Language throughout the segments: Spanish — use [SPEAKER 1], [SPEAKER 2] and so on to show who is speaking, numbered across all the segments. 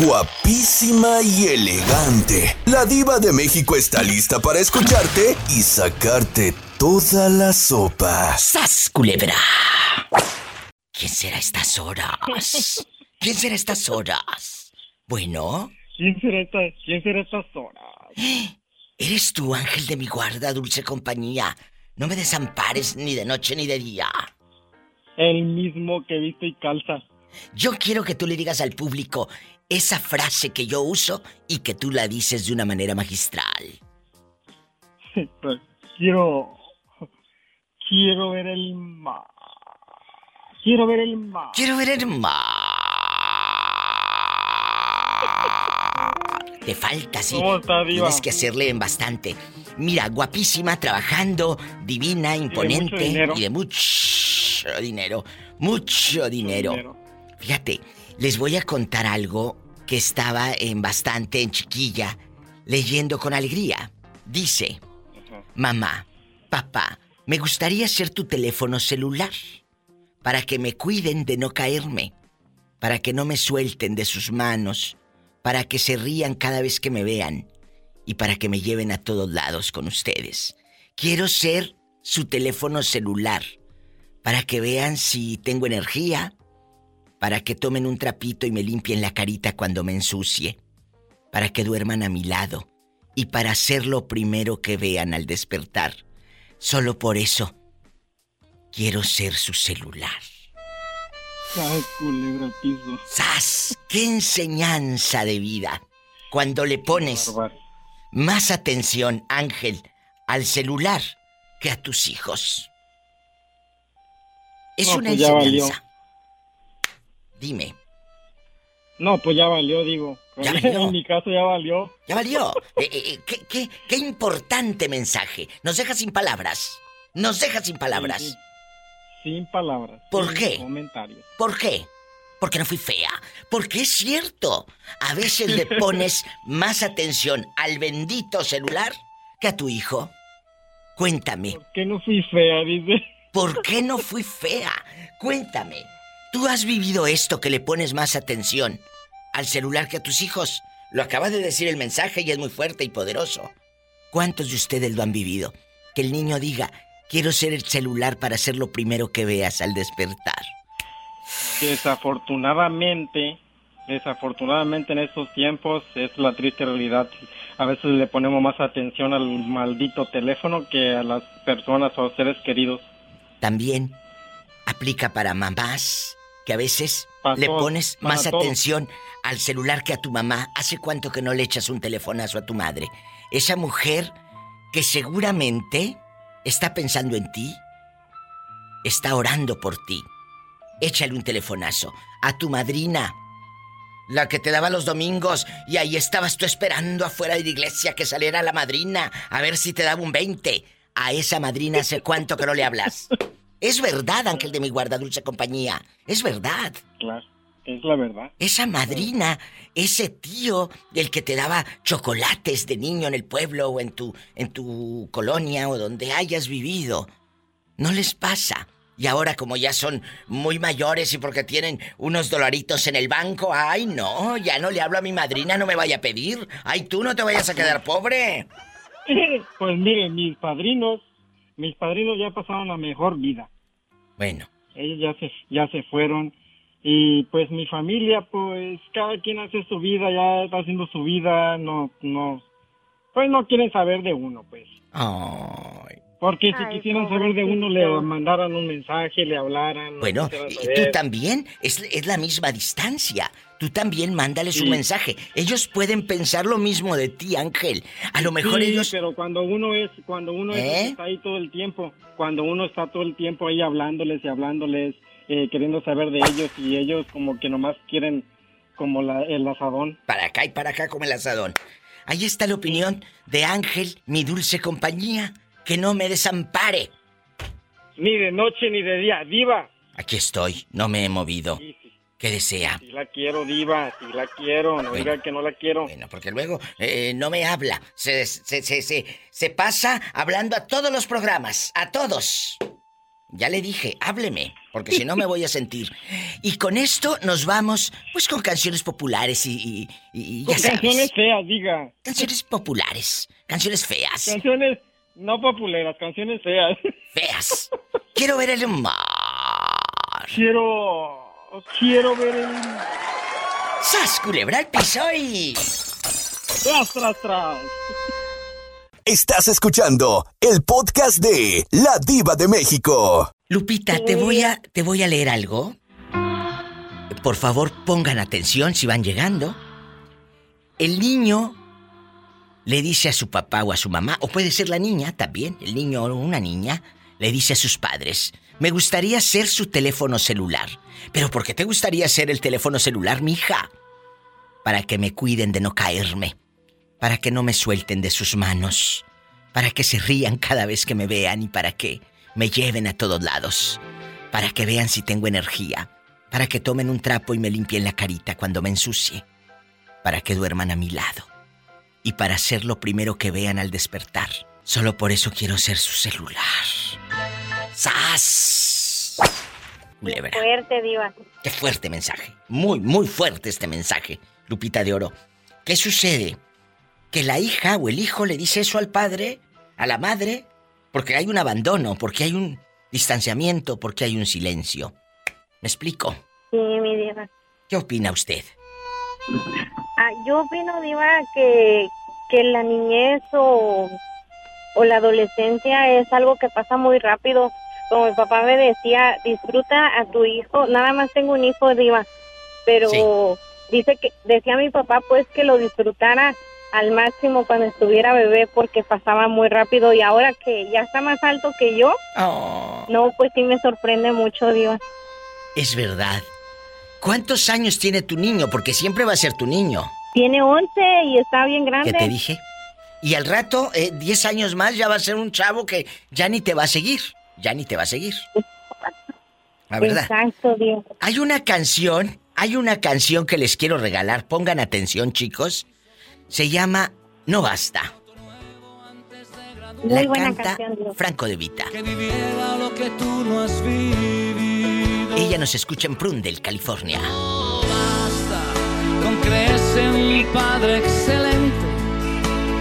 [SPEAKER 1] Guapísima y elegante. La diva de México está lista para escucharte y sacarte toda la sopa.
[SPEAKER 2] ¡Sas, culebra! ¿Quién será a estas horas? ¿Quién será a estas horas? Bueno.
[SPEAKER 3] ¿Quién será, esta, ¿Quién será estas horas?
[SPEAKER 2] Eres tú, ángel de mi guarda, dulce compañía. No me desampares ni de noche ni de día.
[SPEAKER 3] El mismo que viste y calza.
[SPEAKER 2] Yo quiero que tú le digas al público esa frase que yo uso y que tú la dices de una manera magistral.
[SPEAKER 3] Pues, quiero. Quiero ver el mar. Quiero ver el mar.
[SPEAKER 2] Quiero ver el mar. Te falta, sí. Tienes que hacerle en bastante. Mira, guapísima, trabajando, divina, imponente y de, mucho dinero. Mucho dinero. Fíjate, les voy a contar algo que estaba en bastante en chiquilla, leyendo con alegría. Dice, mamá, papá, me gustaría ser tu teléfono celular para que me cuiden de no caerme, para que no me suelten de sus manos, para que se rían cada vez que me vean y para que me lleven a todos lados con ustedes. Quiero ser su teléfono celular para que vean si tengo energía, para que tomen un trapito y me limpien la carita cuando me ensucie, para que duerman a mi lado y para ser lo primero que vean al despertar. Solo por eso quiero ser su celular.
[SPEAKER 3] ¡Sas, culebra piso!
[SPEAKER 2] ¡Sas! ¡Qué enseñanza de vida! Cuando le pones más atención, Ángel, al celular que a tus hijos. Es una pues enseñanza. Dime.
[SPEAKER 3] No, pues ya valió, digo. ¿Ya En mi caso ya valió.
[SPEAKER 2] Ya valió. Eh, eh, eh, ¿qué, importante mensaje. Nos deja sin palabras. Nos deja sin palabras.
[SPEAKER 3] Sin palabras.
[SPEAKER 2] ¿Por qué?
[SPEAKER 3] Comentarios.
[SPEAKER 2] ¿Por qué? Porque no fui fea. Porque es cierto. A veces le pones más atención al bendito celular que a tu hijo. Cuéntame.
[SPEAKER 3] ¿Por qué no fui fea, dice?
[SPEAKER 2] ¿Por qué no fui fea? Cuéntame. ¿Tú has vivido esto que le pones más atención al celular que a tus hijos? Lo acaba de decir el mensaje y es muy fuerte y poderoso. ¿Cuántos de ustedes lo han vivido? Que el niño diga, quiero ser el celular para ser lo primero que veas al despertar.
[SPEAKER 3] Desafortunadamente, desafortunadamente en estos tiempos es la triste realidad. A veces le ponemos más atención al maldito teléfono que a las personas o seres queridos.
[SPEAKER 2] También aplica para mamás, que a veces le pones más atención al celular que a tu mamá. ¿Hace cuánto que no le echas un telefonazo a tu madre? Esa mujer que seguramente está pensando en ti, está orando por ti. Échale un telefonazo a tu madrina, la que te daba los domingos y ahí estabas tú esperando afuera de la iglesia que saliera la madrina a ver si te daba un 20. A esa madrina hace cuánto que no le hablas. Es verdad, Ángel de mi guarda dulce compañía. Es verdad.
[SPEAKER 3] Claro, es la verdad.
[SPEAKER 2] Esa madrina, ese tío del que te daba chocolates de niño en el pueblo o en tu, en tu colonia o donde hayas vivido. No les pasa. Y ahora como ya son muy mayores y porque tienen unos dolaritos en el banco, ay no, ya no le hablo a mi madrina, no me vaya a pedir. Ay, tú no te vayas a quedar pobre.
[SPEAKER 3] Pues mire, mis padrinos mis padrinos ya pasaron la mejor vida.
[SPEAKER 2] Bueno.
[SPEAKER 3] Ellos ya se, ya se fueron. Y pues mi familia, pues cada quien hace su vida, ya está haciendo su vida, no, no, pues no quieren saber de uno, pues.
[SPEAKER 2] Ay.
[SPEAKER 3] Porque si quisieran saber de uno, le mandaran un mensaje, le hablaran.
[SPEAKER 2] Bueno, y tú también, es, es, la misma distancia. Tú también mándales un mensaje. Ellos pueden pensar lo mismo de ti, Ángel. A lo mejor
[SPEAKER 3] sí,
[SPEAKER 2] ellos.
[SPEAKER 3] pero cuando uno es, cuando uno ¿Eh? está ahí todo el tiempo, cuando uno está todo el tiempo ahí hablándoles y hablándoles, eh, queriendo saber de ellos y ellos como que nomás quieren como la, el asadón.
[SPEAKER 2] Para acá y para acá como el asadón. Ahí está la opinión de Ángel, mi dulce compañía que no me desampare.
[SPEAKER 3] Ni de noche ni de día, diva.
[SPEAKER 2] Aquí estoy, no me he movido. ¿Qué desea?
[SPEAKER 3] Si la quiero, diva, si la quiero, no diga que no la quiero.
[SPEAKER 2] Bueno, porque luego eh, no me habla. Se, se, se, se, pasa hablando a todos los programas, a todos. Ya le dije, hábleme, porque si no me voy a sentir. Y con esto nos vamos, pues con canciones populares y, y,
[SPEAKER 3] ya Canciones feas, diga.
[SPEAKER 2] Canciones populares, canciones feas.
[SPEAKER 3] Canciones no populares, canciones feas.
[SPEAKER 2] Feas. Quiero ver el mar.
[SPEAKER 3] Quiero, quiero ver el...
[SPEAKER 2] ¡Sas, culebra el piso y...
[SPEAKER 3] Tras, tras, tras.
[SPEAKER 1] Estás escuchando el podcast de La Diva de México.
[SPEAKER 2] Lupita, te voy a te voy a leer algo. Por favor, pongan atención si van llegando. El niño le dice a su papá o a su mamá, o puede ser la niña también, el niño o una niña, le dice a sus padres, me gustaría ser su teléfono celular. ¿Pero por qué te gustaría ser el teléfono celular, mija? Para que me cuiden de no caerme para que no me suelten de sus manos, para que se rían cada vez que me vean y para que me lleven a todos lados, para que vean si tengo energía, para que tomen un trapo y me limpien la carita cuando me ensucie, para que duerman a mi lado y para ser lo primero que vean al despertar. Solo por eso quiero ser su celular. ¡Sas!
[SPEAKER 4] Qué fuerte, Diva.
[SPEAKER 2] Qué fuerte mensaje. Muy, muy fuerte este mensaje, Lupita de Oro. ¿Qué sucede? que la hija o el hijo le dice eso al padre, a la madre, porque hay un abandono, porque hay un distanciamiento, porque hay un silencio. ¿Me explico?
[SPEAKER 4] Sí, mi diva.
[SPEAKER 2] ¿Qué opina usted?
[SPEAKER 4] Ah, yo opino, diva, que, que la niñez o, o la adolescencia es algo que pasa muy rápido. Como mi papá me decía, disfruta a tu hijo. Nada más tengo un hijo, diva, pero dice que decía mi papá pues que lo disfrutara al máximo cuando estuviera bebé porque pasaba muy rápido y ahora que ya está más alto que yo, oh. no, pues sí me sorprende mucho, Dios.
[SPEAKER 2] Es verdad. ¿Cuántos años tiene tu niño? Porque siempre va a ser tu niño.
[SPEAKER 4] Tiene 11 y está bien grande.
[SPEAKER 2] ¿Qué te dije? Y al rato, 10 eh, años más, ya va a ser un chavo que ya ni te va a seguir. Ya ni te va a seguir. La verdad.
[SPEAKER 4] Exacto, Dios.
[SPEAKER 2] Hay una canción, hay una canción que les quiero regalar. Pongan atención, chicos se llama No Basta.
[SPEAKER 4] Muy buena canción,
[SPEAKER 2] Franco de Vita.
[SPEAKER 5] Que viviera lo que tú no has vivido.
[SPEAKER 2] Ella nos escucha en Prundle, California.
[SPEAKER 5] No basta con creerse un padre excelente,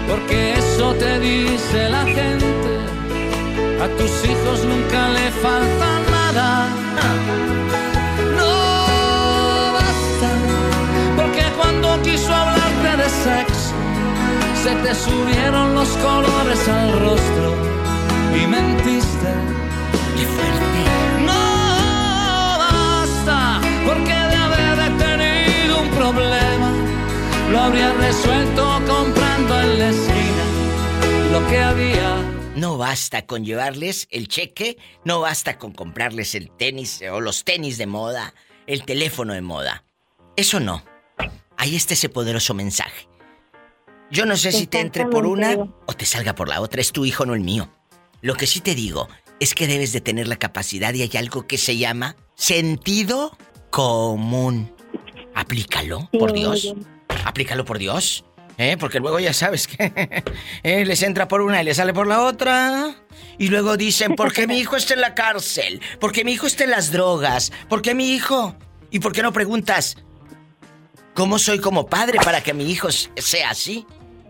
[SPEAKER 5] porque eso te dice la gente. A tus hijos nunca le falta nada. No basta, porque cuando quiso hablarte de sexo se te subieron los colores al rostro y mentiste.
[SPEAKER 2] ¡Qué fuerte!
[SPEAKER 5] Problema, lo habría resuelto comprando en la esquina lo que había.
[SPEAKER 2] No basta con llevarles el cheque, no basta con comprarles el tenis o los tenis de moda, el teléfono de moda. Eso no. Ahí está ese poderoso mensaje. Yo no sé si te entre por una o te salga por la otra, es tu hijo, no el mío. Lo que sí te digo es que debes de tener la capacidad y hay algo que se llama sentido común. Aplícalo, por Dios. Aplícalo por Dios. ¿Eh? Porque luego ya sabes que ¿eh? les entra por una y les sale por la otra. Y luego dicen, ¿por qué mi hijo está en la cárcel? ¿Por qué mi hijo está en las drogas? ¿Por qué mi hijo? ¿Y por qué no preguntas, ¿cómo soy como padre para que mi hijo sea así?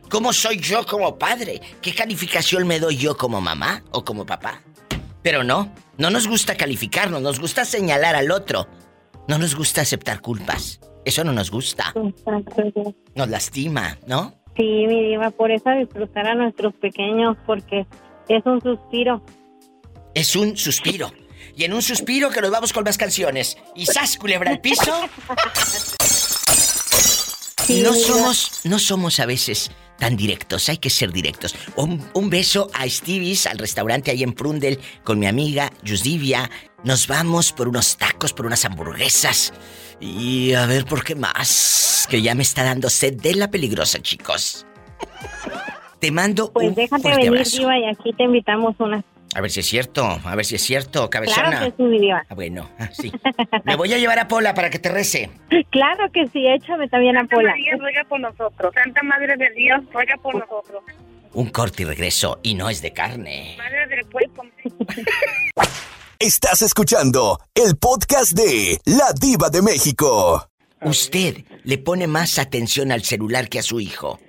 [SPEAKER 2] ¿Cómo soy yo como padre? ¿Qué calificación me doy yo como mamá o como papá? Pero no, no nos gusta calificarnos, nos gusta señalar al otro. No nos gusta aceptar culpas. Eso no nos gusta. Nos lastima, ¿no?
[SPEAKER 4] Sí, mi diva, por eso disfrutar a nuestros pequeños, porque es un suspiro.
[SPEAKER 2] Es un suspiro. Y en un suspiro que nos vamos con más canciones. Y sas, culebra el piso. no somos, no somos a veces tan directos, hay que ser directos. Un, beso a Stevie's, al restaurante ahí en Prundel, con mi amiga Yusdivia. Nos vamos por unos tacos, por unas hamburguesas. Y a ver por qué más. Que ya me está dando sed de la peligrosa, chicos. Te mando
[SPEAKER 4] pues déjate venir, Diva, y aquí te invitamos una.
[SPEAKER 2] A ver si es cierto, a ver si es cierto, cabezona.
[SPEAKER 4] Claro que sí,
[SPEAKER 2] Ah, bueno, ah, sí. Me voy a llevar a Pola para que te rece.
[SPEAKER 4] Claro que sí, échame también a Pola.
[SPEAKER 6] María ruega por nosotros. Santa Madre de Dios, ruega por nosotros.
[SPEAKER 2] Un corte y regreso, y no es de carne.
[SPEAKER 6] Madre del cuerpo.
[SPEAKER 1] Estás escuchando el podcast de La Diva de México.
[SPEAKER 2] ¿Usted le pone más atención al celular que a su hijo?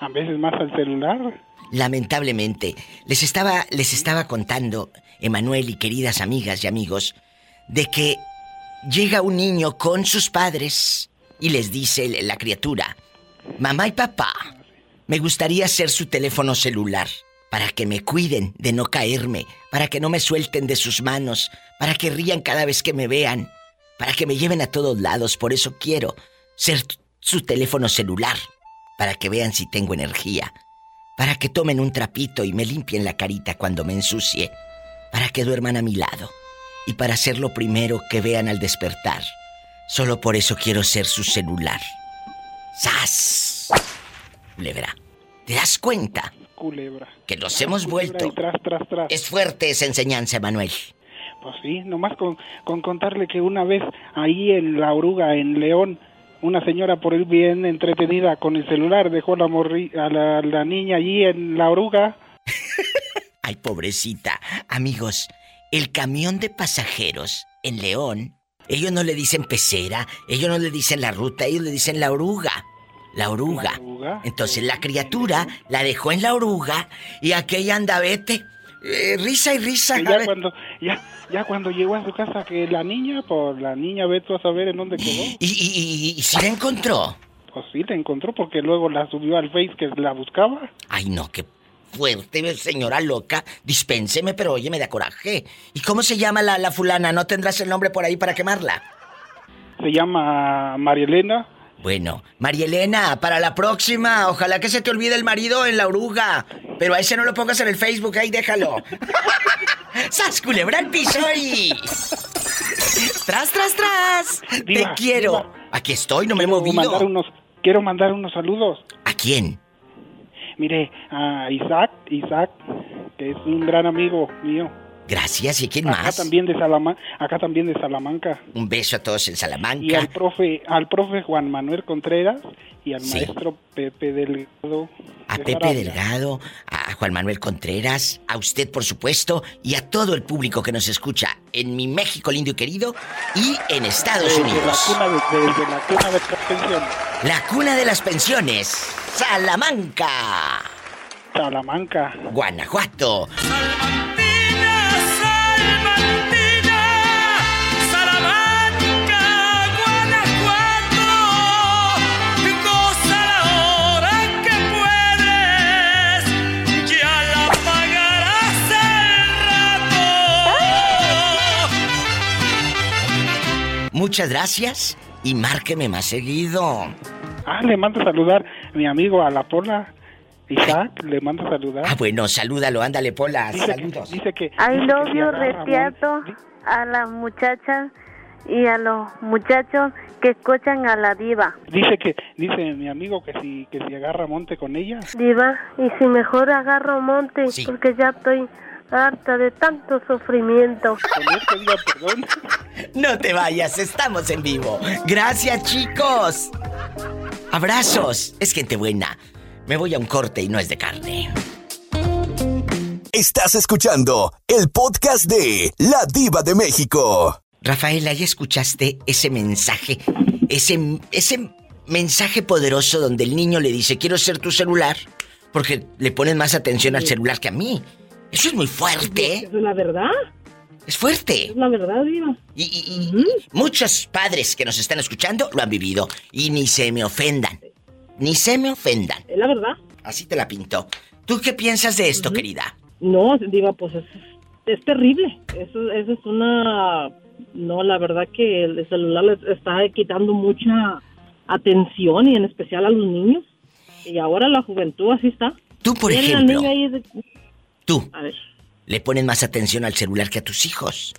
[SPEAKER 7] A veces más al celular.
[SPEAKER 2] Lamentablemente, les estaba, les estaba contando, Emanuel y queridas amigas y amigos, de que llega un niño con sus padres y les dice la criatura, mamá y papá, me gustaría ser su teléfono celular para que me cuiden de no caerme, para que no me suelten de sus manos, para que rían cada vez que me vean, para que me lleven a todos lados, por eso quiero ser su teléfono celular, para que vean si tengo energía, para que tomen un trapito y me limpien la carita cuando me ensucie, para que duerman a mi lado y para ser lo primero que vean al despertar. Solo por eso quiero ser su celular. ¡Sas! Culebra. ¿Te das cuenta?
[SPEAKER 7] Culebra.
[SPEAKER 2] Que nos hemos vuelto. Es fuerte esa enseñanza, Manuel.
[SPEAKER 7] Pues sí, nomás con, con contarle que una vez ahí en La Oruga, en León, una señora por el bien entretenida con el celular dejó la a la, niña allí en la oruga.
[SPEAKER 2] Ay, pobrecita. Amigos, el camión de pasajeros en León, ellos no le dicen pecera, ellos no le dicen la ruta, ellos le dicen la oruga. La oruga. Entonces la criatura la dejó en la oruga y aquella anda vete. Eh, risa y risa.
[SPEAKER 7] ya cuando, ya, ya cuando llegó a su casa que la niña, pues la niña ve a saber en dónde quedó.
[SPEAKER 2] ¿Y, y, y, si la encontró?
[SPEAKER 7] Pues sí, la encontró porque luego la subió al Face que la buscaba.
[SPEAKER 2] Ay, no, qué fuerte, señora loca. Dispénseme, pero oye, me da coraje. ¿Y cómo se llama la, la fulana? ¿No tendrás el nombre por ahí para quemarla?
[SPEAKER 7] Se llama María Elena.
[SPEAKER 2] Bueno, María Elena, para la próxima, ojalá que se te olvide el marido en la oruga. Pero a ese no lo pongas en el Facebook, ahí déjalo. ¡Sas culebra el piso y... ¡Tras, tras, tras! ¡Te quiero! Aquí estoy, no me he movido.
[SPEAKER 7] Mandar unos, quiero mandar unos saludos.
[SPEAKER 2] ¿A quién?
[SPEAKER 7] Mire, a Isaac, Isaac, que es un gran amigo mío.
[SPEAKER 2] Gracias, ¿y quién más?
[SPEAKER 7] Acá también de Salamanca, acá también de Salamanca.
[SPEAKER 2] Un beso a todos en Salamanca.
[SPEAKER 7] Y al profe, al profe Juan Manuel Contreras y al maestro Pepe Delgado.
[SPEAKER 2] A Pepe Delgado, a Juan Manuel Contreras, a usted por supuesto y a todo el público que nos escucha en mi México lindo y querido y en Estados Unidos.
[SPEAKER 7] La cuna de, la cuna de las pensiones.
[SPEAKER 2] La cuna de las pensiones, Salamanca.
[SPEAKER 7] Salamanca.
[SPEAKER 2] Guanajuato. Muchas gracias y márqueme más seguido.
[SPEAKER 7] Ah, le mando a saludar a mi amigo a la Pola. Isaac, le mando a saludar.
[SPEAKER 2] Ah, bueno, salúdalo, ándale, Pola, saludos.
[SPEAKER 7] dice que.
[SPEAKER 8] Love you, Retiato, a las muchachas y a los muchachos que escuchan a la diva.
[SPEAKER 7] Dice que, dice mi amigo que si, que si agarra monte con ella.
[SPEAKER 8] Diva, y si mejor agarro monte, porque ya estoy harta de tanto sufrimiento.
[SPEAKER 2] No te vayas, estamos en vivo. Gracias, chicos. Abrazos. Es gente buena. Me voy a un corte y no es de carne.
[SPEAKER 1] Estás escuchando el podcast de La Diva de México.
[SPEAKER 2] Rafaela, ¿ya escuchaste ese mensaje? Ese, ese mensaje poderoso donde el niño le dice, quiero ser tu celular, porque le ponen más atención al celular que a mí. Eso es muy fuerte.
[SPEAKER 9] Es la verdad.
[SPEAKER 2] Es fuerte.
[SPEAKER 9] Es la verdad, Diva.
[SPEAKER 2] Y, muchos padres que nos están escuchando lo han vivido. Y ni se me ofendan. Ni se me ofendan.
[SPEAKER 9] Es la verdad.
[SPEAKER 2] Así te la pinto. ¿Tú qué piensas de esto, querida?
[SPEAKER 9] No, Diva, pues es, terrible. Eso, eso es una... No, la verdad que el celular les está quitando mucha atención y en especial a los niños. Y ahora la juventud así está.
[SPEAKER 2] Tú, por ejemplo... Tú. A ver. ¿Le ponen más atención al celular que a tus hijos?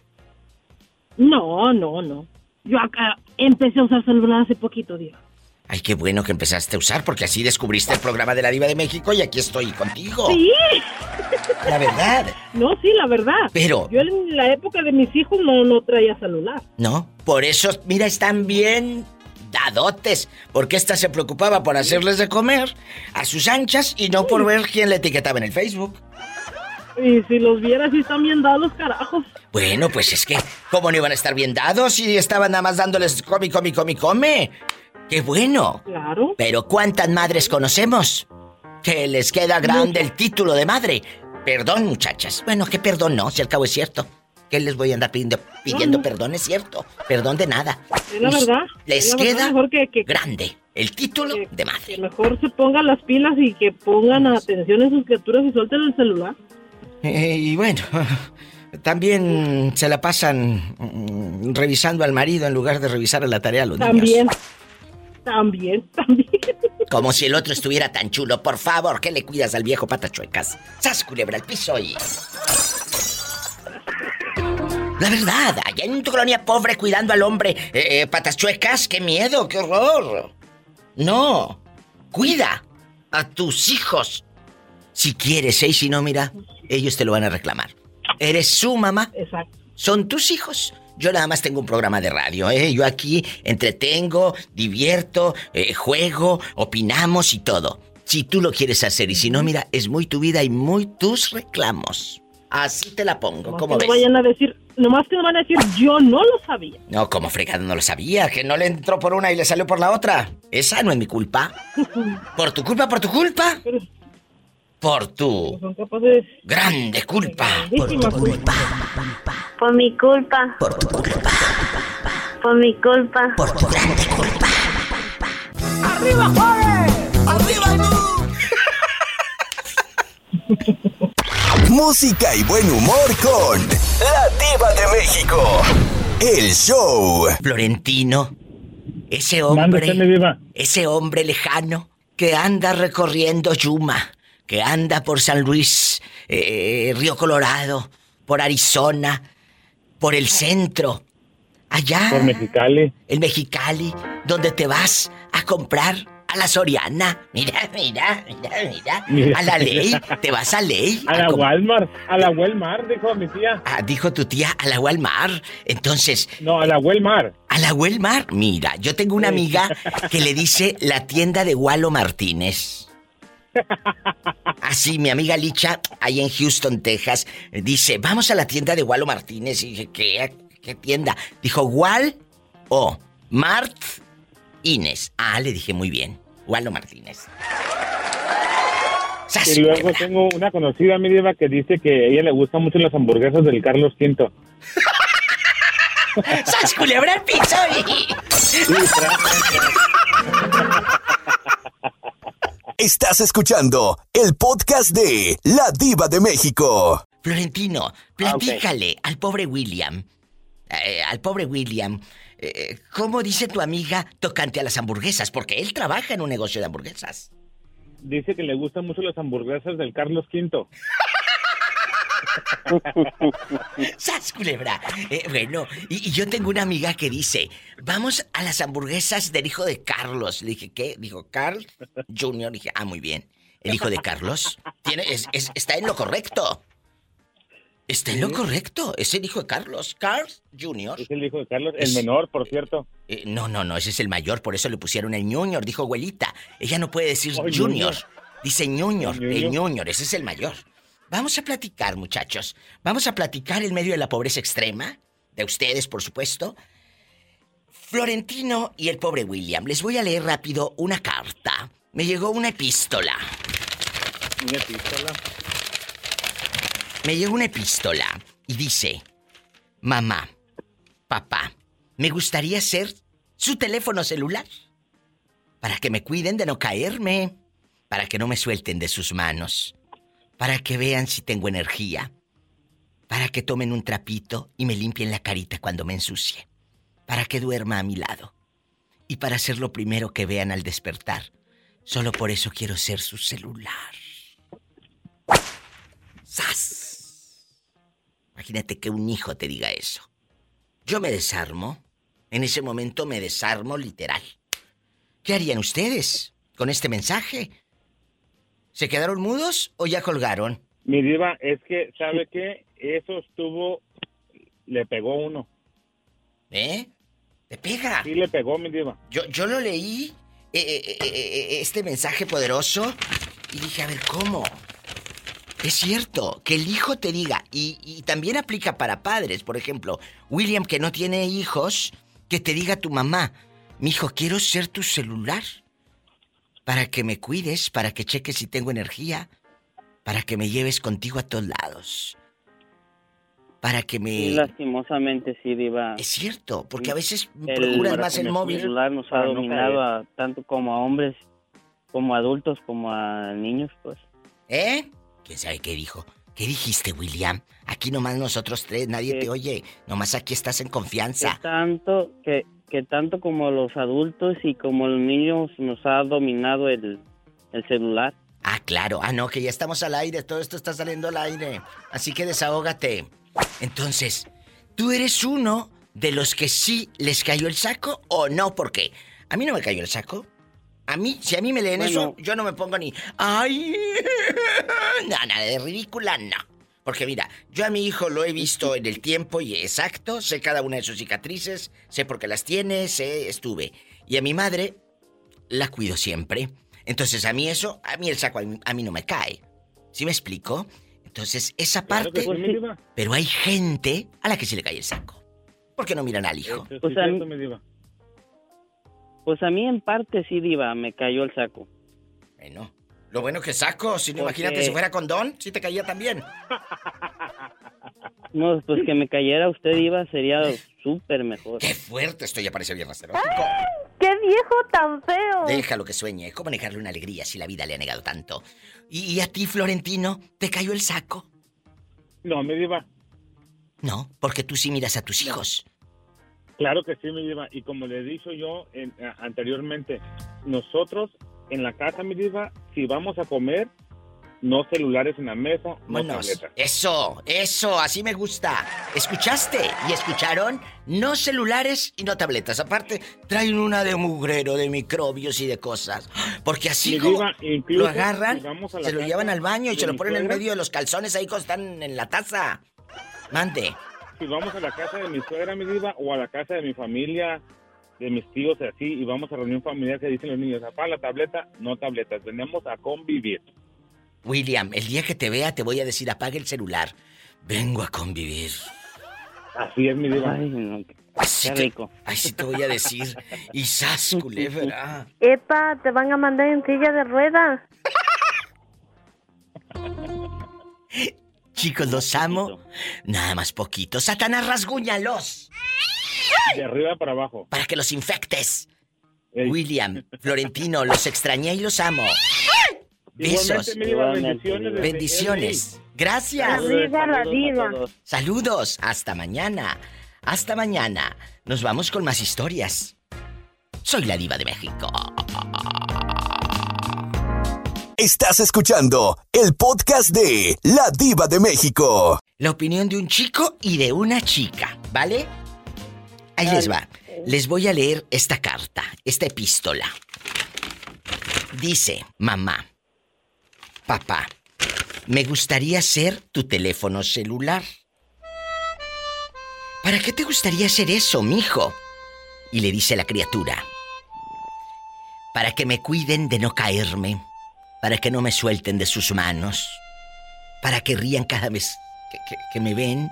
[SPEAKER 9] No, no, no. Yo acá empecé a usar celular hace poquito, Diva.
[SPEAKER 2] Ay, qué bueno que empezaste a usar, porque así descubriste el programa de la Diva de México y aquí estoy contigo.
[SPEAKER 9] Sí.
[SPEAKER 2] La verdad.
[SPEAKER 9] No, sí, la verdad.
[SPEAKER 2] Pero.
[SPEAKER 9] Yo en la época de mis hijos no, no traía celular.
[SPEAKER 2] No, por eso, mira, están bien dadotes, porque esta se preocupaba por hacerles de comer a sus anchas y no por ver quién le etiquetaba en el Facebook.
[SPEAKER 9] Y si los vieras, sí están bien dados, carajos.
[SPEAKER 2] Bueno, pues es que, ¿cómo no iban a estar bien dados si estaban nada más dándoles come, come, come, come? ¡Qué bueno!
[SPEAKER 9] Claro.
[SPEAKER 2] Pero ¿cuántas madres conocemos? Que les queda grande el título de madre. Perdón, muchachas. Bueno, ¿qué perdón no? Si al cabo es cierto. ¿Qué les voy a andar pidiendo, pidiendo perdón? Es cierto. Perdón de nada.
[SPEAKER 9] Es la verdad.
[SPEAKER 2] Les queda grande el título de madre.
[SPEAKER 9] Que mejor se pongan las pilas y que pongan atención en sus criaturas y suelten el celular.
[SPEAKER 2] Eh, y bueno, también se la pasan mm, revisando al marido en lugar de revisar a la tarea a los
[SPEAKER 9] también, niños. También, también,
[SPEAKER 2] Como si el otro estuviera tan chulo. Por favor, ¿qué le cuidas al viejo patachuecas? ¡Sas, culebra al piso y... La verdad, allá en tu colonia pobre cuidando al hombre, eh, eh, patas chuecas, qué miedo, qué horror. No, cuida a tus hijos. Si quieres, ¿eh? Si no, mira, ellos te lo van a reclamar. Eres su mamá.
[SPEAKER 9] Exacto.
[SPEAKER 2] Son tus hijos. Yo nada más tengo un programa de radio, ¿eh? Yo aquí entretengo, divierto, eh, juego, opinamos y todo. Si tú lo quieres hacer y si no, mira, es muy tu vida y muy tus reclamos. Así te la pongo, ¿cómo ves?
[SPEAKER 9] No vayan a decir, nomás que no van a decir, yo no lo sabía.
[SPEAKER 2] No, como fregado no lo sabía, que no le entró por una y le salió por la otra. Esa no es mi culpa. ¿Por tu culpa, por tu culpa? Por tu grande culpa.
[SPEAKER 4] Por tu culpa. Por mi culpa.
[SPEAKER 2] Por tu culpa.
[SPEAKER 4] Por mi culpa.
[SPEAKER 2] Por tu grande culpa.
[SPEAKER 1] ¡Arriba, Juárez! ¡Arriba tú! Música y buen humor con La Diva de México. El show.
[SPEAKER 2] Florentino. Ese hombre. Ese hombre lejano que anda recorriendo Yuma, que anda por San Luis, eh, Río Colorado, por Arizona, por el centro, allá.
[SPEAKER 10] Por Mexicali.
[SPEAKER 2] El Mexicali, donde te vas a comprar a la Soriana. Mira, mira, mira, mira. A la ley. Te vas a ley.
[SPEAKER 10] A, la Walmart. A la Walmart, dijo mi tía.
[SPEAKER 2] Ah, dijo tu tía, a la Walmart. Entonces.
[SPEAKER 10] No, a la Walmart.
[SPEAKER 2] A la Walmart. Mira, yo tengo una amiga que le dice la tienda de Walo Martínez. Así, mi amiga Licha, ahí en Houston, Texas, dice, vamos a la tienda de Walo Martínez. Y dije, ¿qué, qué tienda? Dijo, Wal o Mart Inés. Ah, le dije muy bien. Walo Martínez.
[SPEAKER 10] Y luego tengo una conocida, mi diva, que dice que a ella le gustan mucho las hamburguesas del Carlos V.
[SPEAKER 2] ¡Sas culebra el piso!
[SPEAKER 1] Estás escuchando el podcast de La Diva de México.
[SPEAKER 2] Florentino, platícale al pobre William. Eh, al pobre William eh, ¿cómo dice tu amiga tocante a las hamburguesas? Porque él trabaja en un negocio de hamburguesas.
[SPEAKER 10] Dice que le gustan mucho las hamburguesas del Carlos V.
[SPEAKER 2] ¡Sas, culebra! Eh, bueno, y, yo tengo una amiga que dice, vamos a las hamburguesas del hijo de Carlos. Le dije, ¿qué? Dijo, Carl Jr. dije, ah, muy bien. ¿El hijo de Carlos? Tiene, está en lo correcto. Está en lo correcto. Es el hijo de Carlos. Carlos Jr.
[SPEAKER 10] Es el hijo de Carlos, el menor, por cierto.
[SPEAKER 2] Eh, no, no, no, ese es el mayor, por eso le pusieron el Junior, dijo abuelita. Ella no puede decir Junior. Dice Junior, el Junior, ese es el mayor. Vamos a platicar, muchachos. Vamos a platicar en medio de la pobreza extrema. De ustedes, por supuesto. Florentino y el pobre William. Les voy a leer rápido una carta. Me llegó una epístola.
[SPEAKER 10] ¿Una epístola?
[SPEAKER 2] me llegó una epístola y dice, mamá, papá, me gustaría ser su teléfono celular para que me cuiden de no caerme, para que no me suelten de sus manos, para que vean si tengo energía, para que tomen un trapito y me limpien la carita cuando me ensucie, para que duerma a mi lado y para ser lo primero que vean al despertar. Solo por eso quiero ser su celular. ¡Sas! Imagínate que un hijo te diga eso. Yo me desarmo. En ese momento me desarmo literal. ¿Qué harían ustedes con este mensaje? ¿Se quedaron mudos o ya colgaron?
[SPEAKER 10] Mi diva, es que, ¿sabe qué? Eso estuvo... Le pegó uno.
[SPEAKER 2] ¿Eh? ¿Le pega?
[SPEAKER 10] Sí, le pegó, mi diva.
[SPEAKER 2] Yo, yo lo leí, eh, eh, eh, este mensaje poderoso, y dije, a ver, ¿cómo? Es cierto, que el hijo te diga, y, y, también aplica para padres, por ejemplo, William que no tiene hijos, que te diga tu mamá, mi hijo, quiero ser tu celular para que me cuides, para que cheques si tengo energía, para que me lleves contigo a todos lados. Para que me...
[SPEAKER 11] lastimosamente sí, Diva.
[SPEAKER 2] Es cierto, porque a veces procuras más el móvil.
[SPEAKER 11] El celular nos ha dominado a, tanto como a hombres, como a adultos, como a niños, pues.
[SPEAKER 2] ¿Eh? ¿Quién sabe qué dijo? ¿Qué dijiste, William? Aquí nomás nosotros tres, nadie te oye. Nomás aquí estás en confianza.
[SPEAKER 11] Que tanto, que, que tanto como los adultos y como los niños nos ha dominado el, el celular.
[SPEAKER 2] Ah, claro. Ah, no, que ya estamos al aire. Todo esto está saliendo al aire. Así que desahógate. Entonces, ¿tú eres uno de los que sí les cayó el saco o no? Porque a mí no me cayó el saco. A mí, si a mí me leen eso, yo no me pongo ni. ¡Ay! No, nada de ridícula, no. Porque mira, yo a mi hijo lo he visto en el tiempo y exacto, sé cada una de sus cicatrices, sé por qué las tiene, sé, estuve. Y a mi madre la cuido siempre. Entonces a mí eso, a mí el saco a mí, no me cae. ¿Sí me explico? Entonces esa parte... pero hay gente a la que sí le cae el saco. ¿Por qué no miran al hijo?
[SPEAKER 11] Pues a, mí, pues a mí en parte sí, Diva, me cayó el saco.
[SPEAKER 2] Bueno, lo bueno que saco, si no imagínate si fuera condón, si te caía también.
[SPEAKER 11] No, pues que me cayera usted, Diva, sería súper mejor.
[SPEAKER 2] ¡Qué fuerte! Esto ya parece viernes
[SPEAKER 4] ¡Qué viejo tan feo!
[SPEAKER 2] Déjalo que sueñe. ¿Cómo negarle una alegría si la vida le ha negado tanto? ¿Y, a ti, Florentino, te cayó el saco?
[SPEAKER 10] No, me diva.
[SPEAKER 2] No, porque tú sí miras a tus hijos.
[SPEAKER 10] Claro que sí, me diva. Y como le he dicho yo anteriormente, nosotros en la casa, mi diva, si vamos a comer, no celulares en la mesa, no tabletas.
[SPEAKER 2] Eso, eso, así me gusta. ¿Escuchaste? ¿Y escucharon? No celulares y no tabletas. Aparte, traen una de mugrero, de microbios y de cosas. Porque así como lo agarran, se lo llevan al baño y se lo ponen en medio de los calzones ahí cuando están en la taza. Mande.
[SPEAKER 10] Si vamos a la casa de mi suegra, mi diva, o a la casa de mi familia, de mis tíos y así, y vamos a reunión familiar que dicen los niños, apá la tableta, no tabletas, venimos a convivir.
[SPEAKER 2] William, el día que te vea te voy a decir apague el celular. Vengo a convivir.
[SPEAKER 10] Así es, mi diva.
[SPEAKER 2] así, te, así te voy a decir. Y sas, culebra.
[SPEAKER 4] Epa, te van a mandar en silla de ruedas.
[SPEAKER 2] Chicos, los amo. Nada más poquito. Satanás, rasguñalos.
[SPEAKER 10] De arriba para abajo.
[SPEAKER 2] Para que los infectes. William, Florentino, los extrañé y los amo. Besos. bendiciones. Gracias. Saludos. Hasta mañana. Hasta mañana. Nos vamos con más historias. Soy la diva de México.
[SPEAKER 1] Estás escuchando el podcast de La Diva de México.
[SPEAKER 2] La opinión de un chico y de una chica, ¿vale? Ahí les va. Les voy a leer esta carta, esta epístola. Dice, mamá, Papá, me gustaría ser tu teléfono celular. ¿Para qué te gustaría hacer eso, mijo? Y le dice la criatura. Para que me cuiden de no caerme, para que no me suelten de sus manos, para que rían cada vez que, que me ven,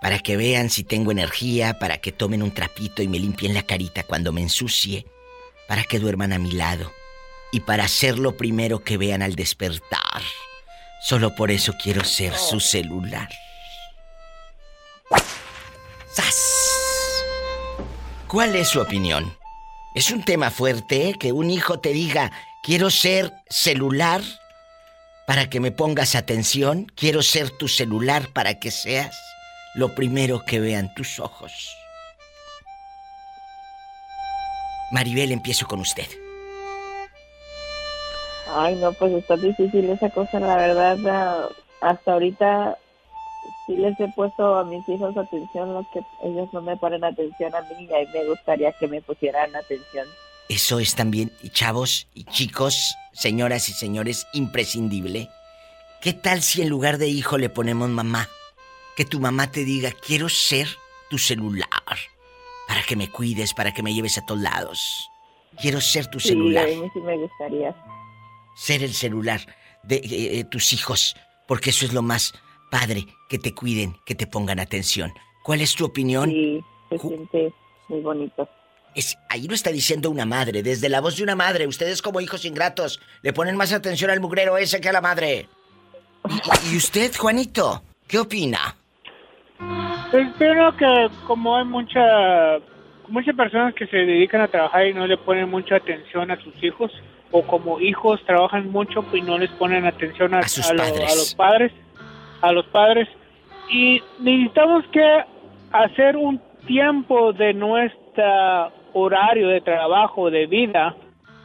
[SPEAKER 2] para que vean si tengo energía, para que tomen un trapito y me limpien la carita cuando me ensucie, para que duerman a mi lado y para ser lo primero que vean al despertar. Solo por eso quiero ser su celular. ¡Sas! ¿Cuál es su opinión? ¿Es un tema fuerte que un hijo te diga, quiero ser celular para que me pongas atención? Quiero ser tu celular para que seas lo primero que vean tus ojos. Maribel, empiezo con usted.
[SPEAKER 4] Ay, no, pues está difícil esa cosa, la verdad. Hasta ahorita sí les he puesto a mis hijos atención, lo que ellos no me ponen atención a mí y me gustaría que me pusieran atención.
[SPEAKER 2] Eso es también, chavos y chicos, señoras y señores, imprescindible. ¿Qué tal si en lugar de hijo le ponemos mamá? Que tu mamá te diga, quiero ser tu celular, para que me cuides, para que me lleves a todos lados. Quiero ser tu celular.
[SPEAKER 4] Sí, a mí sí me gustaría
[SPEAKER 2] ser el celular de eh, eh, tus hijos. porque eso es lo más padre, que te cuiden, que te pongan atención. ¿Cuál es tu opinión?
[SPEAKER 12] Sí, se siente muy bonito.
[SPEAKER 2] Es, ahí lo está diciendo una madre, desde la voz de una madre. Ustedes como hijos ingratos le ponen más atención al mugrero ese que a la madre. ¿Y, usted, Juanito, qué opina?
[SPEAKER 13] Espero que como hay mucha, muchas personas que se dedican a trabajar y no le ponen mucha atención a sus hijos, o como hijos trabajan mucho y no les ponen atención a, sus padres. a los padres, a los padres, y necesitamos que hacer un tiempo de nuestro horario de trabajo, de vida,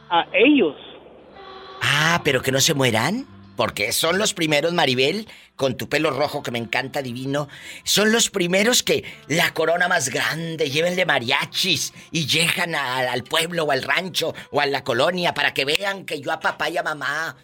[SPEAKER 13] a ellos.
[SPEAKER 2] Ah, pero que no se mueran. Porque son los primeros, Maribel, con tu pelo rojo que me encanta divino, son los primeros que la corona más grande, llévenle mariachis y llegan al pueblo o al rancho o a la colonia para que vean que yo a papá y a mamá.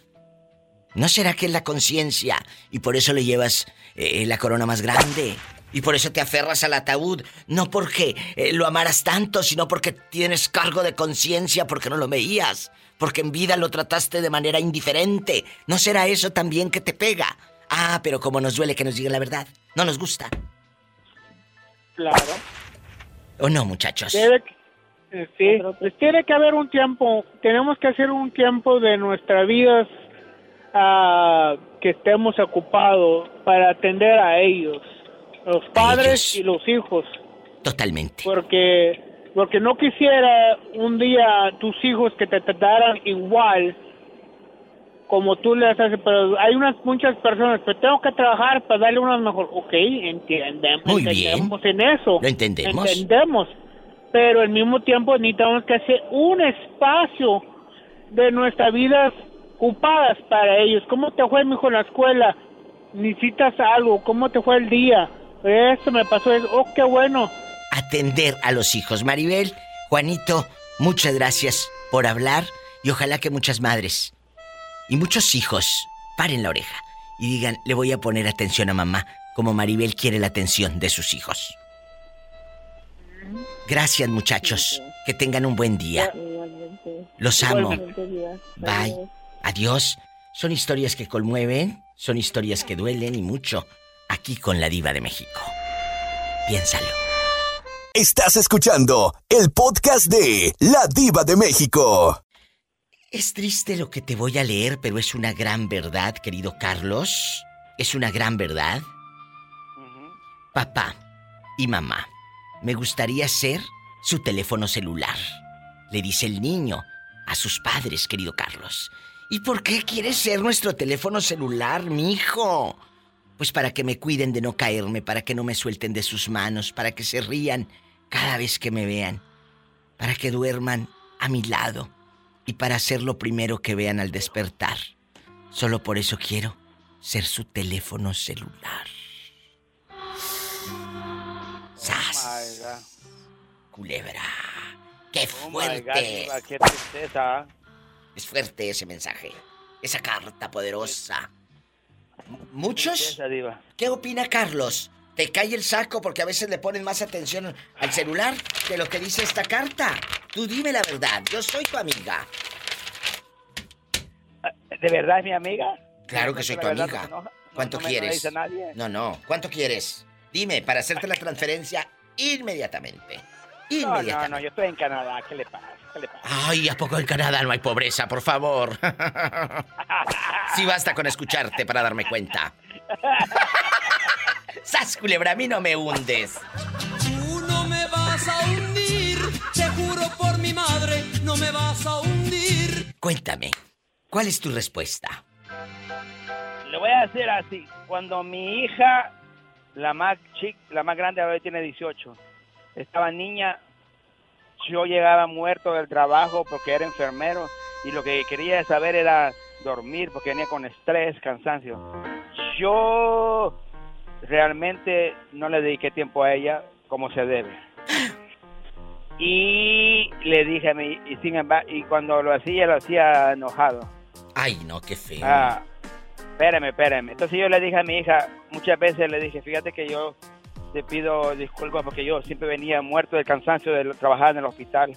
[SPEAKER 2] ¿No será que es la conciencia y por eso le llevas eh, la corona más grande? Y por eso te aferras al ataúd, no porque eh, lo amaras tanto, sino porque tienes cargo de conciencia porque no lo veías, porque en vida lo trataste de manera indiferente. ¿No será eso también que te pega? Ah, pero como nos duele que nos digan la verdad, no nos gusta.
[SPEAKER 13] Claro.
[SPEAKER 2] ¿O no, muchachos?
[SPEAKER 13] Debe, eh, sí, pues tiene que haber un tiempo, tenemos que hacer un tiempo de nuestra vida uh, que estemos ocupados para atender a ellos los padres y los hijos.
[SPEAKER 2] Totalmente.
[SPEAKER 13] Porque porque no quisiera un día tus hijos que te trataran igual como tú le haces, pero hay unas muchas personas, pero tengo que trabajar para darle unas mejor. Ok, entendemos,
[SPEAKER 2] Muy
[SPEAKER 13] entendemos en eso.
[SPEAKER 2] Lo entendemos.
[SPEAKER 13] Entendemos. Pero al mismo tiempo necesitamos que hacer un espacio de nuestras vidas ocupadas para ellos. ¿Cómo te fue, hijo en la escuela? ¿Necesitas algo? ¿Cómo te fue el día? Eso me pasó, oh, qué bueno.
[SPEAKER 2] Atender a los hijos. Maribel, Juanito, muchas gracias por hablar y ojalá que muchas madres y muchos hijos paren la oreja y digan, le voy a poner atención a mamá, como Maribel quiere la atención de sus hijos. Gracias muchachos, que tengan un buen día. Los amo. Bye. Adiós. Son historias que conmueven, son historias que duelen y mucho aquí con la diva de México. Piénsalo.
[SPEAKER 1] Estás escuchando el podcast de La diva de México.
[SPEAKER 2] Es triste lo que te voy a leer, pero es una gran verdad, querido Carlos. Es una gran verdad. Papá y mamá, me gustaría ser su teléfono celular. Le dice el niño a sus padres, querido Carlos. ¿Y por qué quieres ser nuestro teléfono celular, mi hijo? Pues para que me cuiden de no caerme, para que no me suelten de sus manos, para que se rían cada vez que me vean, para que duerman a mi lado y para ser lo primero que vean al despertar. Solo por eso quiero ser su teléfono celular. ¡Sas! Oh Culebra. ¡Qué oh fuerte!
[SPEAKER 14] ¡Qué tristeza!
[SPEAKER 2] Es fuerte ese mensaje. Esa carta poderosa. ¿Muchos? ¿Qué opina Carlos? ¿Te cae el saco porque a veces le ponen más atención al celular que lo que dice esta carta? Tú dime la verdad, yo soy tu amiga.
[SPEAKER 14] ¿De verdad es mi amiga?
[SPEAKER 2] Claro que soy tu amiga. ¿Cuánto quieres? No, no. ¿Cuánto quieres? Dime, para hacerte la transferencia inmediatamente. Inmediatamente.
[SPEAKER 14] No, no, no, yo estoy en Canadá. ¿Qué le pasa?
[SPEAKER 2] Ay, ¿a poco en Canadá no hay pobreza, por favor? sí basta con escucharte para darme cuenta. ¡Sas, culebra! A mí no me hundes.
[SPEAKER 5] Tú no me vas a hundir, te juro por mi madre, no me vas a hundir.
[SPEAKER 2] Cuéntame, ¿cuál es tu respuesta?
[SPEAKER 14] Le voy a decir así, cuando mi hija, la más chic, la más grande, ahora tiene 18, estaba niña, yo llegaba muerto del trabajo porque era enfermero y lo que quería saber era dormir porque venía con estrés, cansancio. Yo realmente no le dediqué tiempo a ella como se debe. Y le dije a mi, y, sin y cuando lo hacía, lo hacía enojado.
[SPEAKER 2] Ay, no, qué feo.
[SPEAKER 14] Ah, espérame, espérame. Entonces yo le dije a mi hija, muchas veces le dije, fíjate que yo te pido disculpas porque yo siempre venía muerto de cansancio de trabajar en el hospital.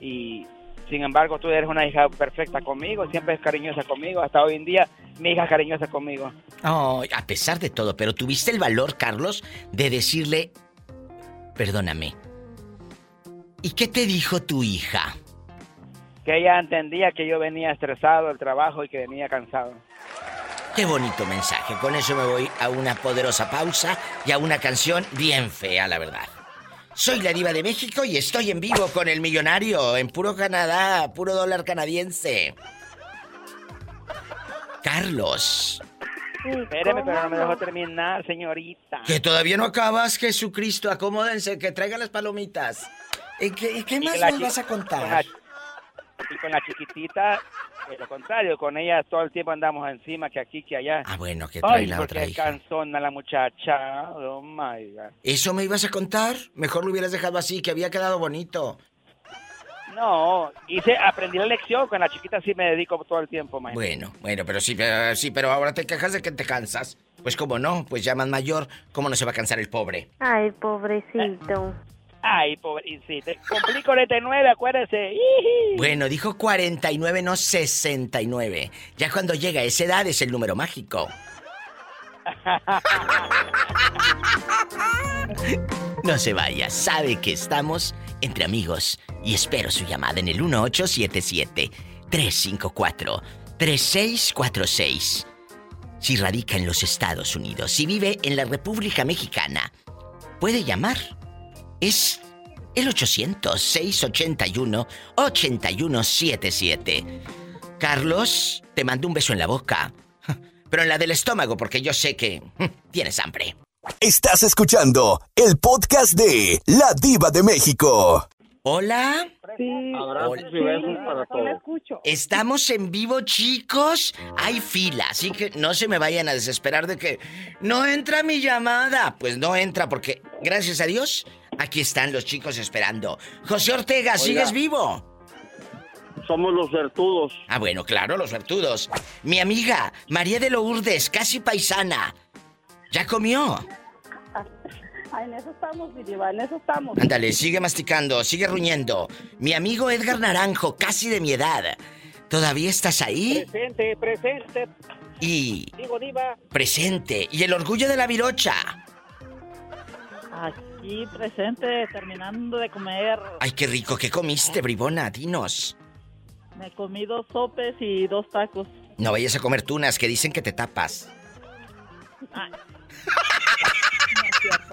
[SPEAKER 14] Y Sin embargo, tú eres una hija perfecta conmigo, siempre es cariñosa conmigo, hasta hoy en día mi hija es cariñosa conmigo.
[SPEAKER 2] Oh, a pesar de todo, pero tuviste el valor, Carlos, de decirle, perdóname. ¿Y qué te dijo tu hija?
[SPEAKER 14] Que ella entendía que yo venía estresado del trabajo y que venía cansado.
[SPEAKER 2] Qué bonito mensaje. Con eso me voy a una poderosa pausa y a una canción bien fea, la verdad. Soy la diva de México y estoy en vivo con el millonario en puro Canadá, puro dólar canadiense. Carlos.
[SPEAKER 14] Espéreme, pero no me dejó terminar, señorita.
[SPEAKER 2] Que todavía no acabas, Jesucristo. Acomódense, que traigan las palomitas. ¿Y qué, qué más me vas a contar?
[SPEAKER 14] y con la chiquitita, eh, lo contrario, con ella todo el tiempo andamos encima, que aquí, que allá.
[SPEAKER 2] Ah, bueno, que trae la otra hija.
[SPEAKER 14] cansona la muchacha, oh my God.
[SPEAKER 2] ¿Eso me ibas a contar? Mejor lo hubieras dejado así, que había quedado bonito.
[SPEAKER 14] No, hice, aprendí la lección, con la chiquita sí me dedico todo el tiempo, maestro.
[SPEAKER 2] Bueno, bueno, pero sí, pero, sí, pero ahora te quejas de que te cansas. Pues como no, pues ya más mayor, ¿cómo no se va a cansar el pobre?
[SPEAKER 4] Ay, pobrecito.
[SPEAKER 14] Ay, pobrecito. Cumplí 49, acuérdese.
[SPEAKER 2] Bueno, dijo 49, no 69. Ya cuando llega a esa edad es el número mágico. No se vaya, sabe que estamos entre amigos y espero su llamada en el 1877-354-3646. Si radica en los Estados Unidos, si vive en la República Mexicana, puede llamar es el 800-681-8177. Carlos, te mando un beso en la boca. Pero en la del estómago, porque yo sé que hm, tienes hambre.
[SPEAKER 1] Estás escuchando el podcast de La Diva de México.
[SPEAKER 2] Hola.
[SPEAKER 15] Sí. Abrazos y besos para todos.
[SPEAKER 2] Estamos en vivo, chicos. Hay fila, así que no se me vayan a desesperar de que no entra mi llamada. Pues no entra porque, gracias a Dios, Aquí están los chicos esperando. José Ortega, ¿sigues vivo?
[SPEAKER 15] Somos los vertudos.
[SPEAKER 2] Ah, bueno, claro, los vertudos. Mi amiga, María de Lourdes, casi paisana. ¿Ya comió?
[SPEAKER 12] Ah, en eso estamos, mi diva, en eso estamos.
[SPEAKER 2] Ándale, sigue masticando, sigue ruñendo. Mi amigo Edgar Naranjo, casi de mi edad. ¿Todavía estás ahí?
[SPEAKER 14] Presente, presente.
[SPEAKER 2] Y...
[SPEAKER 14] Digo, diva.
[SPEAKER 2] Presente. ¿Y el orgullo de la virocha?
[SPEAKER 9] aquí presente, terminando de comer.
[SPEAKER 2] Ay, qué rico, ¿qué comiste, bribona? Dinos.
[SPEAKER 9] Me comí dos sopes y dos tacos.
[SPEAKER 2] No vayas a comer tunas, que dicen que te tapas.
[SPEAKER 9] Ay.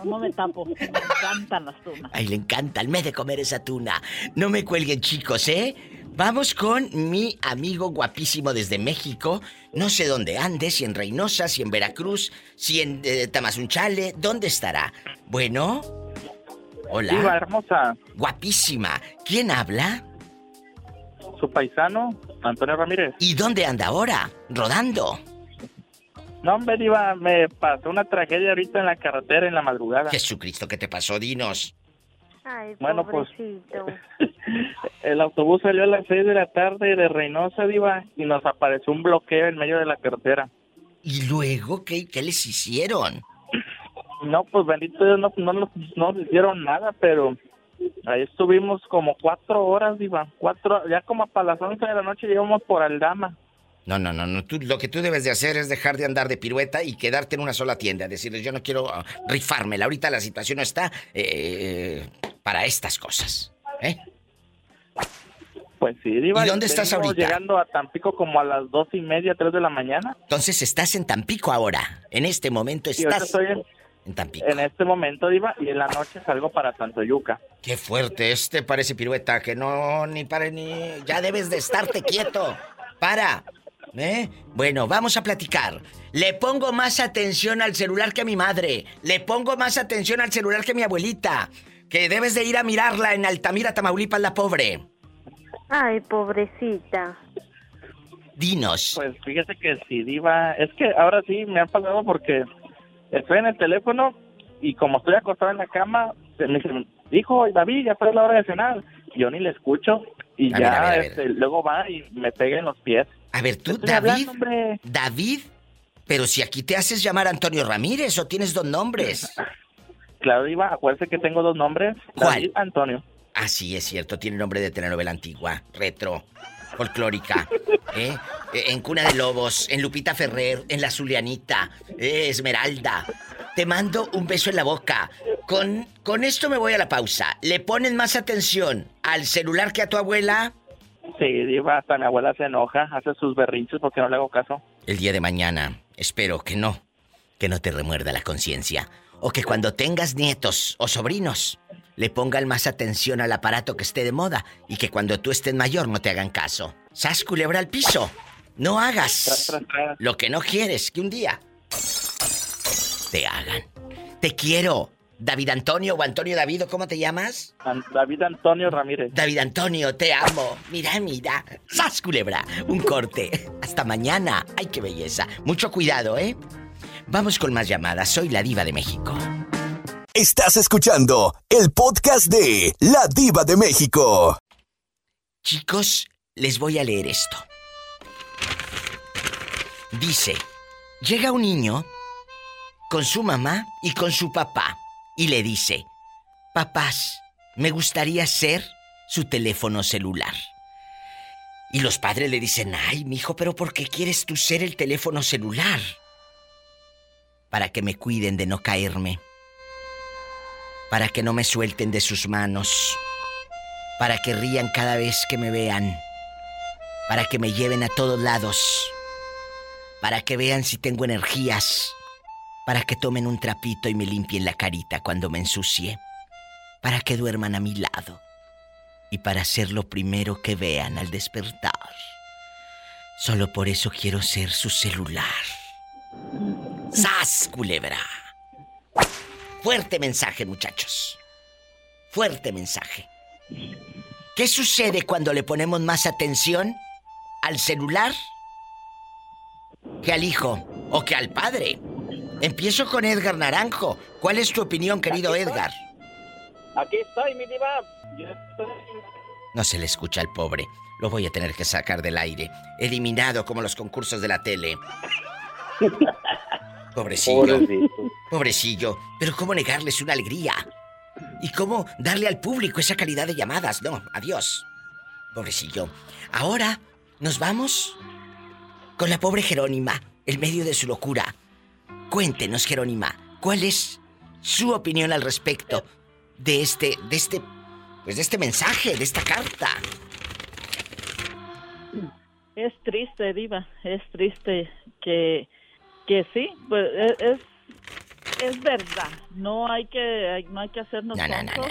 [SPEAKER 9] No me tapo. Me encantan las tunas.
[SPEAKER 2] Ay, le encanta el mes de comer esa tuna. No me cuelguen, chicos, ¿eh? Vamos con mi amigo guapísimo desde México. No sé dónde ande, si en Reynosa, si en Veracruz, si en eh, Tamazunchale. ¿Dónde estará? Bueno. Hola.
[SPEAKER 14] Viva, hermosa.
[SPEAKER 2] Guapísima. ¿Quién habla?
[SPEAKER 14] Su paisano, Antonio Ramírez.
[SPEAKER 2] ¿Y dónde anda ahora? Rodando.
[SPEAKER 14] No, hombre, Diva, me pasó una tragedia ahorita en la carretera en la madrugada.
[SPEAKER 2] Jesucristo, ¿qué te pasó? Dinos.
[SPEAKER 4] Ay,
[SPEAKER 14] Bueno, pues. El autobús salió a las 6 de la tarde de Reynosa, Diva, y nos apareció un bloqueo en medio de la carretera.
[SPEAKER 2] ¿Y luego qué, qué les hicieron?
[SPEAKER 14] No, pues bendito Dios, no, no, nos- no nos hicieron nada, pero ahí estuvimos como cuatro horas, Diva. Cuatro, ya como para las 11 de la noche llegamos por Aldama.
[SPEAKER 2] No, no, no, no. Tú, lo que tú debes de hacer es dejar de andar de pirueta y quedarte en una sola tienda. Decirles, yo no quiero ah, rifármela. Ahorita la situación no está eh, para estas cosas. ¿Eh?
[SPEAKER 14] Pues sí, Diva.
[SPEAKER 2] ¿Y dónde estás ahorita?
[SPEAKER 14] llegando a Tampico como a las dos y media, tres de la mañana.
[SPEAKER 2] Entonces estás en Tampico ahora. En este momento estás
[SPEAKER 14] estoy en,
[SPEAKER 2] en Tampico.
[SPEAKER 14] en este momento, Diva, y en la noche salgo para Tantoyuca.
[SPEAKER 2] Qué fuerte, este parece pirueta, que no, ni para ni... Ya debes de estarte quieto. Para. ¿Eh? Bueno, vamos a platicar. Le pongo más atención al celular que a mi madre. Le pongo más atención al celular que a mi abuelita. Que debes de ir a mirarla en Altamira, Tamaulipas, la pobre.
[SPEAKER 4] Ay, pobrecita.
[SPEAKER 2] Dinos.
[SPEAKER 14] Pues fíjese que sí, Diva. Es que ahora sí me ha pasado porque estoy en el teléfono y como estoy acostado en la cama, se me dice, hijo, David, ya fue la hora de cenar. Yo ni le escucho y
[SPEAKER 2] A
[SPEAKER 14] ya
[SPEAKER 2] ver, a ver, a ver.
[SPEAKER 14] este, luego va y me pega en los pies.
[SPEAKER 2] A ver, tú,
[SPEAKER 14] Estoy
[SPEAKER 2] David.
[SPEAKER 14] hablando.
[SPEAKER 2] David. Pero si aquí te haces llamar Antonio Ramírez o tienes dos nombres.
[SPEAKER 14] Claro, Diva, acuérdese que tengo dos nombres.
[SPEAKER 2] ¿Cuál?
[SPEAKER 14] David Antonio.
[SPEAKER 2] Ah, sí, es cierto, tiene nombre de telenovela antigua, retro, folclórica. ¿eh? ¿eh? En Cuna de Lobos, en Lupita Ferrer, en La Zulianita, eh, Esmeralda. Te mando un beso en la boca. Con, con esto me voy a la pausa. ¿Le ponen más atención al celular que a tu abuela?
[SPEAKER 14] Sí, Diva, hasta mi abuela se enoja, hace sus berrinches porque no le hago caso.
[SPEAKER 2] El día de mañana, espero que no, que no te remuerda la conciencia. O que cuando tengas nietos o sobrinos, le pongan más atención al aparato que esté de moda y que cuando tú estés mayor no te hagan caso. ¡Sas culebra al piso! No hagas lo que no quieres que un día te hagan. Te quiero. David Antonio o Antonio David, ¿cómo te llamas?
[SPEAKER 14] David Antonio Ramírez.
[SPEAKER 2] David Antonio, te amo. Mira, mira. ¡Sas, culebra! Un corte. Hasta mañana. ¡Ay, qué belleza! Mucho cuidado, ¿eh? Vamos con más llamadas. Soy la diva de México.
[SPEAKER 1] Estás escuchando el podcast de La Diva de México.
[SPEAKER 2] Chicos, les voy a leer esto. Dice, llega un niño con su mamá y con su papá y le dice, papás, me gustaría ser su teléfono celular. Y los padres le dicen, ay, mi hijo, pero ¿por qué quieres tú ser el teléfono celular? Para que me cuiden de no caerme para que no me suelten de sus manos, para que rían cada vez que me vean, para que me lleven a todos lados, para que vean si tengo energías, para que tomen un trapito y me limpien la carita cuando me ensucie, para que duerman a mi lado y para ser lo primero que vean al despertar. Solo por eso quiero ser su celular. ¡Sas, culebra! Fuerte mensaje, muchachos. Fuerte mensaje. ¿Qué sucede cuando le ponemos más atención al celular que al hijo o que al padre? Empiezo con Edgar Naranjo. ¿Cuál es tu opinión, querido Edgar?
[SPEAKER 14] Aquí estoy, mi diva.
[SPEAKER 2] No se le escucha al pobre. Lo voy a tener que sacar del aire. Eliminado como los concursos de la tele. Pobrecillo. Pobrecillo. Pero ¿cómo negarles una alegría? ¿Y cómo darle al público esa calidad de llamadas? No, adiós. Pobrecillo. Ahora nos vamos con la pobre Jerónima, en medio de su locura. Cuéntenos, Jerónima, ¿cuál es su opinión al respecto de este, de este, pues de este mensaje, de esta carta?
[SPEAKER 9] Es triste, Diva, es triste que que sí, pues es, es, verdad. No hay que no hay que hacernos
[SPEAKER 2] no, no, no, no,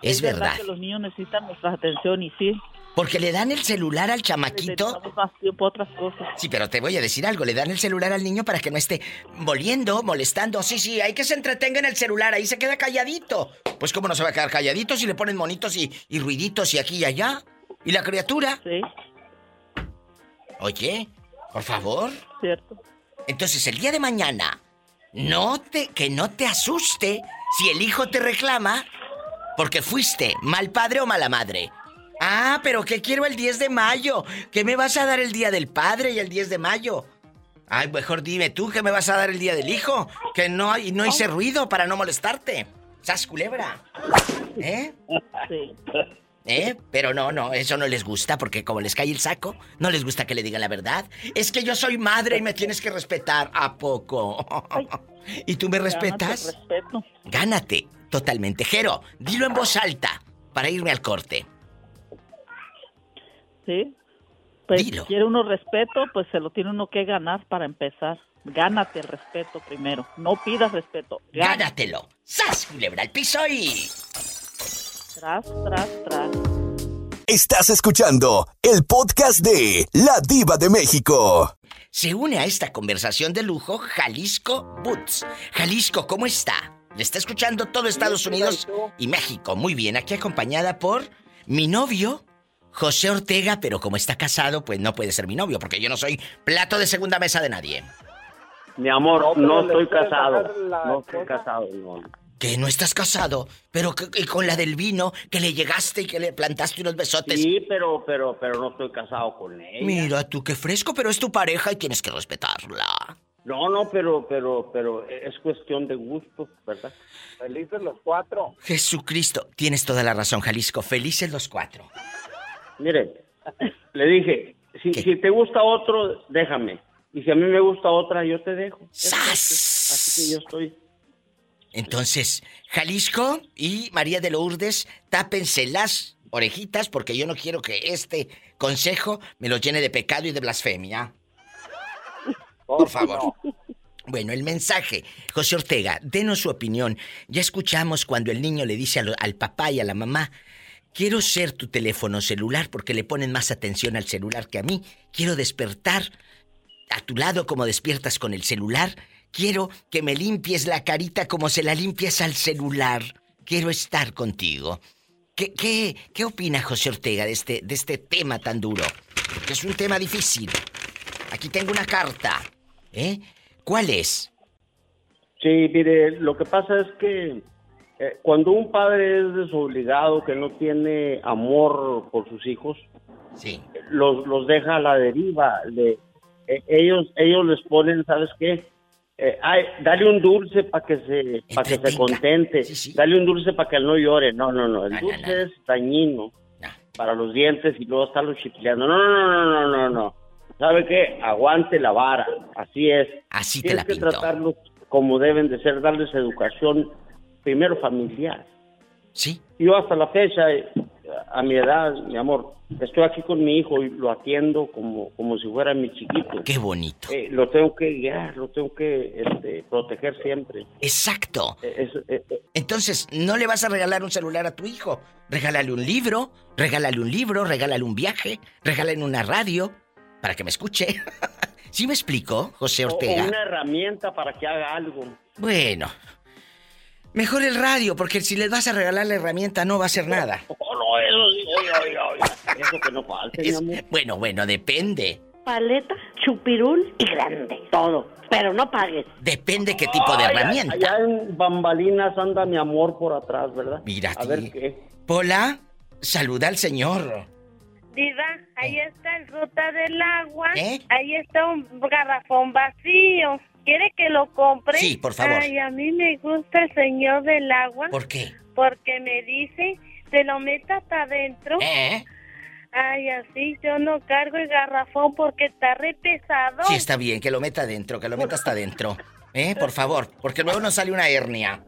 [SPEAKER 2] Es,
[SPEAKER 9] es verdad. que los niños necesitan nuestra atención y sí.
[SPEAKER 2] Porque le dan el celular al chamaquito.
[SPEAKER 9] más tiempo otras cosas.
[SPEAKER 2] Sí, pero te voy a decir algo. Le dan el celular al niño para que no esté moliendo, molestando. Sí, sí, hay que se entretenga en el celular. Ahí se queda calladito. Pues, ¿cómo no se va a quedar calladito si le ponen monitos y, y ruiditos y aquí y allá? ¿Y la criatura?
[SPEAKER 9] Sí.
[SPEAKER 2] Oye, por favor.
[SPEAKER 9] Cierto.
[SPEAKER 2] Entonces el día de mañana, no te, que no te asuste si el hijo te reclama porque fuiste mal padre o mala madre. Ah, pero ¿qué quiero el 10 de mayo? ¿Qué me vas a dar el día del padre y el 10 de mayo? Ay, mejor dime tú qué me vas a dar el día del hijo. Que no, no hice ruido para no molestarte. ¡Sas culebra! ¿Eh? Sí. ¿Eh? Pero no, no, eso no les gusta porque como les cae el saco, no les gusta que le digan la verdad. Es que yo soy madre y me tienes que respetar. ¿A poco? ¿Y tú me respetas?
[SPEAKER 9] Respeto.
[SPEAKER 2] Gánate, totalmente. Jero, dilo en voz alta para irme al corte.
[SPEAKER 9] Sí. Pues si quiere uno respeto, pues se lo tiene uno que ganar para empezar. Gánate el respeto primero. No pidas respeto.
[SPEAKER 2] Gánatelo. ¡Sas, culebra al piso y...
[SPEAKER 9] Tras, tras, tras.
[SPEAKER 1] Estás escuchando el podcast de La Diva de México.
[SPEAKER 2] Se une a esta conversación de lujo Jalisco Boots. Jalisco, ¿cómo está? Le está escuchando todo Estados Unidos y México. Muy bien, aquí acompañada por mi novio, José Ortega, pero como está casado, pues no puede ser mi novio, porque yo no soy plato de segunda mesa de nadie.
[SPEAKER 15] Mi amor, no, estoy casado. No estoy casado, no.
[SPEAKER 2] Que no estás casado, pero que, con la del vino, que le llegaste y que le plantaste unos besotes.
[SPEAKER 15] Sí, pero, pero, pero no estoy casado con ella.
[SPEAKER 2] Mira tú, qué fresco, pero es tu pareja y tienes que respetarla.
[SPEAKER 15] No, no, pero, pero, pero es cuestión de gusto, ¿verdad?
[SPEAKER 3] Felices los cuatro.
[SPEAKER 2] Jesucristo, tienes toda la razón, Jalisco. Felices los cuatro.
[SPEAKER 15] Mire, le dije, si, si te gusta otro, déjame. Y si a mí me gusta otra, yo te dejo.
[SPEAKER 2] ¡Sas!
[SPEAKER 15] Así que yo estoy.
[SPEAKER 2] Entonces, Jalisco y María de Lourdes, tápense las orejitas porque yo no quiero que este consejo me lo llene de pecado y de blasfemia. Por favor. Bueno, el mensaje. José Ortega, denos su opinión. Ya escuchamos cuando el niño le dice al, al, papá y a la mamá, quiero ser tu teléfono celular porque le ponen más atención al celular que a mí. Quiero despertar a tu lado como despiertas con el celular. Quiero que me limpies la carita como se la limpias al celular. Quiero estar contigo. ¿Qué, qué, qué opina José Ortega de este, de este tema tan duro? Porque es un tema difícil. Aquí tengo una carta. ¿Eh? ¿Cuál es?
[SPEAKER 15] Sí, mire, lo que pasa es que eh, cuando un padre es desobligado, que no tiene amor por sus hijos,
[SPEAKER 2] sí.
[SPEAKER 15] los, los deja a la deriva. De, eh, ellos, ellos les ponen, ¿sabes qué? Eh, ay, dale un dulce para que se para que se contente.
[SPEAKER 2] Sí, sí.
[SPEAKER 15] Dale un dulce para que él no llore. No, no, no. El
[SPEAKER 2] No,
[SPEAKER 15] dulce
[SPEAKER 2] no.
[SPEAKER 15] es dañino para los dientes y luego estarlo chipleando. No, no, no, no, no, no. ¿Sabe qué? Aguante la vara. Así es.
[SPEAKER 2] Así te
[SPEAKER 15] Tienes
[SPEAKER 2] la
[SPEAKER 15] que
[SPEAKER 2] pinto.
[SPEAKER 15] tratarlos como deben de ser, darles educación primero familiar.
[SPEAKER 2] Sí.
[SPEAKER 15] Yo hasta la fecha, eh, a mi edad, mi amor, estoy aquí con mi hijo y lo atiendo como, como si fuera mi chiquito.
[SPEAKER 2] Qué bonito.
[SPEAKER 15] Eh, lo tengo que guiar, lo tengo que este, proteger siempre.
[SPEAKER 2] Exacto.
[SPEAKER 15] Eh, es- eh, eh,
[SPEAKER 2] Entonces, no le vas a regalar un celular a tu hijo. Regálale un libro, regálale un libro, regálale un viaje, regálale una radio para que me escuche. ¿Sí me explico, José
[SPEAKER 15] o- o
[SPEAKER 2] Ortega?
[SPEAKER 15] una herramienta para que haga algo.
[SPEAKER 2] Bueno, mejor el radio, porque si le vas a regalar la herramienta no va a hacer nada.
[SPEAKER 15] Oh, no, eso sí, que no falte, mi
[SPEAKER 2] Es-
[SPEAKER 15] amor.
[SPEAKER 2] bueno, bueno, depende.
[SPEAKER 16] Paleta, chupirul y grande. Todo. Pero no pagues.
[SPEAKER 2] Depende qué tipo de
[SPEAKER 15] Ay,
[SPEAKER 2] herramienta.
[SPEAKER 15] Allá en bambalinas anda mi amor por atrás, ¿verdad?
[SPEAKER 2] Mira,
[SPEAKER 15] A ver qué.
[SPEAKER 2] Pola, saluda al señor.
[SPEAKER 6] Diva, ahí está el ruta del agua.
[SPEAKER 2] ¿Eh?
[SPEAKER 6] Ahí está un garrafón vacío. ¿Quiere que lo compre?
[SPEAKER 2] Sí, por favor.
[SPEAKER 6] Ay, a mí me gusta el señor del agua.
[SPEAKER 2] ¿Por qué?
[SPEAKER 6] Porque me dice, te lo metas adentro.
[SPEAKER 2] ¿Eh?
[SPEAKER 6] Ay, así yo no cargo el garrafón porque está re pesado.
[SPEAKER 2] Sí, está bien, que lo meta adentro, que lo meta hasta adentro. ¿Eh? Por favor, porque luego nos sale una hernia.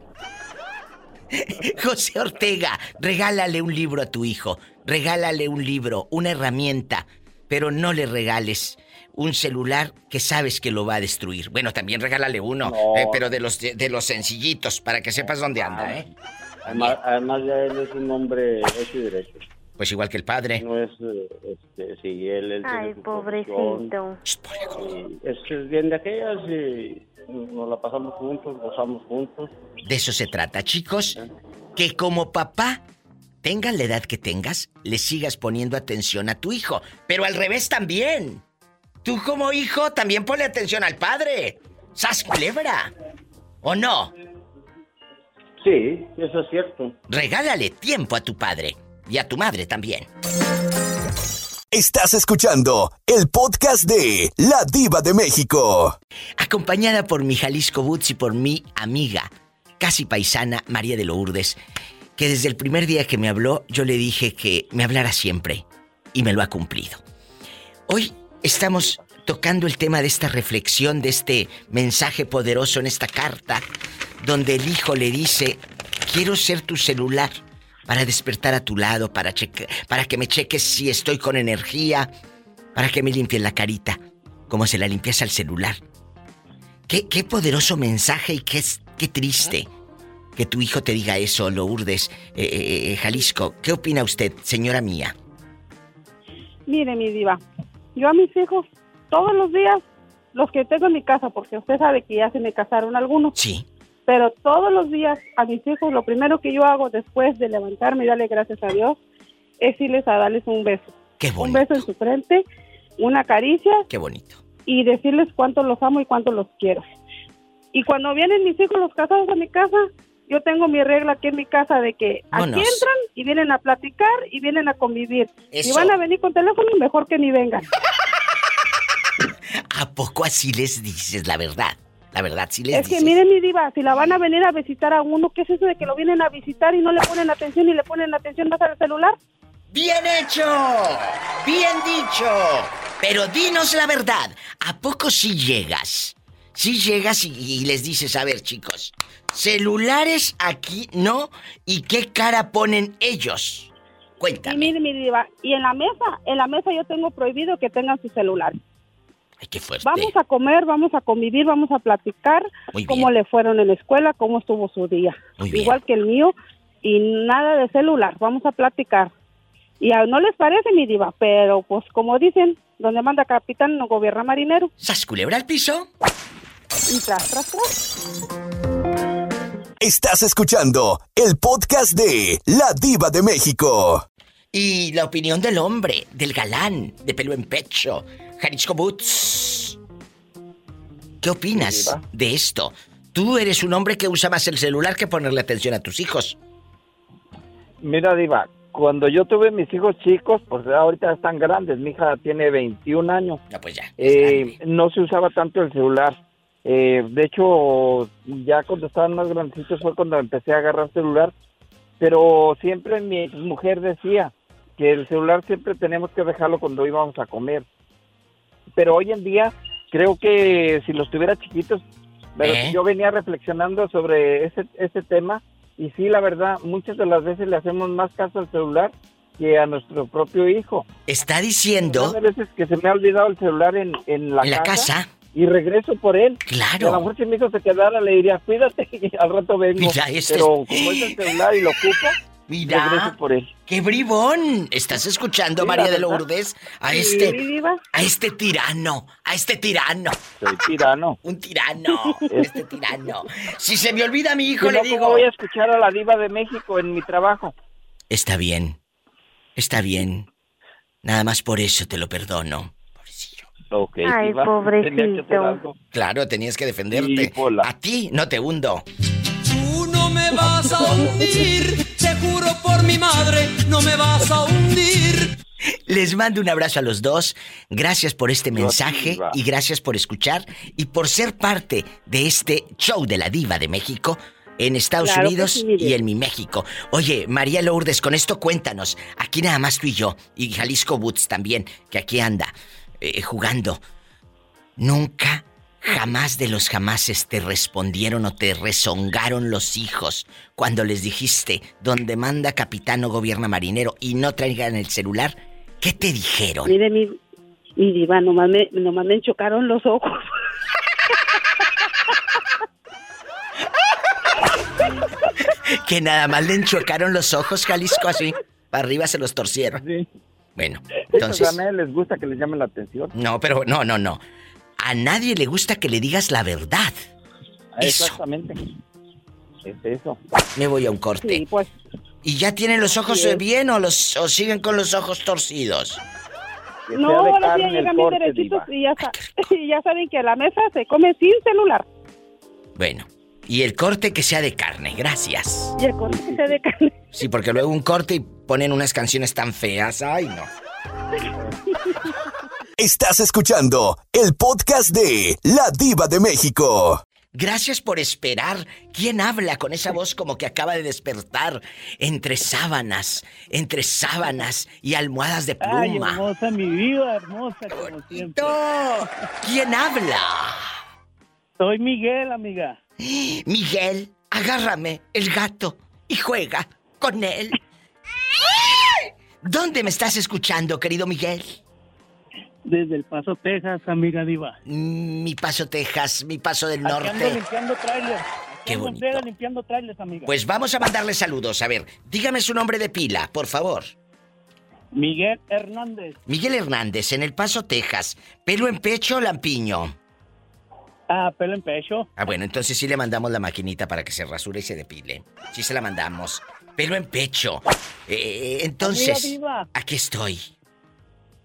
[SPEAKER 2] José Ortega, regálale un libro a tu hijo. Regálale un libro, una herramienta. Pero no le regales un celular que sabes que lo va a destruir. Bueno, también regálale uno,
[SPEAKER 15] No.
[SPEAKER 2] eh, pero de los, de, de los sencillitos, para que sepas dónde anda, ¿eh?
[SPEAKER 15] Además, además ya él es un hombre hecho y derecho.
[SPEAKER 2] Pues igual que el padre.
[SPEAKER 15] No es, eh, este, sí, él, él
[SPEAKER 16] Ay, pobrecito.
[SPEAKER 15] Y es bien de aquellas y nos la pasamos juntos, gozamos juntos.
[SPEAKER 2] De eso se trata, chicos. Que como papá, tengas la edad que tengas, le sigas poniendo atención a tu hijo. Pero al revés también. Tú como hijo también ponle atención al padre. ¡Sas culebra! ¿O no?
[SPEAKER 15] Sí, eso es cierto.
[SPEAKER 2] Regálale tiempo a tu padre. Y a tu madre también.
[SPEAKER 1] Estás escuchando el podcast de La Diva de México.
[SPEAKER 2] Acompañada por mi Jalisco Boots y por mi amiga, casi paisana, María de Lourdes, que desde el primer día que me habló, yo le dije que me hablara siempre. Y me lo ha cumplido. Hoy estamos tocando el tema de esta reflexión, de este mensaje poderoso en esta carta, donde el hijo le dice, quiero ser tu celular para despertar a tu lado, para, que me cheques si estoy con energía, para que me limpies la carita, como se la limpias al celular. Qué, poderoso mensaje y qué triste que tu hijo te diga eso, Lourdes, eh, eh, eh, Jalisco. ¿Qué opina usted, señora mía?
[SPEAKER 12] Mire, mi diva, yo a mis hijos todos los días, los que tengo en mi casa, porque usted sabe que ya se me casaron algunos.
[SPEAKER 2] Sí.
[SPEAKER 12] Pero todos los días a mis hijos lo primero que yo hago después de levantarme y darle gracias a Dios es irles a darles un beso.
[SPEAKER 2] Qué
[SPEAKER 12] Un
[SPEAKER 2] bonito,
[SPEAKER 12] beso en su frente, una caricia
[SPEAKER 2] qué bonito.
[SPEAKER 12] y decirles cuánto los amo y cuánto los quiero. Y cuando vienen mis hijos los casados a mi casa, yo tengo mi regla aquí en mi casa de que aquí entran y vienen a platicar y vienen a convivir.
[SPEAKER 2] Eso.
[SPEAKER 12] Si van a venir con teléfono, mejor que ni vengan.
[SPEAKER 2] ¿A poco así les dices la verdad? La verdad, sí les
[SPEAKER 12] Es que miren, mi diva, si la van a venir a visitar a uno, ¿qué es eso de que lo vienen a visitar y no le ponen atención y le ponen atención más al celular?
[SPEAKER 2] ¡Bien hecho! ¡Bien dicho! Pero dinos la verdad, ¿a poco si llegas? Si llegas y, les dices, a ver chicos, celulares aquí no, ¿y qué cara ponen ellos? Cuéntame.
[SPEAKER 12] Y mire, mi diva, y en la mesa, en la mesa yo tengo prohibido que tengan su celular.
[SPEAKER 2] Ay, qué fuerte.
[SPEAKER 12] Vamos a comer, vamos a convivir, vamos a platicar cómo le fueron en la escuela, cómo estuvo su día. Igual que el mío, y nada de celular, vamos a platicar. Y a, no les parece, mi diva, pero pues como dicen, donde manda capitán no gobierna marinero.
[SPEAKER 2] ¿Sas culebra al piso?
[SPEAKER 12] Y tras, tras, tras.
[SPEAKER 1] Estás escuchando el podcast de La Diva de México.
[SPEAKER 2] Y la opinión del hombre, del galán, de pelo en pecho, Jalisco Boots. ¿Qué opinas de esto? Tú eres un hombre que usa más el celular que ponerle atención a tus hijos.
[SPEAKER 17] Mira, Diva, cuando yo tuve mis hijos chicos, pues ahorita están grandes, mi hija tiene 21 años.
[SPEAKER 2] No, pues ya.
[SPEAKER 17] Eh, no se usaba tanto el celular. Eh, de hecho, ya cuando estaban más grandecitos fue cuando empecé a agarrar celular. Pero siempre mi mujer decía que el celular siempre tenemos que dejarlo cuando íbamos a comer. Pero hoy en día creo que si los tuviera chiquitos, pero
[SPEAKER 2] ¿Eh?
[SPEAKER 17] yo venía reflexionando sobre ese, ese tema y sí, la verdad, muchas de las veces le hacemos más caso al celular que a nuestro propio hijo.
[SPEAKER 2] Está diciendo...
[SPEAKER 17] Hay veces que se me ha olvidado el celular en, en la,
[SPEAKER 2] ¿En la casa?
[SPEAKER 17] Y regreso por él.
[SPEAKER 2] Claro.
[SPEAKER 17] Y a lo mejor si mi hijo se quedara le diría, cuídate, y al rato vengo.
[SPEAKER 2] Mira, este
[SPEAKER 17] Pero
[SPEAKER 2] es-
[SPEAKER 17] como es el celular y lo ocupo,
[SPEAKER 2] Mira.
[SPEAKER 17] regreso por él.
[SPEAKER 2] ¡Qué bribón! ¿Estás escuchando,
[SPEAKER 17] Sí,
[SPEAKER 2] María de. Lourdes? A
[SPEAKER 17] Sí,
[SPEAKER 2] este...
[SPEAKER 17] Diva.
[SPEAKER 2] A este tirano. A este tirano.
[SPEAKER 17] Soy tirano.
[SPEAKER 2] Un tirano. Este tirano. Si se me olvida a mi hijo,
[SPEAKER 17] Si
[SPEAKER 2] le
[SPEAKER 17] no,
[SPEAKER 2] digo...
[SPEAKER 17] ¿cómo voy a escuchar a la diva de México en mi trabajo?
[SPEAKER 2] Está bien. Está bien. Nada más por eso te lo perdono.
[SPEAKER 17] Ok,
[SPEAKER 16] Ay, pobrecito.
[SPEAKER 17] Tenía que hacer algo.
[SPEAKER 2] Claro, tenías que defenderte.
[SPEAKER 17] Sí,
[SPEAKER 2] a ti no te hundo.
[SPEAKER 5] Tú no me vas a hundir, te juro por mi madre, no me vas a hundir.
[SPEAKER 2] Les mando un abrazo a los dos. Gracias por este mensaje y gracias por escuchar y por ser parte de este show de la diva de México en Estados
[SPEAKER 12] Claro
[SPEAKER 2] Unidos
[SPEAKER 12] sí,
[SPEAKER 2] y en mi México. Oye, María Lourdes, con esto cuéntanos. Aquí nada más tú y yo y Jalisco Boots también, que aquí anda eh, jugando. Nunca, jamás de los jamases te respondieron o te rezongaron los hijos cuando les dijiste donde manda capitán o gobierna marinero y no traigan el celular. ¿Qué te dijeron?
[SPEAKER 12] Mire, mi, mi diva, nomás me, nomás me chocaron los ojos.
[SPEAKER 2] Que nada más le enchuecaron los ojos, Jalisco, así. Para arriba se los torcieron. Bueno,
[SPEAKER 17] Entonces, a nadie les gusta que les llamen la atención.
[SPEAKER 2] No, pero no, no, no. A nadie le gusta que le digas la verdad. Eso.
[SPEAKER 17] Exactamente. Es eso.
[SPEAKER 2] Me voy a un corte.
[SPEAKER 12] Sí, pues.
[SPEAKER 2] ¿Y ya tienen los ojos bien o, los, o siguen con los ojos torcidos?
[SPEAKER 12] No, ahora sí llegan bien
[SPEAKER 17] corte,
[SPEAKER 12] derechitos y ya, sa- y ya saben que a la mesa se come sin celular.
[SPEAKER 2] Bueno, y el corte que sea de carne, gracias.
[SPEAKER 12] Y el corte que sea de carne.
[SPEAKER 2] Sí, porque luego un corte y ponen unas canciones tan feas. Ay, no.
[SPEAKER 1] Estás escuchando el podcast de La Diva de México.
[SPEAKER 2] Gracias por esperar. ¿Quién habla con esa voz como que acaba de despertar entre sábanas, entre sábanas y almohadas de
[SPEAKER 18] Ay,
[SPEAKER 2] pluma?
[SPEAKER 18] hermosa, mi vida, hermosa, como siempre.
[SPEAKER 2] ¿Quién habla?
[SPEAKER 18] Soy Miguel, amiga.
[SPEAKER 2] Miguel, agárrame el gato y juega con él. ¿Dónde me estás escuchando, querido Miguel?
[SPEAKER 18] Desde El Paso, Texas, amiga diva.
[SPEAKER 2] Mi paso, Texas, mi paso del
[SPEAKER 18] Aquí ando
[SPEAKER 2] norte.
[SPEAKER 18] limpiando trailers.
[SPEAKER 2] Qué bonito.
[SPEAKER 18] limpiando trailers, amiga.
[SPEAKER 2] Pues vamos a mandarle saludos. A ver, dígame su nombre de pila, por favor.
[SPEAKER 18] Miguel Hernández.
[SPEAKER 2] Miguel Hernández, en El Paso, Texas. ¿Pelo en pecho lampiño?
[SPEAKER 18] Ah, pelo en pecho.
[SPEAKER 2] Ah, bueno, entonces sí le mandamos la maquinita para que se rasure y se depile. Sí se la mandamos. Pelo en pecho. Eh, entonces,
[SPEAKER 18] Amiga diva.
[SPEAKER 2] aquí estoy.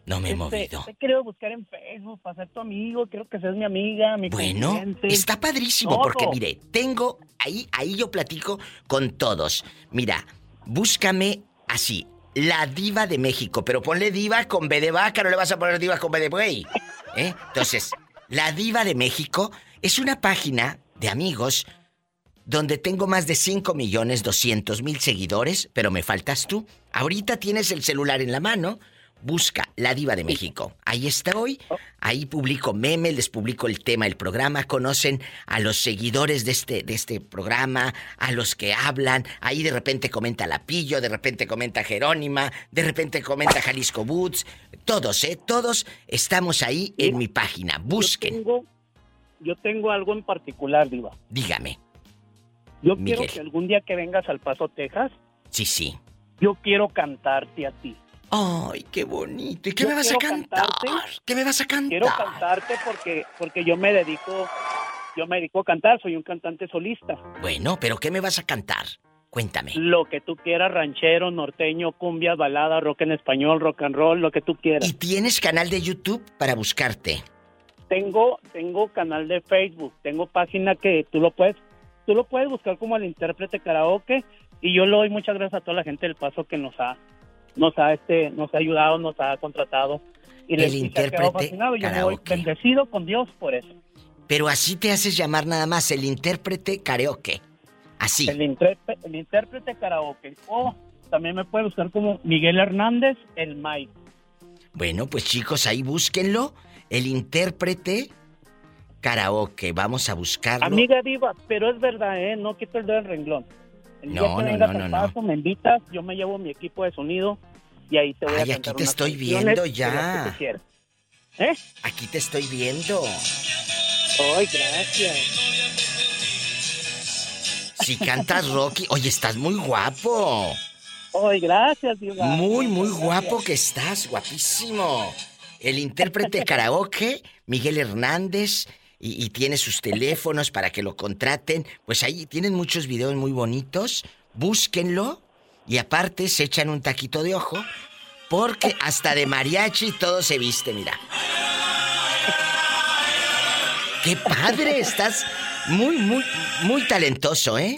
[SPEAKER 2] No me he
[SPEAKER 18] Este,
[SPEAKER 2] movido.
[SPEAKER 18] Te querido buscar en Facebook para ser tu amigo. Quiero que seas mi amiga, mi
[SPEAKER 2] Bueno, está padrísimo
[SPEAKER 18] Todo.
[SPEAKER 2] porque mire, tengo ahí ahí yo platico con todos. Mira, búscame así, la diva de México, pero ponle diva con B de vaca, no le vas a poner diva con B de buey. ¿Eh? Entonces, La Diva de México es una página de amigos donde tengo más de 5 millones 200 mil seguidores, pero me faltas tú. Ahorita tienes el celular en la mano, busca La Diva de México. Ahí estoy, ahí publico memes, les publico el tema del programa, conocen a los seguidores de este, de este programa, a los que hablan, ahí de repente comenta Lapillo, de repente comenta Jerónima, de repente comenta Jalisco Boots, todos, ¿eh? Todos estamos ahí en mi página, busquen.
[SPEAKER 18] Yo tengo, yo tengo algo en particular, Diva.
[SPEAKER 2] Dígame.
[SPEAKER 18] Yo quiero que algún día que vengas al Paso, Texas.
[SPEAKER 2] Sí, sí.
[SPEAKER 18] Yo quiero cantarte a ti.
[SPEAKER 2] Ay, qué bonito. ¿Y qué me vas a cantar? ¿Qué me vas a cantar?
[SPEAKER 18] Quiero cantarte porque, porque yo me dedico, yo me dedico a cantar, soy un cantante solista.
[SPEAKER 2] Bueno, pero ¿qué me vas a cantar? Cuéntame.
[SPEAKER 18] Lo que tú quieras, ranchero, norteño, cumbia, balada, rock en español, rock and roll, lo que tú quieras.
[SPEAKER 2] ¿Y tienes canal de YouTube para buscarte?
[SPEAKER 18] Tengo, tengo canal de Facebook, tengo página que tú lo puedes, tú lo puedes buscar como el intérprete karaoke y yo le doy muchas gracias a toda la gente del paso que nos ha nos ha este nos ha ayudado, nos ha contratado y
[SPEAKER 2] el intérprete
[SPEAKER 18] Yo voy bendecido con Dios por eso.
[SPEAKER 2] Pero así te haces llamar nada más el intérprete karaoke. Así.
[SPEAKER 18] El, el intérprete karaoke. O también me puede buscar como Miguel Hernández, el Mike.
[SPEAKER 2] Bueno, pues chicos, ahí búsquenlo. El intérprete karaoke. Vamos a buscarlo.
[SPEAKER 18] Amiga diva, pero es verdad, ¿eh? No quito el dedo del renglón. El
[SPEAKER 2] no,
[SPEAKER 18] día que
[SPEAKER 2] no, no, no,
[SPEAKER 18] paso, me invitas, yo me llevo mi equipo de sonido y ahí te voy
[SPEAKER 2] Ay,
[SPEAKER 18] a
[SPEAKER 2] aquí te estoy viendo ya.
[SPEAKER 18] ¿Eh?
[SPEAKER 2] Aquí te estoy viendo.
[SPEAKER 18] Ay, gracias.
[SPEAKER 2] Si cantas Rocky, oye, estás muy guapo.
[SPEAKER 18] Ay, gracias, Diva.
[SPEAKER 2] Muy, muy guapo que estás, guapísimo. El intérprete karaoke, Miguel Hernández, y, tiene sus teléfonos para que lo contraten. Pues ahí tienen muchos videos muy bonitos. Búsquenlo. Y aparte se echan un taquito de ojo. Porque hasta de mariachi todo se viste, mira. ¡Qué padre! Estás muy, muy, muy talentoso, ¿eh?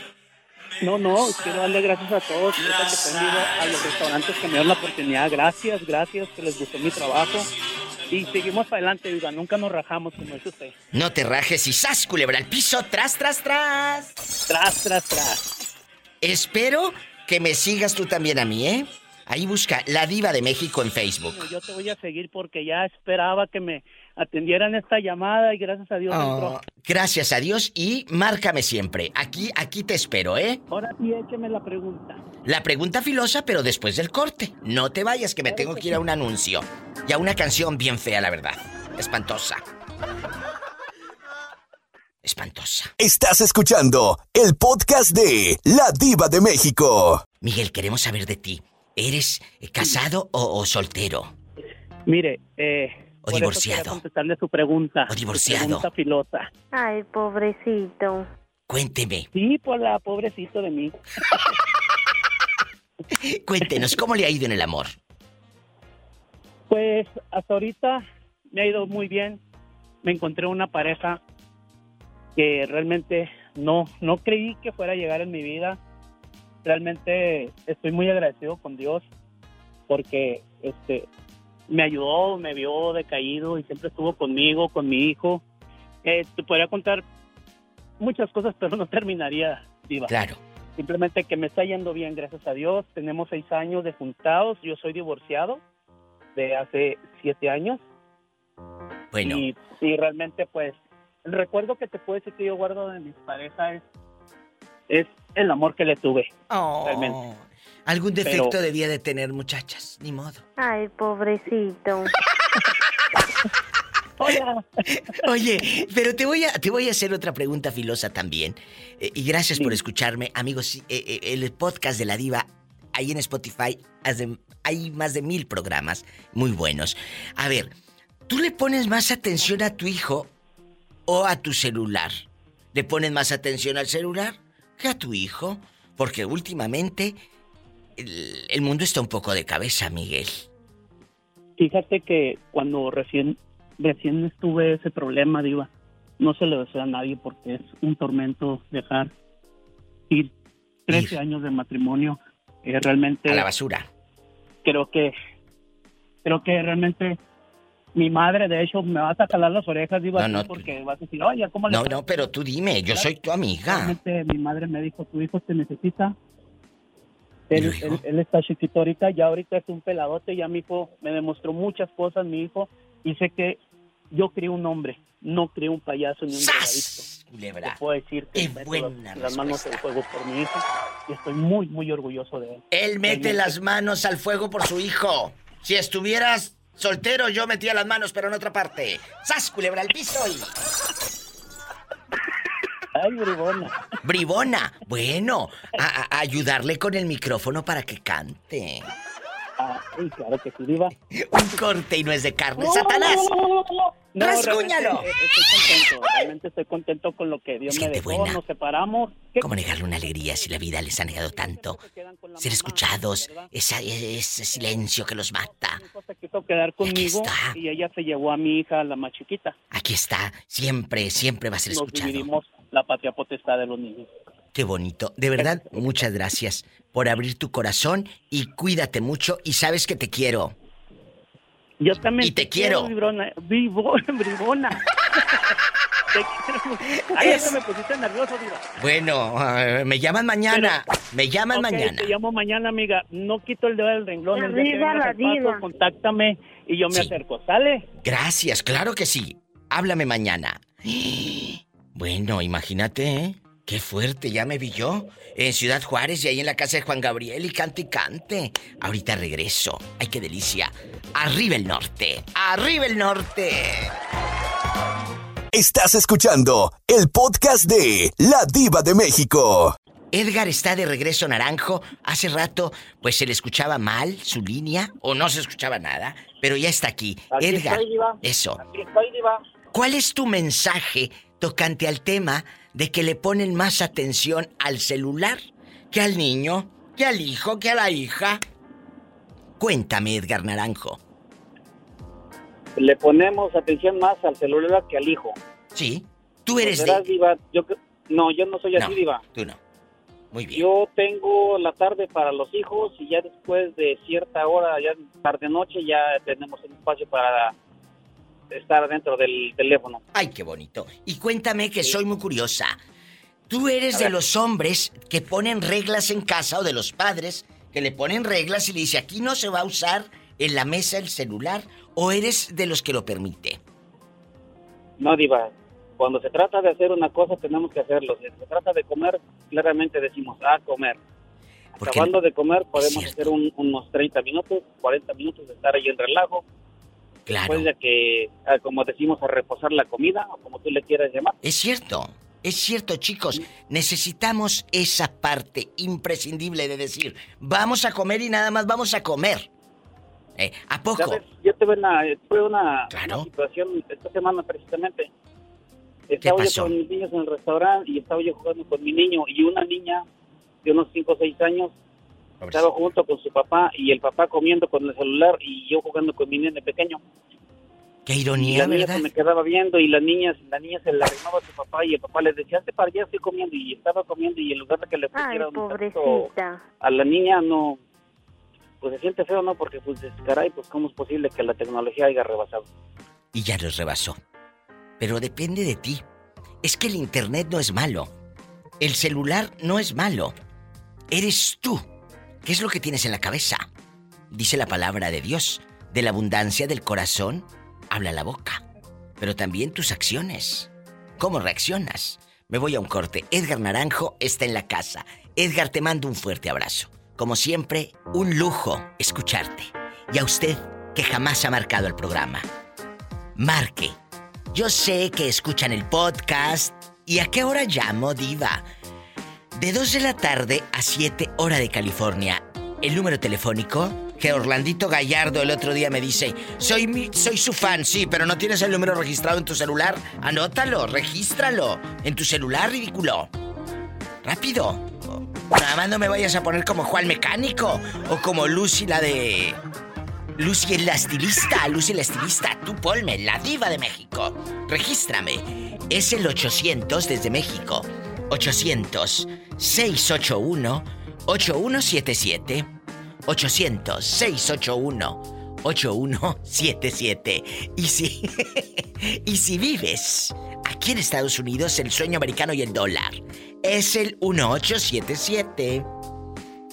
[SPEAKER 18] No, no, quiero darle gracias a todos que a los restaurantes que me dieron la oportunidad. Gracias, gracias, que les gustó mi trabajo. Y seguimos adelante, Diva, nunca nos rajamos, como dice usted.
[SPEAKER 2] No te rajes y sas, culebra al piso, tras, tras, tras.
[SPEAKER 18] Tras, tras, tras.
[SPEAKER 2] Espero que me sigas tú también a mí, ¿eh? Ahí busca La Diva de México en Facebook.
[SPEAKER 18] Yo te voy a seguir porque ya esperaba que me atendieran esta llamada y gracias a Dios
[SPEAKER 2] oh, Gracias a Dios y márcame siempre. Aquí, aquí te espero, ¿eh?
[SPEAKER 18] Ahora sí, écheme la pregunta.
[SPEAKER 2] La pregunta filosa, pero después del corte. No te vayas, que me tengo que ir a un anuncio. Y a una canción bien fea, la verdad. Espantosa. Espantosa.
[SPEAKER 1] Estás escuchando el podcast de La Diva de México.
[SPEAKER 2] Miguel, queremos saber de ti. ¿Eres casado o, soltero?
[SPEAKER 18] Mire, eh,
[SPEAKER 2] o divorciado.
[SPEAKER 18] contestarle su pregunta.
[SPEAKER 2] O divorciado.
[SPEAKER 18] Su filosa.
[SPEAKER 4] Ay, pobrecito.
[SPEAKER 2] Cuénteme.
[SPEAKER 18] Sí, pues la pobrecito de mí.
[SPEAKER 2] Cuéntenos, ¿cómo le ha ido en el amor?
[SPEAKER 18] Pues hasta ahorita me ha ido muy bien. Me encontré una pareja que realmente no, no creí que fuera a llegar en mi vida. Realmente estoy muy agradecido con Dios porque este me ayudó, me vio decaído y siempre estuvo conmigo, con mi hijo. Eh, te podría contar muchas cosas, pero no terminaría, Diva.
[SPEAKER 2] Claro.
[SPEAKER 18] Simplemente que me está yendo bien, gracias a Dios. Tenemos seis años de juntados. Yo soy divorciado de hace siete años.
[SPEAKER 2] Bueno.
[SPEAKER 18] Y, realmente, pues, el recuerdo que te puedo decir que yo guardo de mis parejas es, el amor que le tuve.
[SPEAKER 2] Oh. Realmente. Algún defecto debía de tener, muchachas, ni modo.
[SPEAKER 4] Ay, pobrecito.
[SPEAKER 2] Oye, pero te voy a te voy a hacer otra pregunta filosa también. Eh, y gracias por escucharme, amigos. Eh, eh, el podcast de la diva ahí en Spotify hay más de mil programas muy buenos. A ver, ¿tú le pones más atención a tu hijo o a tu celular? ¿Le pones más atención al celular que a tu hijo? Porque últimamente el, mundo está un poco de cabeza, Miguel.
[SPEAKER 18] Fíjate que cuando recién recién estuve ese problema, Diva. No se le desea a nadie porque es un tormento dejar ir 13 años de matrimonio. realmente.
[SPEAKER 2] A la basura.
[SPEAKER 18] Creo que. Creo que realmente Mi madre, de hecho, me vas a calar las orejas, Diva, no, no, porque vas a decir, oye, ¿cómo
[SPEAKER 2] le No, no, pero tú dime, yo soy tu amiga.
[SPEAKER 18] mi madre me dijo, tu hijo te necesita. Él, él, está chiquito ahorita, ya ahorita es un peladote, ya mi hijo me demostró muchas cosas, mi hijo, y sé que yo crié un hombre, no crié un payaso ni un drogadicto.
[SPEAKER 2] Culebra.
[SPEAKER 18] Te puedo decir que las, manos al fuego por mi hijo y estoy muy, muy orgulloso de él.
[SPEAKER 2] Él mete las manos al fuego por su hijo. Si estuvieras soltero, yo metía las manos, pero en otra parte. ¡Sas, culebra al piso y...
[SPEAKER 18] Ay, bribona.
[SPEAKER 2] Bribona. Bueno, a ayudarle con el micrófono para que cante.
[SPEAKER 18] Ah, claro que sí, Diva.
[SPEAKER 2] Un corte y no es de carne, Satanás. No, ¡Rasguñalo!
[SPEAKER 18] Estoy contento, realmente estoy contento con lo que Dios me dejó, nos separamos.
[SPEAKER 2] ¿Cómo negarle una alegría si la vida les ha negado tanto? Ser escuchados, ese silencio que los mata.
[SPEAKER 18] Se quiso quedar conmigo y ella se llevó a mi hija, la más chiquita.
[SPEAKER 2] Aquí está, siempre, siempre va a ser escuchado.
[SPEAKER 18] Nos dividimos la patria potestad de los niños.
[SPEAKER 2] Qué bonito. De verdad, muchas gracias por abrir tu corazón y cuídate mucho y sabes que te quiero.
[SPEAKER 18] Yo también.
[SPEAKER 2] Y te, quiero.
[SPEAKER 18] Vibrona, bribona. te quiero. Ahí me pusiste nervioso, digo.
[SPEAKER 2] Bueno, me llaman mañana. me llaman mañana.
[SPEAKER 18] Te llamo mañana, amiga. No quito el dedo del renglón. El día que la paso, contáctame y yo me acerco. ¿Sale?
[SPEAKER 2] Gracias, claro que sí. Háblame mañana. Bueno, imagínate, ¿eh? Qué fuerte, ya me vi yo. En Ciudad Juárez y ahí en la casa de Juan Gabriel y cante y cante. Ahorita regreso. Ay, qué delicia. Arriba el norte. Arriba el norte.
[SPEAKER 1] Estás escuchando el podcast de La Diva de México.
[SPEAKER 2] Edgar está de regreso naranjo. Hace rato, pues se le escuchaba mal su línea o no se escuchaba nada, pero ya está aquí. Edgar, eso. ¿Cuál es tu mensaje tocante al tema de que le ponen más atención al celular que al niño, que al hijo, que a la hija. Cuéntame, Edgar Naranjo.
[SPEAKER 19] Le ponemos atención más al celular que al hijo.
[SPEAKER 2] Sí. Tú eres de...
[SPEAKER 19] Diva? Yo, no, yo no soy así, Diva.
[SPEAKER 2] Tú no. Muy bien.
[SPEAKER 19] Yo tengo la tarde para los hijos y ya después de cierta hora, ya tarde-noche, ya tenemos un espacio para estar dentro del teléfono.
[SPEAKER 2] Ay, qué bonito. Y cuéntame que soy muy curiosa. ¿Tú eres de los hombres que ponen reglas en casa o de los padres que le ponen reglas y le dice aquí no se va a usar en la mesa el celular o eres de los que lo permite?
[SPEAKER 19] No, diva. Cuando se trata de hacer una cosa tenemos que hacerlo. Si se trata de comer, claramente decimos a comer. Acabando de comer podemos hacer unos 30 minutos, 40 minutos de estar ahí en relajo
[SPEAKER 2] Claro.
[SPEAKER 19] Después de que, ah, como decimos, a reposar la comida, o como tú le quieras llamar.
[SPEAKER 2] Es cierto. Es cierto, chicos, necesitamos esa parte imprescindible de decir, vamos a comer y nada más vamos a comer. Eh, ¿A poco?
[SPEAKER 19] Yo tuve una, una, situación esta semana precisamente. Estaba yo con mis niños en el restaurante y estaba yo jugando con mi niño y una niña de unos 5 o 6 años estaba junto con su papá y el papá comiendo con el celular y yo jugando con mi nene pequeño.
[SPEAKER 2] Qué ironía,
[SPEAKER 19] y la me quedaba viendo y la niña, la niña se la arrimaba a su papá y el papá le decía, hazte para allá, estoy comiendo. Y estaba comiendo y en lugar de que le pusiera un a la niña, no, pues se siente feo, ¿no? Porque pues, caray, pues cómo es posible que la tecnología haya rebasado.
[SPEAKER 2] Y ya los rebasó. Pero depende de ti. Es que el internet no es malo. El celular no es malo. Eres tú ¿Qué es lo que tienes en la cabeza? Dice la palabra de Dios. De la abundancia del corazón habla la boca. Pero también tus acciones. ¿Cómo reaccionas? Me voy a un corte. Edgar Naranjo está en la casa. Edgar, te mando un fuerte abrazo. Como siempre, un lujo escucharte. Y a usted, que jamás ha marcado el programa. Marque. Yo sé que escuchan el podcast. ¿Y a qué hora llamo, Diva? De 2 de la tarde a 7 hora de California. El número telefónico que Orlandito Gallardo el otro día me dice, soy, mi, soy su fan, sí, pero no tienes el número registrado en tu celular. Anótalo, regístralo en tu celular, ridículo. Rápido. Nada más no me vayas a poner como Juan Mecánico o como Lucy la de... Lucy la estilista, Lucy la estilista, tú ponme, la diva de México. Regístrame. Es el 800 desde México. 800-681-8177. 800-681. 8177. Y si y si vives aquí en Estados Unidos, el sueño americano y el dólar es el 1877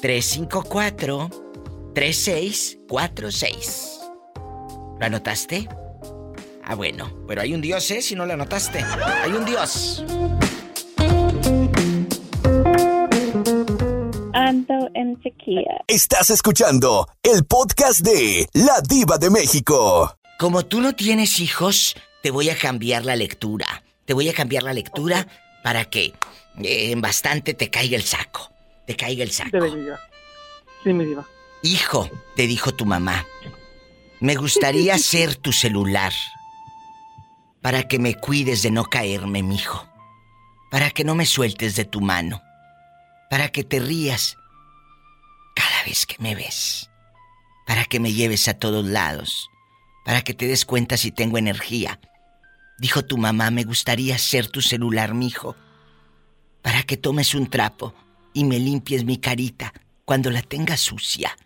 [SPEAKER 2] 354 3646. ¿Lo anotaste? Ah, bueno, pero hay un Dios, ¿eh? Si no lo anotaste. Hay un Dios.
[SPEAKER 8] Ando en sequía.
[SPEAKER 1] Estás escuchando el podcast de La Diva de México.
[SPEAKER 2] Como tú no tienes hijos, te voy a cambiar la lectura. Te voy a cambiar la lectura para que en bastante te caiga el saco. Te caiga el saco.
[SPEAKER 20] Sí, mi diva.
[SPEAKER 2] Hijo, te dijo tu mamá, me gustaría ser tu celular para que me cuides de no caerme, mijo. Para que no me sueltes de tu mano. Para que te rías cada vez que me ves. Para que me lleves a todos lados. Para que te des cuenta si tengo energía. Dijo tu mamá, me gustaría ser tu celular, mijo. Para que tomes un trapo y me limpies mi carita cuando la tengas sucia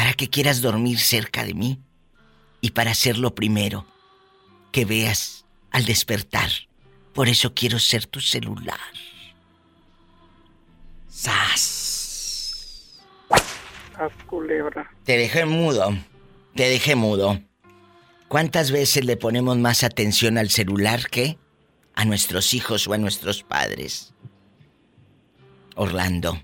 [SPEAKER 2] para que quieras dormir cerca de mí y para ser lo primero que veas al despertar. Por eso quiero ser tu celular. ¡Sas!
[SPEAKER 20] Culebra.
[SPEAKER 2] Te dejé mudo. Te dejé mudo. ¿Cuántas veces le ponemos más atención al celular que a nuestros hijos o a nuestros padres? Orlando.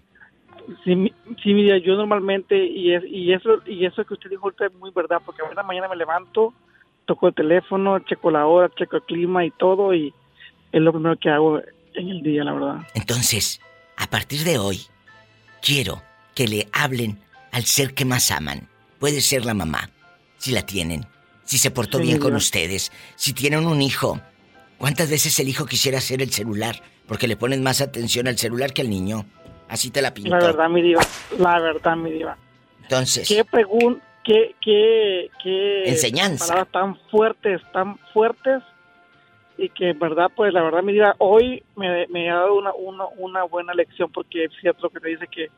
[SPEAKER 20] Sí, sí, mira, yo normalmente, y, es, y, eso, y eso que usted dijo es muy verdad, porque a la mañana me levanto, toco el teléfono, checo la hora, checo el clima y todo, y es lo primero que hago en el día, la verdad.
[SPEAKER 2] Entonces, a partir de hoy, quiero que le hablen al ser que más aman. Puede ser la mamá, si la tienen, si se portó bien con ustedes, si tienen un hijo. ¿Cuántas veces el hijo quisiera ser el celular? Porque le ponen más atención al celular que al niño. Así te la pinto.
[SPEAKER 20] La verdad, mi diva. La verdad, mi diva.
[SPEAKER 2] Entonces.
[SPEAKER 20] ¿Qué pregunta? Qué, qué, qué
[SPEAKER 2] enseñanza.
[SPEAKER 20] Palabras tan fuertes, tan fuertes. Y que en verdad, pues la verdad, mi diva, hoy me, me ha dado una, una, una, buena lección porque es cierto que me dice que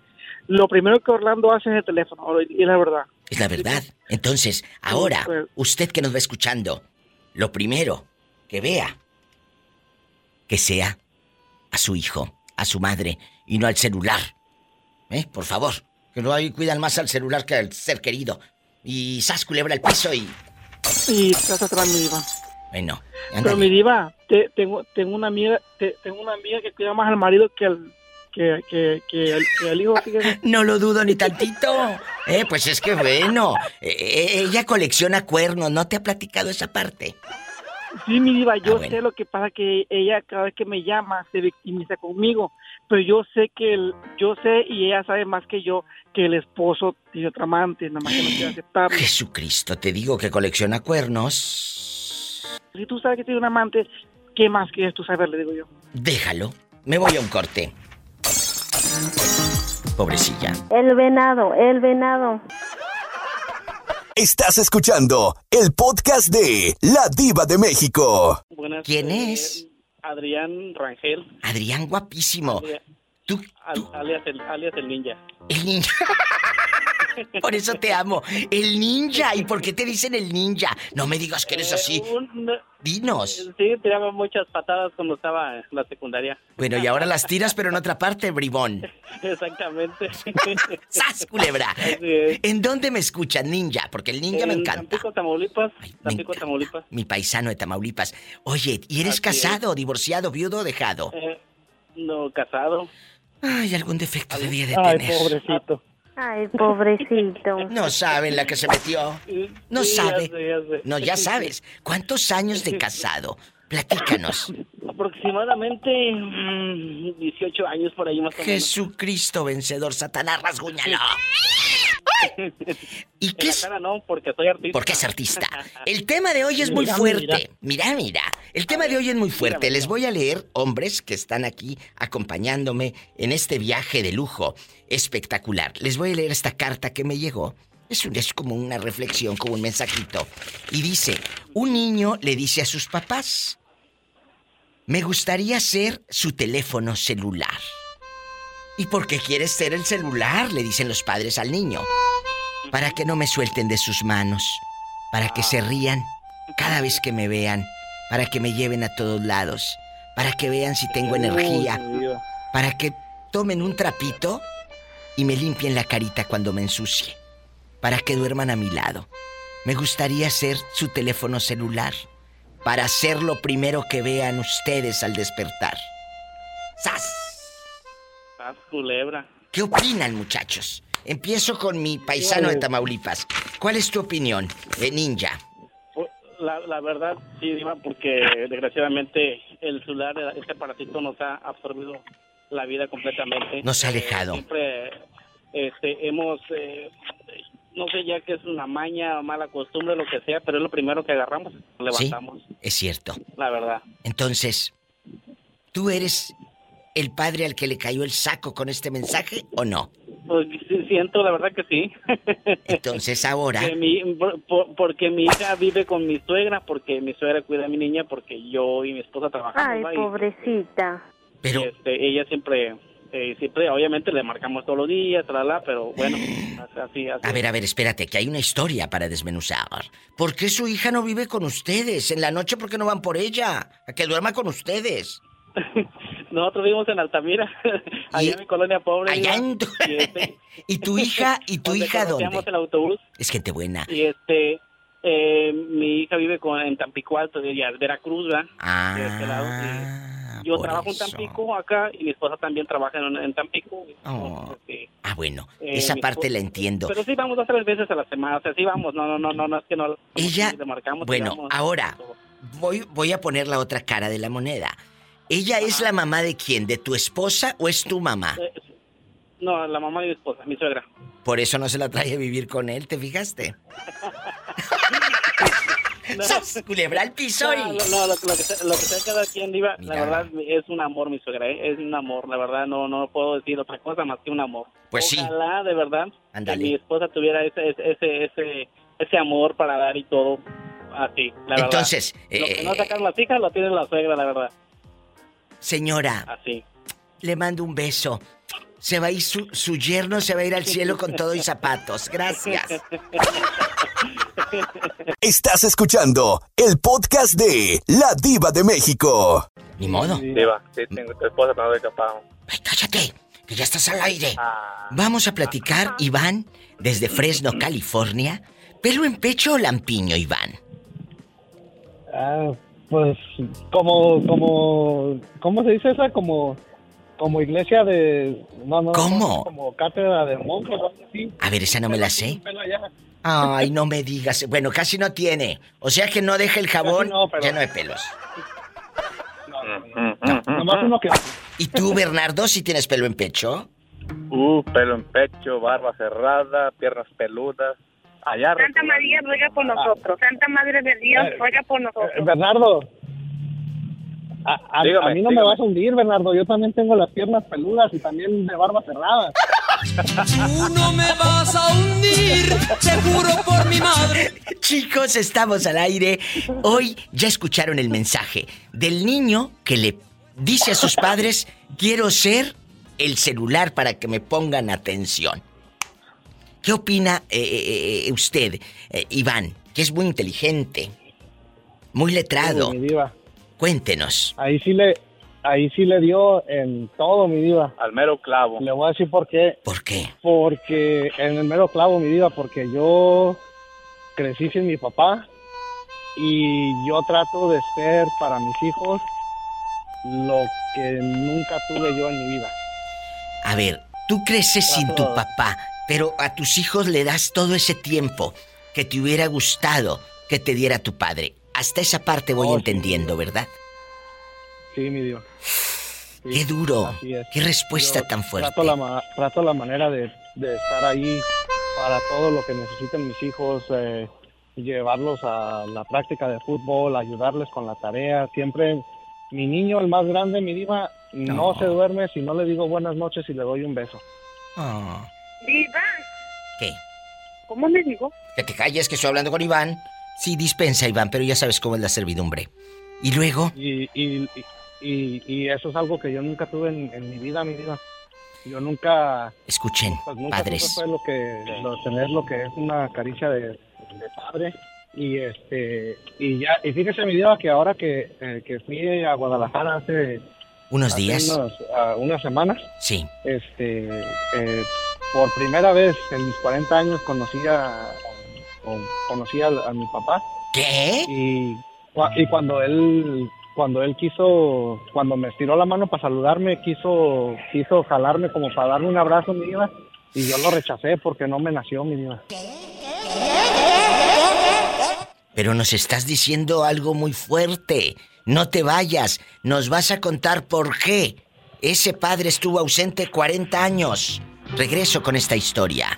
[SPEAKER 20] lo primero que Orlando hace es el teléfono. Y es la verdad.
[SPEAKER 2] Es la verdad. Entonces, ahora, pues. usted que nos va escuchando, lo primero que vea, que sea a su hijo, a su madre y no al celular. ¿Eh? Por favor. Que no hay, cuidan más al celular que al ser querido. Y sas culebra el piso y.
[SPEAKER 20] Y estás atrás, mi diva.
[SPEAKER 2] Bueno.
[SPEAKER 20] Pero mi diva, te, tengo, tengo una amiga, tengo una amiga que cuida más al marido que al que, que, que, al, hijo.
[SPEAKER 2] No lo dudo ni tantito. Eh, pues es que bueno. Eh, eh, ella colecciona cuernos, ¿no te ha platicado esa parte?
[SPEAKER 20] Sí, mi diva, yo ah, sé lo que pasa que ella cada vez que me llama se victimiza conmigo, pero yo sé que el, yo sé y ella sabe más que yo que el esposo tiene otra amante, nada más que no quiere aceptarlo.
[SPEAKER 2] Jesucristo, te digo que colecciona cuernos.
[SPEAKER 20] Si tú sabes que tiene un amante, ¿qué más quieres tú saber? Le digo yo.
[SPEAKER 2] Déjalo, me voy a un corte. Pobrecilla.
[SPEAKER 8] El venado, el venado.
[SPEAKER 1] Estás escuchando el podcast de La Diva de México.
[SPEAKER 2] ¿Quién es?
[SPEAKER 19] Adrián Rangel.
[SPEAKER 2] Adrián, guapísimo. ¿Tú,
[SPEAKER 19] Alias, el, alias el ninja.
[SPEAKER 2] El ninja. Por eso te amo. El ninja. ¿Y por qué te dicen el ninja? No me digas que eres así. Eh, Dinos.
[SPEAKER 19] Sí, tiraba muchas patadas cuando estaba en la secundaria.
[SPEAKER 2] Bueno, y ahora las tiras, pero en otra parte, bribón.
[SPEAKER 19] Exactamente.
[SPEAKER 2] ¡Sas, culebra! ¿En dónde me escuchan, ninja? Porque el ninja me encanta.
[SPEAKER 19] Tampico, Tamaulipas. Tampico, Tamaulipas.
[SPEAKER 2] Mi paisano de Tamaulipas. Oye, ¿y eres casado, divorciado, viudo o dejado?
[SPEAKER 19] Eh, no, casado.
[SPEAKER 2] Ay, algún defecto debía de tener.
[SPEAKER 20] Ay, pobrecito.
[SPEAKER 8] Ay, pobrecito.
[SPEAKER 2] No saben la que se metió. No sabe. No, ya sabes. ¿Cuántos años de casado? Platícanos.
[SPEAKER 19] Aproximadamente 18 mm, años por ahí más o
[SPEAKER 2] menos. Jesucristo vencedor, Satanás, rasguñalo.
[SPEAKER 19] ¿Y qué es? no, porque soy artista.
[SPEAKER 2] Porque es artista. El tema de hoy es muy fuerte. Mira, mira. El tema de hoy es muy fuerte. Les voy a leer, hombres que están aquí acompañándome en este viaje de lujo espectacular. Les voy a leer esta carta que me llegó. Es, es como una reflexión, como un mensajito. Y dice, un niño le dice a sus papás, me gustaría ser su teléfono celular. ¿Y por qué quieres ser el celular? Le dicen los padres al niño. para que no me suelten de sus manos, para que se rían cada vez que me vean, para que me lleven a todos lados, para que vean si tengo energía, para que tomen un trapito y me limpien la carita cuando me ensucie, para que duerman a mi lado. Me gustaría ser su teléfono celular para ser lo primero que vean ustedes al despertar. ¡Sas!
[SPEAKER 19] ¡Sas, culebra!
[SPEAKER 2] ¿Qué opinan, muchachos? Empiezo con mi paisano de Tamaulipas. ¿Cuál es tu opinión, de ninja?
[SPEAKER 19] Pues, la, verdad, sí, Diva, porque desgraciadamente el celular, este aparatito nos ha absorbido la vida completamente.
[SPEAKER 2] Nos ha alejado.
[SPEAKER 19] siempre este, hemos, eh, no sé ya que es una maña, mala costumbre, lo que sea, pero es lo primero que agarramos, levantamos.
[SPEAKER 2] Sí, es cierto.
[SPEAKER 19] La verdad.
[SPEAKER 2] Entonces, ¿tú eres el padre al que le cayó el saco con este mensaje o no?
[SPEAKER 19] Pues siento, la verdad que sí.
[SPEAKER 2] Entonces ahora...
[SPEAKER 19] porque mi hija vive con mi suegra, porque mi suegra cuida a mi niña, porque yo y mi esposa trabajamos.
[SPEAKER 8] Ay, pobrecita.
[SPEAKER 2] Pero...
[SPEAKER 19] Este, ella siempre eh, siempre, obviamente, le marcamos todos los días, pero bueno, así, así.
[SPEAKER 2] A ver, a ver, espérate, que hay una historia para desmenuzar. ¿Por qué su hija no vive con ustedes? En la noche, ¿por qué no van por ella? A que duerma con ustedes.
[SPEAKER 19] Nosotros vivimos en Altamira, allá en mi colonia pobre.
[SPEAKER 2] Allá en y, este, ¿Y tu hija, y tu hija dónde?
[SPEAKER 19] el autobús.
[SPEAKER 2] Es gente buena.
[SPEAKER 19] Y este, eh, mi hija vive con, en Tampico Alto, de Veracruz, ¿verdad?
[SPEAKER 2] Ah.
[SPEAKER 19] De este lado, yo trabajo en Tampico acá y mi esposa también trabaja en, Tampico.
[SPEAKER 2] Oh. ah, bueno, eh, esa parte la entiendo.
[SPEAKER 19] Pero sí vamos dos tres veces a la semana, o sea, sí vamos, no, no, no, no, no es que no.
[SPEAKER 2] Ella, bueno, ahora voy, voy a poner la otra cara de la moneda. ¿Ella es la mamá de quién? ¿De tu esposa o es tu mamá?
[SPEAKER 19] Eh, no, la mamá de mi esposa, mi suegra.
[SPEAKER 2] Por eso no se la trae a vivir con él, ¿te fijaste? No. Culebra al piso
[SPEAKER 19] no, no, lo, que sea, lo que cada quien, Diva, la verdad es un amor, mi suegra, ¿eh? es un amor, la verdad, no no puedo decir otra cosa más que un amor.
[SPEAKER 2] Pues
[SPEAKER 19] Ojalá, de verdad,
[SPEAKER 2] que
[SPEAKER 19] mi esposa tuviera ese, ese, ese, ese amor para dar y todo así, la
[SPEAKER 2] Entonces,
[SPEAKER 19] verdad. Lo que no eh, sacan las hijas lo tiene la suegra, la verdad.
[SPEAKER 2] Señora,
[SPEAKER 19] así.
[SPEAKER 2] le mando un beso. Se va a ir su, su yerno, se va a ir al cielo con todo y zapatos. Gracias.
[SPEAKER 1] Estás escuchando el podcast de La Diva de México.
[SPEAKER 2] Ni modo.
[SPEAKER 10] Diva, sí, tengo tu esposa, no de capado.
[SPEAKER 2] Ay, cállate, que ya estás al aire. Vamos a platicar, Iván, desde Fresno, California. ¿Pelo en pecho o lampiño, Iván?
[SPEAKER 21] Ah, pues como, como, ¿cómo se dice esa? Como, como iglesia de, no, no,
[SPEAKER 2] ¿Cómo?
[SPEAKER 21] como cátedra de monjes, así.
[SPEAKER 2] A ver, esa no me la sé. Ay, no me digas. Bueno, casi no tiene. O sea que no deja el jabón no, lleno de pelos.
[SPEAKER 21] uno que...
[SPEAKER 2] ¿Y tú, Bernardo, si tienes pelo en pecho?
[SPEAKER 10] Uh, pelo en pecho, barba cerrada, piernas peludas. Allá
[SPEAKER 6] Santa María ruega por nosotros. Santa Madre de Dios eh, ruega por nosotros.
[SPEAKER 21] Eh, Bernardo, a, mí no me vas a hundir, Bernardo. Yo también tengo las piernas peludas y también de barba cerrada.
[SPEAKER 5] Tú no me vas a hundir, seguro por mi madre.
[SPEAKER 2] Chicos, estamos al aire. Hoy ya escucharon el mensaje del niño que le dice a sus padres, quiero ser el celular para que me pongan atención. ¿Qué opina eh, eh, eh, usted, Iván? Que es muy inteligente, muy letrado. Cuéntenos.
[SPEAKER 21] Ahí sí le, ahí sí le dio en todo, mi diva.
[SPEAKER 10] Al mero clavo.
[SPEAKER 21] Le voy a decir por qué.
[SPEAKER 2] ¿Por qué?
[SPEAKER 21] Porque en el mero clavo, mi diva, porque yo crecí sin mi papá y yo trato de ser para mis hijos lo que nunca tuve yo en mi vida.
[SPEAKER 2] A ver, tú creces sin tu papá, pero a tus hijos le das todo ese tiempo que te hubiera gustado que te diera tu padre. Hasta esa parte voy entendiendo, ¿verdad?
[SPEAKER 21] Sí, mi Dios.
[SPEAKER 2] Qué duro. Qué respuesta tan fuerte.
[SPEAKER 21] Trato la, trato la manera de, estar ahí para todo lo que necesiten mis hijos, eh, llevarlos a la práctica de fútbol, ayudarles con la tarea. Siempre mi niño, el más grande, mi diva, no, se duerme si no le digo buenas noches y le doy un beso.
[SPEAKER 2] Oh.
[SPEAKER 6] ¿Diva?
[SPEAKER 2] ¿Qué?
[SPEAKER 6] ¿Cómo le digo?
[SPEAKER 2] Que te calles, que estoy hablando con Iván. Sí, dispensa, Iván, pero ya sabes cómo es la servidumbre. ¿Y luego?
[SPEAKER 21] Y, y, y, eso es algo que yo nunca tuve en, mi vida, mi vida. yo nunca...
[SPEAKER 2] Escuchen,
[SPEAKER 21] pues nunca
[SPEAKER 2] padres.
[SPEAKER 21] Fue lo que, lo, tener lo que es una caricia de, de padre y este y ya y fíjese mi vida que ahora que, eh, que fui a Guadalajara hace
[SPEAKER 2] unos días
[SPEAKER 21] uh, unas semanas
[SPEAKER 2] sí
[SPEAKER 21] este eh, por primera vez en mis 40 años conocí a, conocí a, mi papá
[SPEAKER 2] qué
[SPEAKER 21] y, y cuando él cuando él quiso cuando me estiró la mano para saludarme quiso quiso jalarme como para darme un abrazo mi vida y yo lo rechacé porque no me nació mi vida
[SPEAKER 2] pero nos estás diciendo algo muy fuerte. No te vayas, nos vas a contar por qué. Ese padre estuvo ausente 40 años. Regreso con esta historia.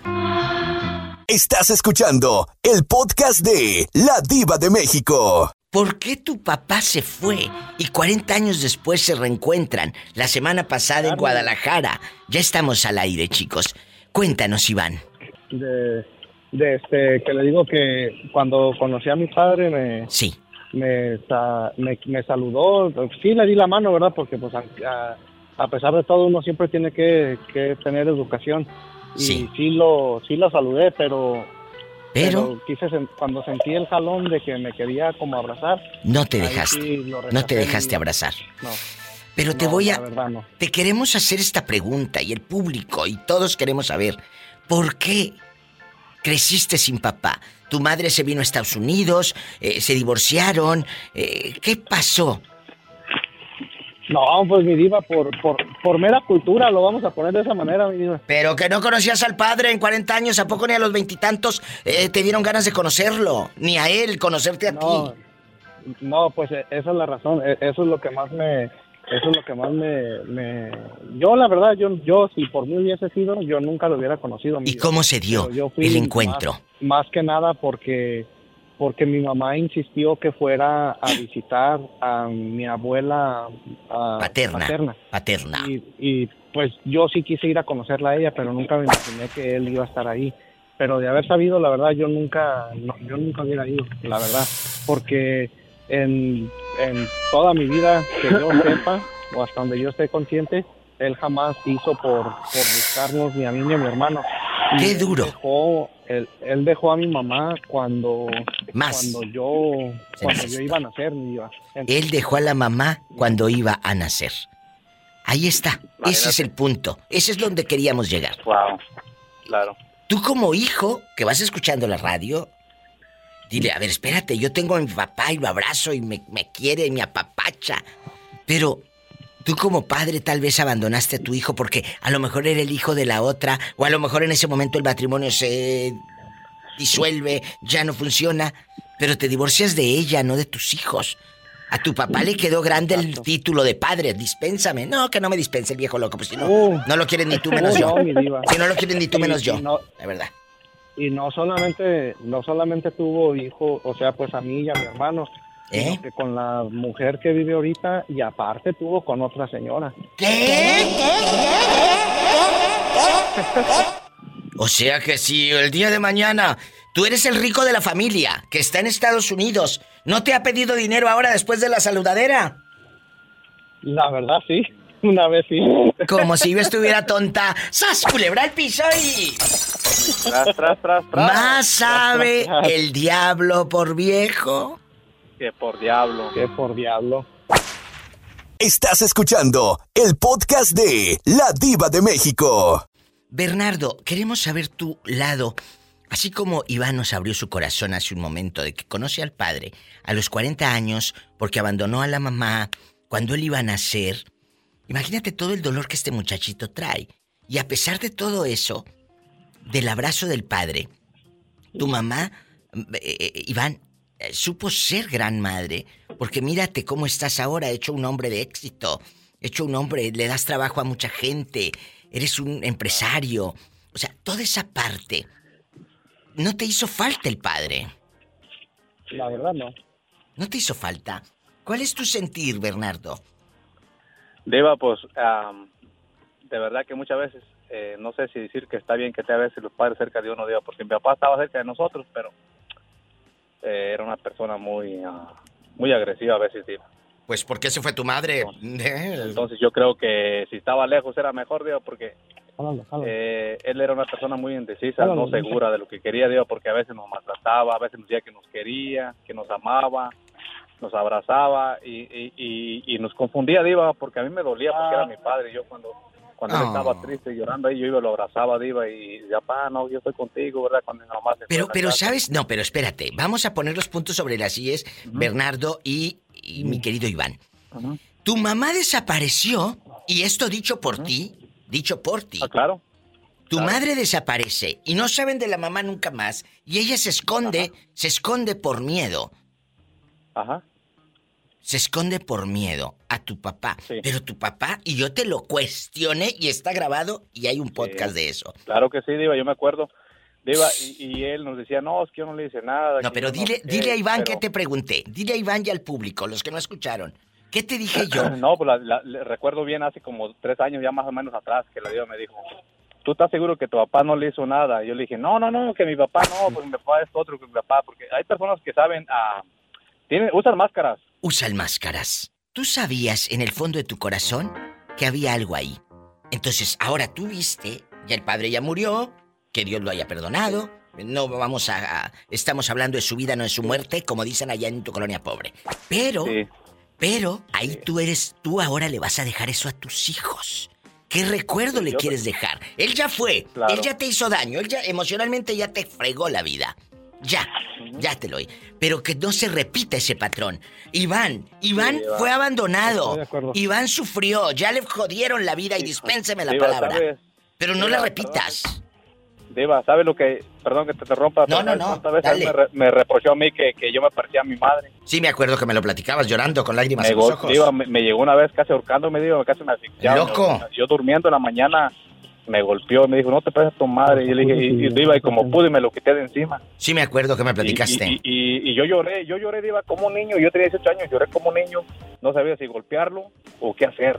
[SPEAKER 1] Estás escuchando el podcast de La Diva de México.
[SPEAKER 2] ¿Por qué tu papá se fue y 40 años después se reencuentran? La semana pasada en Guadalajara. Ya estamos al aire, chicos. Cuéntanos, Iván.
[SPEAKER 21] De de este que le digo que cuando conocí a mi padre me
[SPEAKER 2] sí
[SPEAKER 21] me, me, saludó sí le di la mano verdad porque pues a, pesar de todo uno siempre tiene que, tener educación y sí. lo sí lo saludé pero
[SPEAKER 2] pero,
[SPEAKER 21] quise cuando sentí el jalón de que me quería como abrazar
[SPEAKER 2] no te dejaste no te dejaste abrazar
[SPEAKER 21] no
[SPEAKER 2] pero te voy a te queremos hacer esta pregunta y el público y todos queremos saber por qué creciste sin papá. Tu madre se vino a Estados Unidos, eh, se divorciaron. Eh, ¿Qué pasó?
[SPEAKER 21] No, pues mi diva, por, por, por mera cultura lo vamos a poner de esa manera, mi diva.
[SPEAKER 2] Pero que no conocías al padre en 40 años, ¿a poco ni a los veintitantos eh, te dieron ganas de conocerlo? Ni a él, conocerte a ti.
[SPEAKER 21] No, pues esa es la razón, e, eso es lo que más me, eso es lo que más me, yo la verdad yo yo si por mí hubiese sido yo nunca lo hubiera conocido
[SPEAKER 2] y cómo se dio el encuentro
[SPEAKER 21] más, que nada porque porque mi mamá insistió que fuera a visitar a mi abuela
[SPEAKER 2] paterna paterna,
[SPEAKER 21] Y, pues yo sí quise ir a conocerla a ella pero nunca me imaginé que él iba a estar ahí. Pero de haber sabido la verdad yo nunca yo nunca hubiera ido la verdad. Porque en, toda mi vida que yo sepa, o hasta donde yo esté consciente, él jamás hizo por, por buscarnos ni a mí ni a mi hermano.
[SPEAKER 2] ¡Qué duro!
[SPEAKER 21] Dejó, él, dejó a mi mamá cuando, cuando yo cuando yo iba a nacer. Iba.
[SPEAKER 2] él dejó a la mamá cuando iba a nacer. Ahí está. Ese es el punto. Ese es donde queríamos llegar.
[SPEAKER 10] Wow. Claro.
[SPEAKER 2] Tú como hijo que vas escuchando la radio, Dile, a ver, espérate, yo tengo a mi papá y lo abrazo y me, quiere y me apapacha. Pero tú como padre tal vez abandonaste a tu hijo porque a lo mejor era el hijo de la otra o a lo mejor en ese momento el matrimonio se disuelve, ya no funciona, pero te divorcias de ella, no de tus hijos. A tu papá le quedó grande el título de padre, dispénsame. No, que no me dispense el viejo loco, pues si no, uh. no lo quieres ni tú menos yo. Si no lo quieres ni tú menos yo, la verdad
[SPEAKER 21] y no solamente no solamente tuvo hijo, o sea, pues a mí y a mi hermano, ¿Eh? que con la mujer que vive ahorita y aparte tuvo con otra señora.
[SPEAKER 2] ¿Qué? o sea que si el día de mañana tú eres el rico de la familia que está en Estados Unidos, ¿no te ha pedido dinero ahora después de la saludadera?
[SPEAKER 21] La verdad sí. Una vez sí.
[SPEAKER 2] Como si yo estuviera tonta. ¡Sas, culebra el piso y...
[SPEAKER 10] Tras, tras, tras,
[SPEAKER 2] Más sabe el diablo por viejo.
[SPEAKER 10] Que por diablo.
[SPEAKER 21] Que por diablo.
[SPEAKER 1] Estás escuchando el podcast de La Diva de México.
[SPEAKER 2] Bernardo, queremos saber tu lado. Así como Iván nos abrió su corazón hace un momento de que conoce al padre a los 40 años porque abandonó a la mamá cuando él iba a nacer, Imagínate todo el dolor que este muchachito trae. Y a pesar de todo eso, del abrazo del padre, tu mamá, eh, eh, Iván, supo ser gran madre, porque mírate cómo estás ahora, hecho un hombre de éxito, hecho un hombre, le das trabajo a mucha gente, eres un empresario. O sea, toda esa parte, ¿no te hizo falta el padre?
[SPEAKER 21] La verdad no.
[SPEAKER 2] ¿No te hizo falta? ¿Cuál es tu sentir, Bernardo?
[SPEAKER 10] Deba, pues, de verdad que muchas veces, eh, no sé si decir que está bien que te a veces los padres cerca de uno, Deba, porque mi papá estaba cerca de nosotros, pero eh, era una persona muy, ah, muy agresiva a veces, Deba.
[SPEAKER 2] Pues, ¿por qué se fue tu madre?
[SPEAKER 10] Entonces, yo creo que si estaba lejos era mejor, Deba, porque eh, él era una persona muy indecisa, no segura de lo que quería, Diva, porque a veces nos maltrataba, a veces nos decía que nos quería, que nos amaba, nos abrazaba y, y, nos confundía, Diva, porque a mí me dolía porque era mi padre. Yo cuando cuando él estaba triste llorando ahí, yo iba, lo abrazaba, Diva, y ya, pa, no, yo estoy contigo, ¿verdad? Cuando mi mamá
[SPEAKER 2] Pero, pero, ¿sabes? No, pero espérate, vamos a poner los puntos sobre las IES, Bernardo y, mi querido Iván. Tu mamá desapareció, y esto dicho por ti, dicho por ti.
[SPEAKER 10] Ah, claro.
[SPEAKER 2] Tu madre desaparece y no saben de la mamá nunca más, y ella se esconde, se esconde por miedo.
[SPEAKER 10] Ajá
[SPEAKER 2] se esconde por miedo a tu papá. Pero tu papá, y yo te lo cuestioné y está grabado y hay un podcast de eso.
[SPEAKER 10] Claro que sí, Diva, yo me acuerdo. Diva, y, él nos decía, no, es que yo no le dice nada.
[SPEAKER 2] No, pero dile, dile a Iván que te pregunté. Dile a Iván y al público, los que no escucharon. ¿Qué te dije yo?
[SPEAKER 10] no, pues recuerdo bien hace como tres años ya más o menos atrás que la Diva me dijo, ¿tú estás seguro que tu papá no le hizo nada? yo le dije, no, no, no, que mi papá no, pues mi papá es otro que mi papá, porque hay personas que saben, ah, tienen, usan máscaras
[SPEAKER 2] usan máscaras. ¿Tú sabías en el fondo de tu corazón que había algo ahí? Entonces, ahora tú viste, ya el padre ya murió, que Dios lo haya perdonado. No vamos a, estamos hablando de su vida, no de su muerte, como dicen allá en tu colonia pobre. Pero, pero ahí tú eres, tú ahora le vas a dejar eso a tus hijos. ¿Qué recuerdo le quieres dejar? Él ya fue, él ya te hizo daño, él ya emocionalmente ya te fregó la vida. Ya, ya te lo doy. Pero que no se repita ese patrón. Iván, Iván fue abandonado. Iván sufrió, ya le jodieron la vida y dispénseme la palabra. Pero no la repitas.
[SPEAKER 10] Deba, ¿sabes lo que.? Perdón que te interrumpa.
[SPEAKER 2] No, no, no.
[SPEAKER 10] me, reprochó a mí que, yo me parecía a mi madre.
[SPEAKER 2] Sí, me acuerdo que me lo platicabas llorando con lágrimas en los ojos.
[SPEAKER 10] me, llegó una vez casi ahorcándome, digo, casi me asfixiaba.
[SPEAKER 2] ¡Loco!
[SPEAKER 10] Yo, durmiendo en la mañana me golpeó, me dijo, no te pases a tu madre. Y yo le dije, y, Diva, y como pude, me lo quité de encima.
[SPEAKER 2] Sí, me acuerdo que me platicaste.
[SPEAKER 10] Y, yo lloré, yo lloré, Diva, como un niño. Yo tenía 18 años, lloré como un niño. No sabía si golpearlo o qué hacer.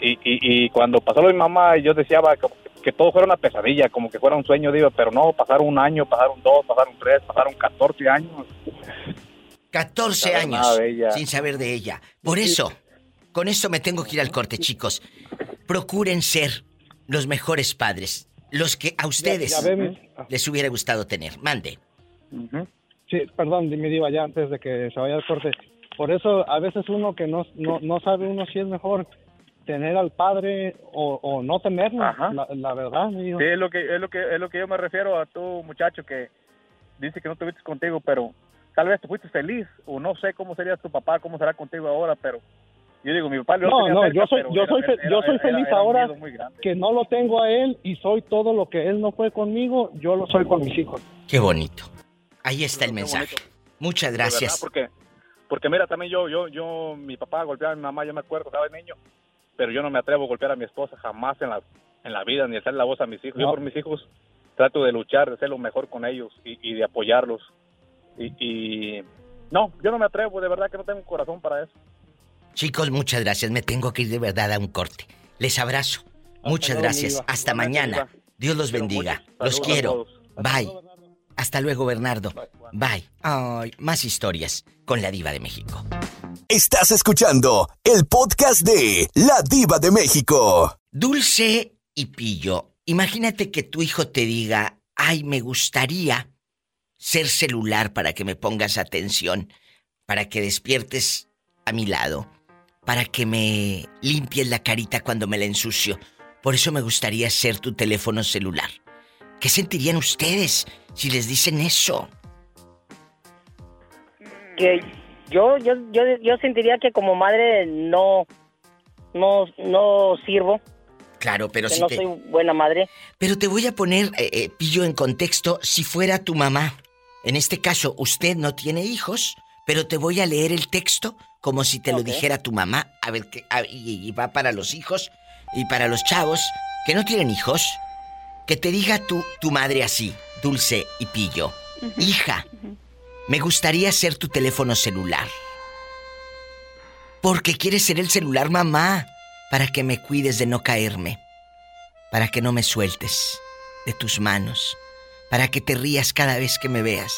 [SPEAKER 10] Y, cuando pasó lo de mi mamá, yo deseaba que, que, todo fuera una pesadilla, como que fuera un sueño, Diva, pero no, pasaron un año, pasaron dos, pasaron tres, pasaron 14 años.
[SPEAKER 2] 14 años sin saber de ella. Por eso, con eso me tengo que ir al corte, chicos. Procuren ser los mejores padres, los que a ustedes les hubiera gustado tener. Mande.
[SPEAKER 21] Sí, perdón, me diva ya antes de que se vaya al corte. Por eso a veces uno que no, no, sabe uno si es mejor tener al padre o, no tenerlo, la, verdad. Sí,
[SPEAKER 10] es lo que es lo que es lo que yo me refiero a tu muchacho que dice que no tuviste contigo, pero tal vez tú fuiste feliz o no sé cómo sería tu papá, cómo será contigo ahora, pero yo digo, mi papá
[SPEAKER 21] No, no, yo soy, yo soy, yo soy feliz ahora que no lo tengo a él y soy todo lo que él no fue conmigo, yo lo soy con mis hijos.
[SPEAKER 2] Qué bonito. Ahí está el mensaje. Muchas gracias.
[SPEAKER 10] porque, porque mira, también yo, yo, yo, mi papá golpeaba a mi mamá, yo me acuerdo, estaba niño, pero yo no me atrevo a golpear a mi esposa jamás en la, en la vida, ni hacer la voz a mis hijos. Yo por mis hijos trato de luchar, de hacer lo mejor con ellos y, de apoyarlos. Y, y no, yo no me atrevo, de verdad que no tengo un corazón para eso.
[SPEAKER 2] Chicos, muchas gracias. Me tengo que ir de verdad a un corte. Les abrazo. muchas gracias. Hasta mañana. Dios los bendiga. Los quiero. Bye. Hasta luego, Bernardo. Bye. Ay, más historias con la Diva de México.
[SPEAKER 1] Estás escuchando el podcast de La Diva de México.
[SPEAKER 2] Dulce y Pillo, imagínate que tu hijo te diga, ay, me gustaría ser celular para que me pongas atención, para que despiertes a mi lado para que me limpies la carita cuando me la ensucio. Por eso me gustaría ser tu teléfono celular. ¿Qué sentirían ustedes si les dicen eso?
[SPEAKER 22] Que yo, yo, yo, yo sentiría que como madre no, no, no sirvo.
[SPEAKER 2] Claro, pero
[SPEAKER 22] que
[SPEAKER 2] si
[SPEAKER 22] no soy buena madre.
[SPEAKER 2] Pero te voy a poner, eh, eh, pillo en contexto, si fuera tu mamá. En este caso, usted no tiene hijos, pero te voy a leer el texto como si te lo dijera tu mamá. A ver, qué y, va para los hijos y para los chavos que no tienen hijos. Que te diga tu, tu madre así, dulce y pillo. Hija, me gustaría ser tu teléfono celular. Porque quieres ser el celular mamá. Para que me cuides de no caerme. Para que no me sueltes de tus manos. Para que te rías cada vez que me veas.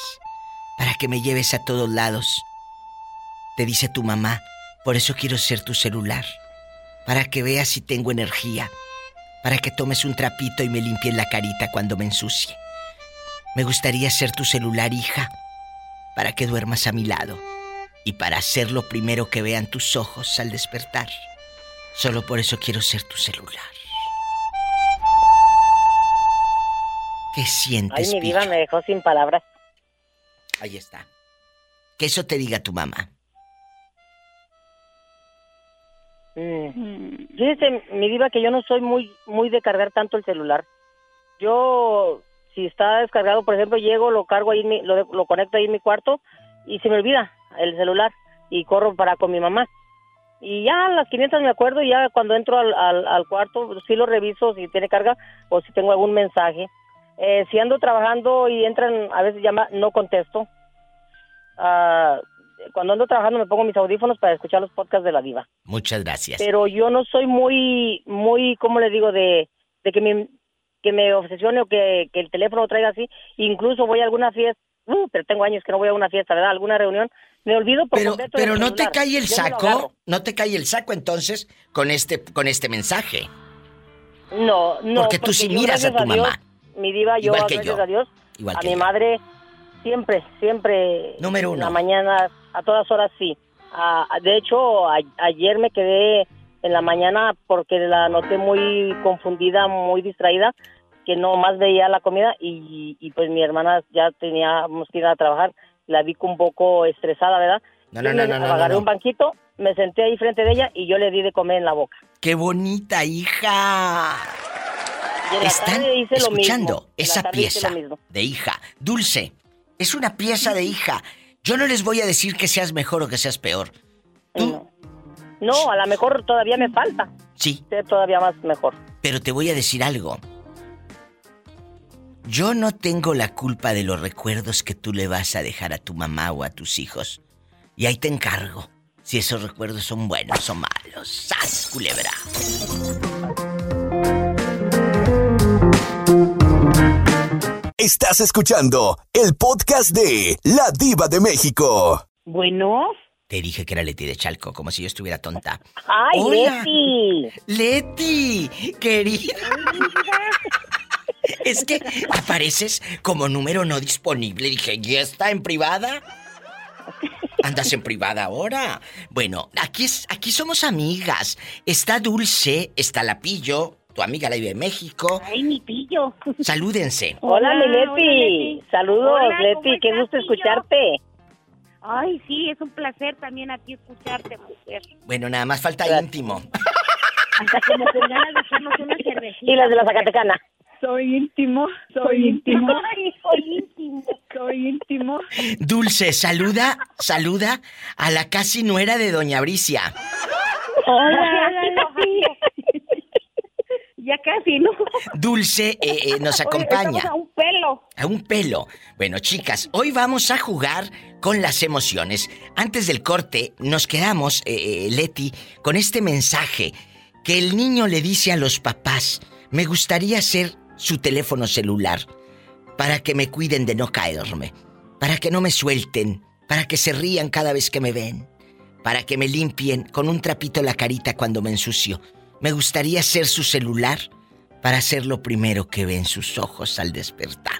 [SPEAKER 2] Para que me lleves a todos lados te dice tu mamá, por eso quiero ser tu celular, para que veas si tengo energía, para que tomes un trapito y me limpies la carita cuando me ensucie. Me gustaría ser tu celular, hija, para que duermas a mi lado y para ser lo primero que vean tus ojos al despertar. Solo por eso quiero ser tu celular. ¿Qué sientes?
[SPEAKER 22] Ay, mi diva me dejó sin palabras.
[SPEAKER 2] Ahí está. Que eso te diga tu mamá.
[SPEAKER 22] Fíjese, mi diva, que yo no soy muy, muy de cargar tanto el celular. Yo, si está descargado, por ejemplo, llego, lo cargo ahí, lo, lo conecto ahí en mi cuarto y se me olvida el celular y corro para con mi mamá. Y ya a las 500 me acuerdo y ya cuando entro al, al, cuarto, sí lo reviso si tiene carga o si tengo algún mensaje. Eh, si ando trabajando y entran, a veces llama, no contesto. Ah, cuando ando trabajando me pongo mis audífonos para escuchar los podcasts de la diva.
[SPEAKER 2] Muchas gracias.
[SPEAKER 22] Pero yo no soy muy, muy, ¿cómo le digo? De, de que me, que me obsesione o que, el teléfono traiga así. Incluso voy a alguna fiesta, uh, pero tengo años que no voy a una fiesta, ¿verdad? Alguna reunión. Me olvido por
[SPEAKER 2] Pero, pero no te cae el saco, no te cae el saco entonces con este, con este mensaje.
[SPEAKER 22] No, no.
[SPEAKER 2] Porque tú sí miras a tu mamá.
[SPEAKER 22] Mi diva, yo, gracias a Dios, a mi madre siempre, siempre.
[SPEAKER 2] Número uno.
[SPEAKER 22] En la mañana, a todas horas sí. Ah, de hecho, ayer me quedé en la mañana porque la noté muy confundida, muy distraída, que no más veía la comida y, pues mi hermana ya teníamos que ir a trabajar. La vi un poco estresada, ¿verdad?
[SPEAKER 2] No, no, no, no,
[SPEAKER 22] Agarré un banquito, me senté ahí frente de ella y yo le di de comer en la boca.
[SPEAKER 2] ¡Qué bonita hija! Están escuchando esa pieza de hija. Dulce, es una pieza de hija. Yo no les voy a decir que seas mejor o que seas peor.
[SPEAKER 22] ¿Tú? No, a lo mejor todavía me falta.
[SPEAKER 2] Sí.
[SPEAKER 22] Ser todavía más mejor.
[SPEAKER 2] Pero te voy a decir algo. Yo no tengo la culpa de los recuerdos que tú le vas a dejar a tu mamá o a tus hijos. Y ahí te encargo. Si esos recuerdos son buenos o malos. ¡Sas, culebra!
[SPEAKER 1] Estás escuchando el podcast de La Diva de México.
[SPEAKER 16] Bueno.
[SPEAKER 2] Te dije que era Leti de Chalco, como si yo estuviera tonta.
[SPEAKER 22] ¡Ay, Leti!
[SPEAKER 2] ¡Leti! ¡Querida! es que apareces como número no disponible. Dije, ¿ya está en privada? Andas en privada ahora. Bueno, aquí, es, aquí somos amigas. Está Dulce, está Lapillo, tu amiga la vive en México.
[SPEAKER 16] Ay, mi pillo.
[SPEAKER 2] Salúdense.
[SPEAKER 22] Hola, mi Leti. Saludos, Leti. Qué gusto escucharte.
[SPEAKER 16] Ay, sí, es un placer también aquí escucharte, mujer.
[SPEAKER 2] Bueno, nada más falta íntimo.
[SPEAKER 16] Hasta que me ganas de hacernos una cervecita.
[SPEAKER 22] Y las de la Zacatecana.
[SPEAKER 16] Soy íntimo, soy íntimo. Ay, soy íntimo. Soy íntimo.
[SPEAKER 2] Dulce, saluda, saluda a la casi nuera de Doña Bricia.
[SPEAKER 16] Hola, ya casi, ¿no?
[SPEAKER 2] Dulce eh, eh, nos acompaña.
[SPEAKER 16] a un pelo.
[SPEAKER 2] A un pelo. Bueno, chicas, hoy vamos a jugar con las emociones. Antes del corte, nos quedamos, eh, Leti, con este mensaje que el niño le dice a los papás: Me gustaría ser su teléfono celular para que me cuiden de no caerme, para que no me suelten, para que se rían cada vez que me ven, para que me limpien con un trapito la carita cuando me ensucio. Me gustaría ser su celular para ser lo primero que ven sus ojos al despertar.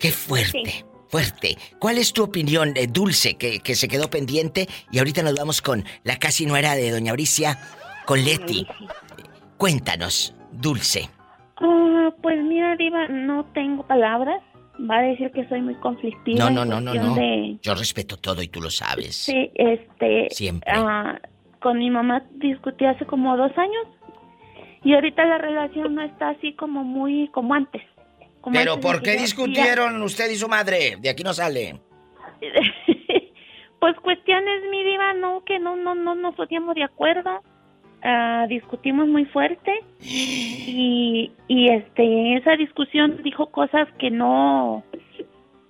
[SPEAKER 2] Qué fuerte, fuerte. ¿Cuál es tu opinión, eh, Dulce, que, que, se quedó pendiente? Y ahorita nos vamos con la casi nuera de Doña Bricia, con Leti. Cuéntanos, Dulce.
[SPEAKER 23] Ah, pues mira, Diva, no tengo palabras. Va a decir que soy muy conflictiva.
[SPEAKER 2] No, no, no, no, no. Yo respeto todo y tú lo sabes.
[SPEAKER 23] Sí, este.
[SPEAKER 2] Siempre.
[SPEAKER 23] Ah, con mi mamá discutí hace como dos años y ahorita la relación no está así como muy como antes.
[SPEAKER 2] Pero ¿por qué discutieron usted y su madre? De aquí no sale.
[SPEAKER 23] pues cuestiones, mi diva, no, que no, no, no nos poníamos de acuerdo. Uh, discutimos muy fuerte y, y este en esa discusión dijo cosas que no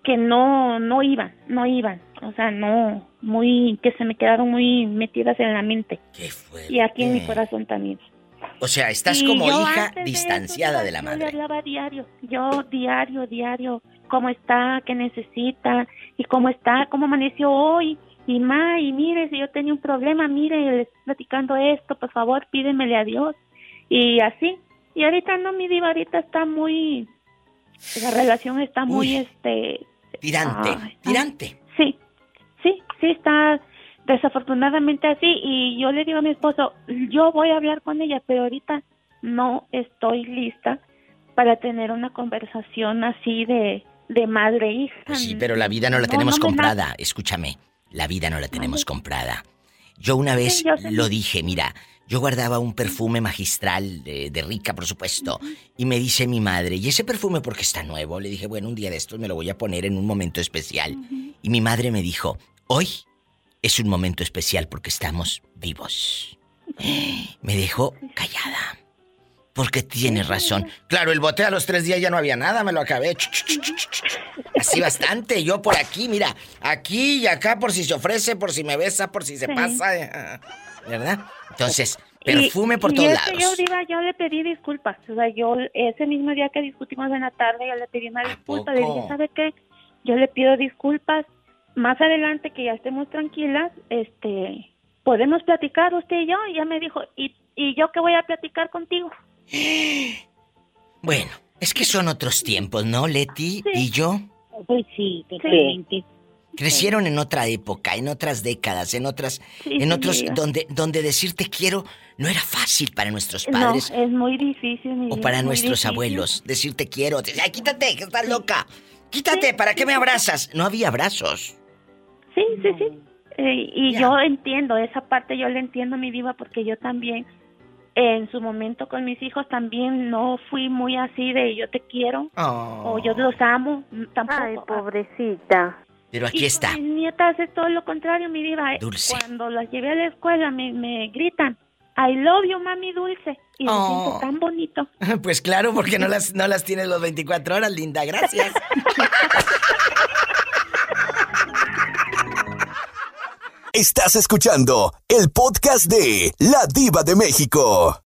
[SPEAKER 23] que no no iban no iban o sea no muy que se me quedaron muy metidas en la mente.
[SPEAKER 2] Qué
[SPEAKER 23] y aquí en mi corazón también.
[SPEAKER 2] O sea estás como hija distanciada de, la madre yo
[SPEAKER 23] le hablaba diario yo diario diario cómo está qué necesita y cómo está cómo amaneció hoy y ma, y mire, si yo tenía un problema, mire, le estoy platicando esto, por favor, pídemele a Dios. y así. Y ahorita no, mi diva, ahorita está muy, la relación está muy, este...
[SPEAKER 2] Tirante, tirante.
[SPEAKER 23] Sí, sí está desafortunadamente así y yo le digo a mi esposo, yo voy a hablar con ella, pero ahorita no estoy lista para tener una conversación así de, de madre e hija.
[SPEAKER 2] Pues sí, pero la vida no la tenemos comprada, escúchame, la vida no la tenemos comprada. Yo una vez lo dije, mira, yo guardaba un perfume magistral de, rica, por supuesto, y me dice mi madre, ¿y ese perfume porque está nuevo? Le dije, bueno, un día de estos me lo voy a poner en un momento especial. Y mi madre me dijo, hoy es un momento especial porque estamos vivos. Me dejó callada. Porque tiene razón. Claro, el bote a los tres días ya no había nada, me lo acabé. Así bastante. Yo por aquí, mira, aquí y acá por si se ofrece, por si me besa, por si se pasa. Eh, ¿Verdad? Entonces, perfume por todos lados.
[SPEAKER 23] Yo, yo le pedí disculpas. O sea, yo ese mismo día que discutimos en la tarde, yo le pedí una disculpa. Le dije, ¿sabe qué? Yo le pido disculpas más adelante que ya estemos tranquilas, este, podemos platicar usted y yo. Y ya me dijo, ¿y, y yo qué voy a platicar contigo?
[SPEAKER 2] Bueno, es que son otros tiempos, ¿no, Leti y yo?
[SPEAKER 16] Pues sí, totalmente.
[SPEAKER 2] Crecieron en otra época, en otras décadas, en otras, en otros, donde, donde decir te quiero no era fácil para nuestros padres.
[SPEAKER 23] No, es muy difícil.
[SPEAKER 2] o para nuestros abuelos, decir te quiero. Ay, quítate, que estás loca. Quítate, ¿para qué me abrazas? No había abrazos.
[SPEAKER 23] Sí, sí, sí. Eh, y yo entiendo, esa parte yo le entiendo, mi diva, porque yo también, en su momento con mis hijos, también no fui muy así de yo te quiero o yo los amo, tampoco.
[SPEAKER 16] Ay, pobrecita.
[SPEAKER 2] Pero aquí está.
[SPEAKER 23] Mis nietas es todo lo contrario, mi diva. Dulce. Cuando las llevé a la escuela me, me gritan, I love you, mami dulce. Y oh. siento tan bonito.
[SPEAKER 2] Pues claro, porque no las, no las tienes los 24 horas, linda. Gracias.
[SPEAKER 1] Estás escuchando el podcast de La Diva de México.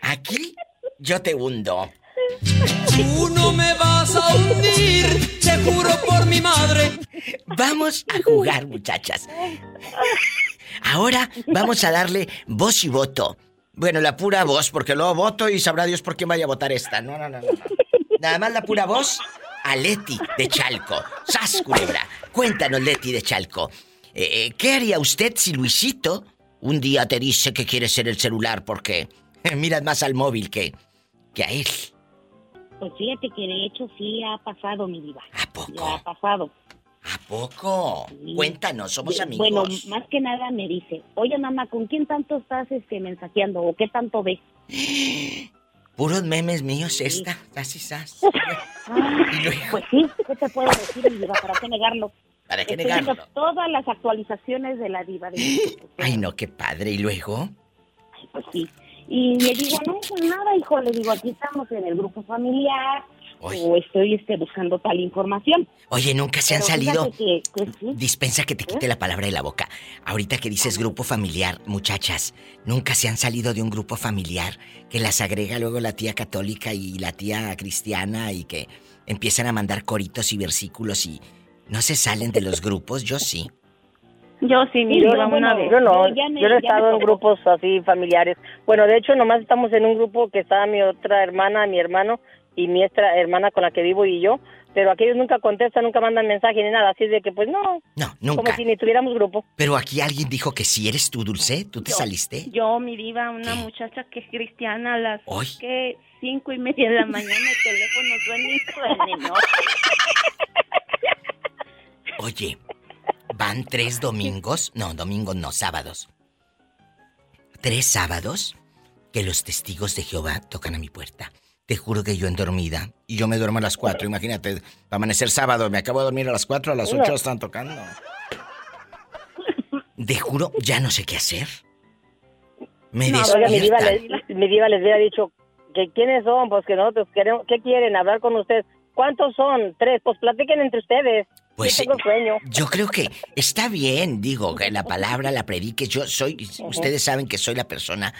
[SPEAKER 2] Aquí yo te hundo.
[SPEAKER 5] Tú no me vas a hundir, te juro por mi madre.
[SPEAKER 2] Vamos a jugar, muchachas. Ahora vamos a darle voz y voto. Bueno, la pura voz, porque luego voto y sabrá Dios por quién vaya a votar esta. No, no, no, no. Nada más la pura voz a Leti de Chalco. ¡Sas, culebra! Cuéntanos, Leti de Chalco. Eh, eh, ¿Qué haría usted si Luisito un día te dice que quiere ser el celular porque miras más al móvil que, que a él?
[SPEAKER 16] Pues fíjate que de hecho sí ha pasado, mi vida.
[SPEAKER 2] ¿A poco?
[SPEAKER 16] Ya ha pasado.
[SPEAKER 2] ¿A poco? Cuéntanos, somos amigos.
[SPEAKER 16] Bueno, más que nada me dice, oye mamá, ¿con quién tanto estás este, mensajeando o qué tanto ves?
[SPEAKER 2] Puros memes míos esta, casi sas.
[SPEAKER 16] Pues sí, ¿qué te puedo decir, diva? ¿Para qué negarlo?
[SPEAKER 2] ¿Para qué negarlo?
[SPEAKER 16] todas las actualizaciones de la diva. De
[SPEAKER 2] Ay, no, qué padre. ¿Y luego?
[SPEAKER 16] Ay, pues sí. Y le digo, no, pues nada, hijo. Le digo, aquí estamos en el grupo familiar o estoy este, buscando tal información.
[SPEAKER 2] Oye, nunca se han salido. Dispensa que te quite ¿Eh? la palabra de la boca. Ahorita que dices grupo familiar, muchachas, nunca se han salido de un grupo familiar que las agrega luego la tía católica y la tía cristiana y que empiezan a mandar coritos y versículos y no se salen de los grupos. Yo sí.
[SPEAKER 23] Yo sí, mi yo, una
[SPEAKER 22] vez. Yo no, yo no he estado en grupos así familiares. Bueno, de hecho, nomás estamos en un grupo que está mi otra hermana, mi hermano, y mi hermana con la que vivo y yo, pero aquellos nunca contestan, nunca mandan mensaje ni nada, así es de que pues no.
[SPEAKER 2] No, nunca.
[SPEAKER 22] Como si ni tuviéramos grupo.
[SPEAKER 2] Pero aquí alguien dijo que si eres tú, Dulce, ¿tú te saliste?
[SPEAKER 23] Yo, mi diva, una muchacha que es cristiana a las que cinco y media de la mañana el teléfono suena y suena, ¿no?
[SPEAKER 2] Oye, van tres domingos, no, domingos no, sábados. Tres sábados que los testigos de Jehová tocan a mi puerta. Te juro que yo en dormida. Y yo me duermo a las 4. Imagínate, amanecer sábado, me acabo de dormir a las 4, a las 8 están tocando. Te juro, ya no sé qué hacer. Me no, mi,
[SPEAKER 22] diva les, mi diva les había dicho que quiénes son, pues que nosotros queremos, ¿qué quieren? Hablar con ustedes. ¿Cuántos son? Tres, pues platiquen entre ustedes.
[SPEAKER 2] Pues yo, yo creo que está bien, digo, que la palabra la predique. Yo soy, ustedes saben que soy la persona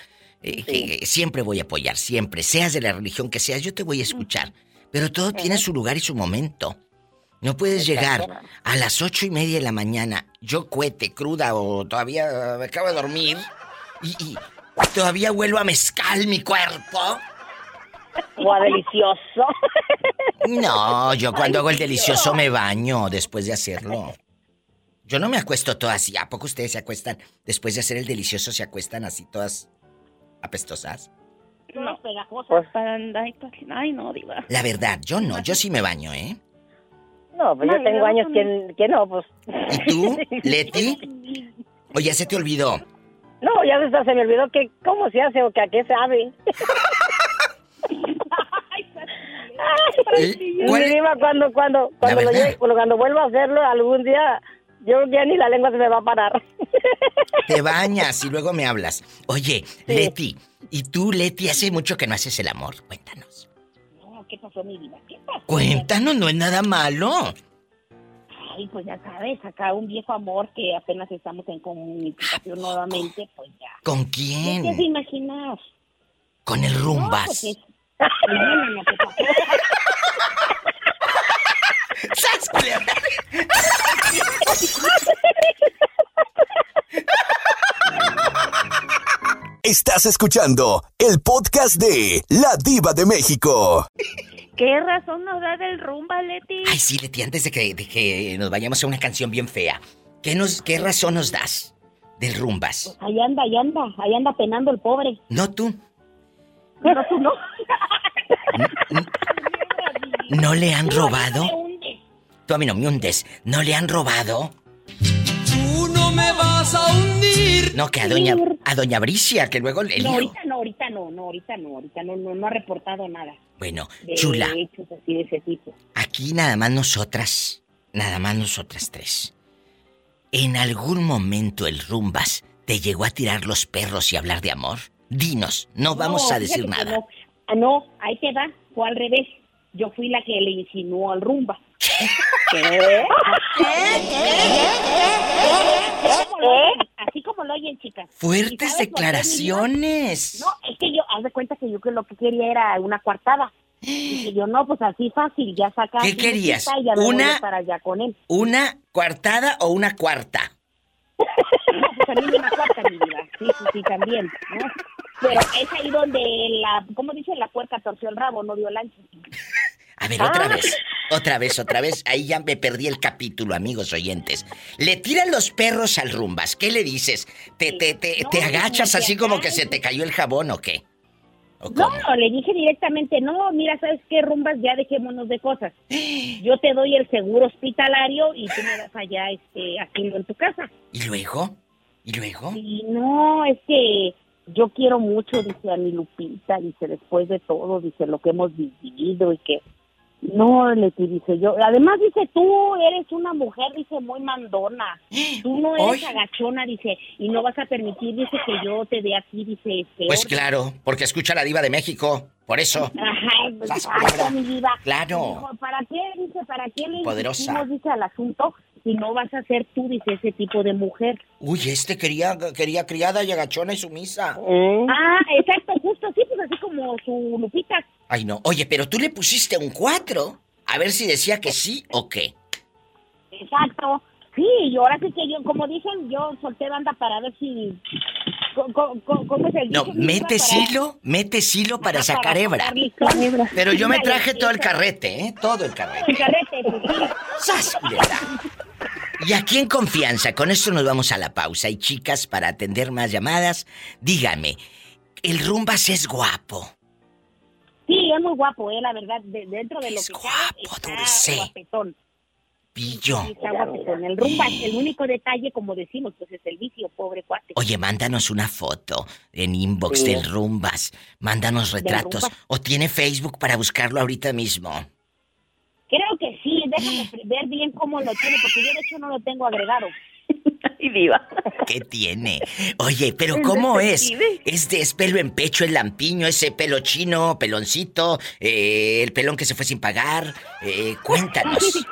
[SPEAKER 2] eh, siempre voy a apoyar, siempre. Seas de la religión que seas, yo te voy a escuchar. Pero todo tiene su lugar y su momento. No puedes llegar a las ocho y media de la mañana, yo cuete, cruda o todavía me acabo de dormir, y, todavía huelo a mezcal mi cuerpo.
[SPEAKER 22] O a delicioso.
[SPEAKER 2] No, yo cuando hago el delicioso me baño después de hacerlo. Yo no me acuesto todas así. ¿A poco ustedes se acuestan después de hacer el delicioso? ¿Se acuestan así todas apestosas?
[SPEAKER 23] No, pegajosas. Pues, para andar. Ay, no, diva.
[SPEAKER 2] La verdad, yo no. Yo sí me baño, ¿eh?
[SPEAKER 22] No, pues yo tengo años que, que, no, pues.
[SPEAKER 2] ¿Y tú, Leti? ¿O ya se te olvidó?
[SPEAKER 22] No, ya se me olvidó que cómo se hace o que a qué sabe. ¿Eh? cuando, cuando, cuando, lo cuando vuelva a hacerlo algún día, yo ya ni la lengua se me va a parar.
[SPEAKER 2] Te bañas y luego me hablas. Oye, Leti, ¿y tú, Leti, hace mucho que no haces el amor? Cuéntanos.
[SPEAKER 16] No, ¿qué pasó, mi vida? ¿Qué pasó?
[SPEAKER 2] Cuéntanos, no es nada malo.
[SPEAKER 16] Ay, pues ya sabes, acá un viejo amor que apenas estamos en comunicación nuevamente, pues ya.
[SPEAKER 2] ¿Con quién?
[SPEAKER 16] ¿Qué te imaginas?
[SPEAKER 2] Con el rumbas.
[SPEAKER 16] No, pues no, no, no,
[SPEAKER 1] Estás escuchando el podcast de La Diva de México.
[SPEAKER 23] ¿Qué razón nos da del rumba, Leti?
[SPEAKER 2] Ay, sí, Leti, antes de que, que nos vayamos a una canción bien fea, ¿qué, nos, ¿qué razón nos das del rumbas?
[SPEAKER 16] Pues ahí anda, ahí anda, ahí anda penando el pobre.
[SPEAKER 2] No tú.
[SPEAKER 16] Pero tú no.
[SPEAKER 2] ¿No le han robado? Tú a mí no me hundes. ¿No le han robado?
[SPEAKER 5] Tú no me vas a hundir.
[SPEAKER 2] No, que a doña, a doña Bricia, que luego le
[SPEAKER 16] No, ahorita no, ahorita no, no, ahorita no, ahorita no, no, no ha reportado nada.
[SPEAKER 2] Bueno, chula.
[SPEAKER 16] Hechos así de ese tipo.
[SPEAKER 2] Aquí nada más nosotras, nada más nosotras tres. ¿En algún momento el rumbas te llegó a tirar los perros y hablar de amor? Dinos, no vamos a decir nada.
[SPEAKER 16] No. Ah, no, ahí te va, fue al revés. Yo fui la que le insinuó al rumba. ¿Qué? Así como lo oyen, chicas.
[SPEAKER 2] Fuertes declaraciones.
[SPEAKER 16] No, es que yo, haz de cuenta que yo que lo que quería era una coartada. Y yo, no, pues así fácil, ya saca.
[SPEAKER 2] ¿Qué querías?
[SPEAKER 16] una, para allá con él.
[SPEAKER 2] ¿Una coartada o una cuarta?
[SPEAKER 16] no, pues mí una cuarta, mi vida. Sí, sí, sí, también, ¿no? Pero es ahí donde la, ¿cómo dice? La puerca torció el rabo, no dio el ancho.
[SPEAKER 2] A ver, otra ah. vez, otra vez, otra vez. Ahí ya me perdí el capítulo, amigos oyentes. Le tiran los perros al rumbas. ¿Qué le dices? ¿Te, te, te, te agachas así como que se te cayó el jabón o qué?
[SPEAKER 16] no, le dije directamente, no, mira, ¿sabes qué, rumbas? Ya dejémonos de cosas. Yo te doy el seguro hospitalario y tú me das allá, este, haciendo en tu casa.
[SPEAKER 2] ¿Y luego? ¿Y luego?
[SPEAKER 16] Y no, es que yo quiero mucho, dice a mi Lupita, dice, después de todo, dice, lo que hemos vivido y que no, Leti, dice yo. Además, dice, tú eres una mujer, dice, muy mandona. Tú no eres agachona, dice, y no vas a permitir, dice, que yo te dé aquí, dice,
[SPEAKER 2] Pues claro, porque escucha la diva de México, por eso.
[SPEAKER 16] Ajá, pues, mi diva.
[SPEAKER 2] Claro.
[SPEAKER 16] ¿Para qué, dice, para qué le
[SPEAKER 2] Poderosa.
[SPEAKER 16] dice, al asunto si no vas a ser tú, dice, ese tipo de mujer?
[SPEAKER 2] Uy, este quería, quería criada y agachona y sumisa.
[SPEAKER 16] Ah, exacto, justo así, pues así como su Lupita.
[SPEAKER 2] Ay, no. Oye, pero tú le pusiste un 4. A ver si decía que sí o qué.
[SPEAKER 16] Exacto. Sí, y ahora sí que yo, como dicen, yo solté banda para ver si... ¿Cómo, es el
[SPEAKER 2] No, mete silo, mete silo para sacar hebra. Pero yo me traje todo el carrete, ¿eh? Todo el carrete.
[SPEAKER 16] El carrete,
[SPEAKER 2] ¡Sas, Y aquí en confianza, con esto nos vamos a la pausa. Y chicas, para atender más llamadas, dígame, ¿el Rumbas es guapo?
[SPEAKER 16] Sí, es muy guapo, eh, la verdad. dentro de lo
[SPEAKER 2] es
[SPEAKER 16] que
[SPEAKER 2] guapo, dulce.
[SPEAKER 16] Guapetón.
[SPEAKER 2] Pillo.
[SPEAKER 16] está guapetón. El rumba, el único detalle, como decimos, pues es el vicio, pobre cuate.
[SPEAKER 2] Oye, mándanos una foto en inbox del rumbas. Mándanos retratos. ¿O tiene Facebook para buscarlo ahorita mismo?
[SPEAKER 16] Creo que sí. Déjame ver bien cómo lo tiene, porque yo de hecho no lo tengo agregado.
[SPEAKER 22] y viva.
[SPEAKER 2] ¿Qué tiene? Oye, pero ¿cómo es? ¿Es de es pelo en pecho, el lampiño, ese pelo chino, peloncito, eh, el pelón que se fue sin pagar? Eh, cuéntanos.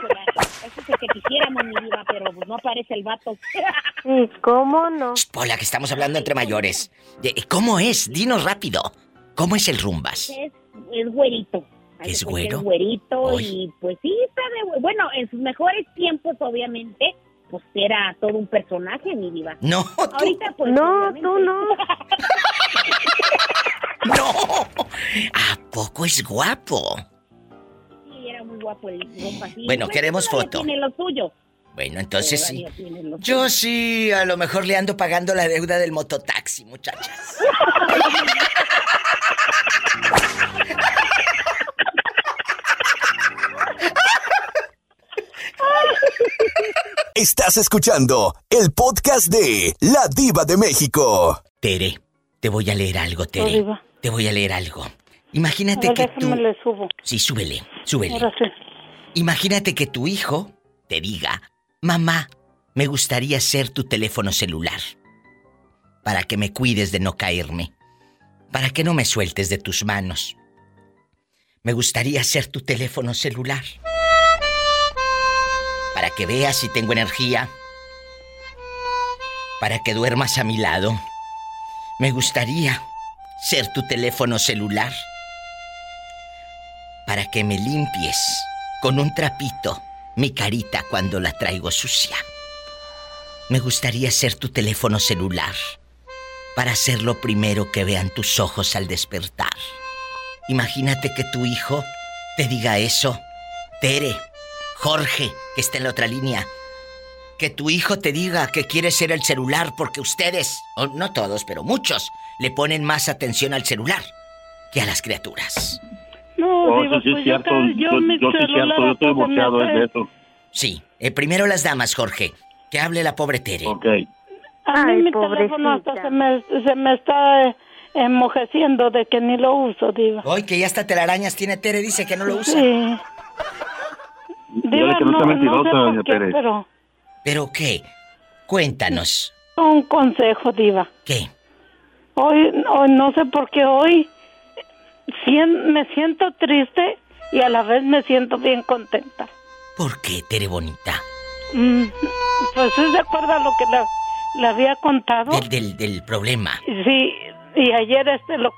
[SPEAKER 16] Eso es el que quisiéramos, mi vida, pero pues no aparece el vato.
[SPEAKER 22] ¿Cómo no?
[SPEAKER 2] Pola, que estamos hablando entre mayores. ¿Cómo es? Dinos rápido. ¿Cómo es el rumbas?
[SPEAKER 16] Es, es güerito.
[SPEAKER 2] ¿Es güero?
[SPEAKER 16] Es güerito y pues sí, está de... Bueno, en sus mejores tiempos, obviamente, pues era todo un personaje, mi diva.
[SPEAKER 2] No,
[SPEAKER 16] Ahorita pues
[SPEAKER 8] No, tú no.
[SPEAKER 2] no. ¿A poco es guapo?
[SPEAKER 16] Sí, era muy guapo el compa, sí.
[SPEAKER 2] Bueno, queremos foto.
[SPEAKER 16] Tiene lo suyo.
[SPEAKER 2] Bueno, entonces sí. Yo sí, a lo mejor le ando pagando la deuda del mototaxi, muchachas.
[SPEAKER 1] Estás escuchando el podcast de La Diva de México.
[SPEAKER 2] Tere, te voy a leer algo, Tere.
[SPEAKER 24] Diva.
[SPEAKER 2] Te voy a leer algo. Imagínate
[SPEAKER 24] ver,
[SPEAKER 2] que tú...
[SPEAKER 24] le subo.
[SPEAKER 2] Sí, súbele, súbele.
[SPEAKER 24] Sí.
[SPEAKER 2] Imagínate que tu hijo te diga, mamá, me gustaría ser tu teléfono celular. Para que me cuides de no caerme. Para que no me sueltes de tus manos. Me gustaría ser tu teléfono celular. Para que veas si tengo energía. Para que duermas a mi lado. Me gustaría ser tu teléfono celular. Para que me limpies con un trapito mi carita cuando la traigo sucia. Me gustaría ser tu teléfono celular para ser lo primero que vean tus ojos al despertar. Imagínate que tu hijo te diga eso. Tere, Jorge, que está en la otra línea. Que tu hijo te diga que quiere ser el celular porque ustedes, o no todos, pero muchos, le ponen más atención al celular que a las criaturas.
[SPEAKER 24] No,
[SPEAKER 25] Oh,
[SPEAKER 24] diva,
[SPEAKER 25] eso sí es
[SPEAKER 24] pues
[SPEAKER 25] cierto.
[SPEAKER 24] yo,
[SPEAKER 25] Yo,
[SPEAKER 24] yo, mi
[SPEAKER 25] yo sí es
[SPEAKER 24] celular
[SPEAKER 25] cierto. Yo estoy es
[SPEAKER 24] hace-
[SPEAKER 25] de eso.
[SPEAKER 2] Sí, eh, primero las damas, Jorge. Que hable la pobre Tere.
[SPEAKER 25] Ok.
[SPEAKER 24] A mí
[SPEAKER 8] Ay,
[SPEAKER 24] mi teléfono hasta se me, se me está eh, enmojeciendo de que ni lo uso, diva.
[SPEAKER 2] Hoy que ya hasta telarañas tiene Tere, dice que no lo usa.
[SPEAKER 24] Sí.
[SPEAKER 25] Dile que no sea mentirosa,
[SPEAKER 24] sé por qué, pero
[SPEAKER 2] ¿Pero qué? Cuéntanos.
[SPEAKER 24] un consejo, diva.
[SPEAKER 2] ¿Qué?
[SPEAKER 24] Hoy, hoy no sé por qué hoy sien- me siento triste y a la vez me siento bien contenta.
[SPEAKER 2] ¿Por qué, Tere bonita?
[SPEAKER 24] Mm, pues ¿sí se acuerda lo que le, le había contado?
[SPEAKER 2] Del, del, del problema.
[SPEAKER 24] Sí, y ayer este lo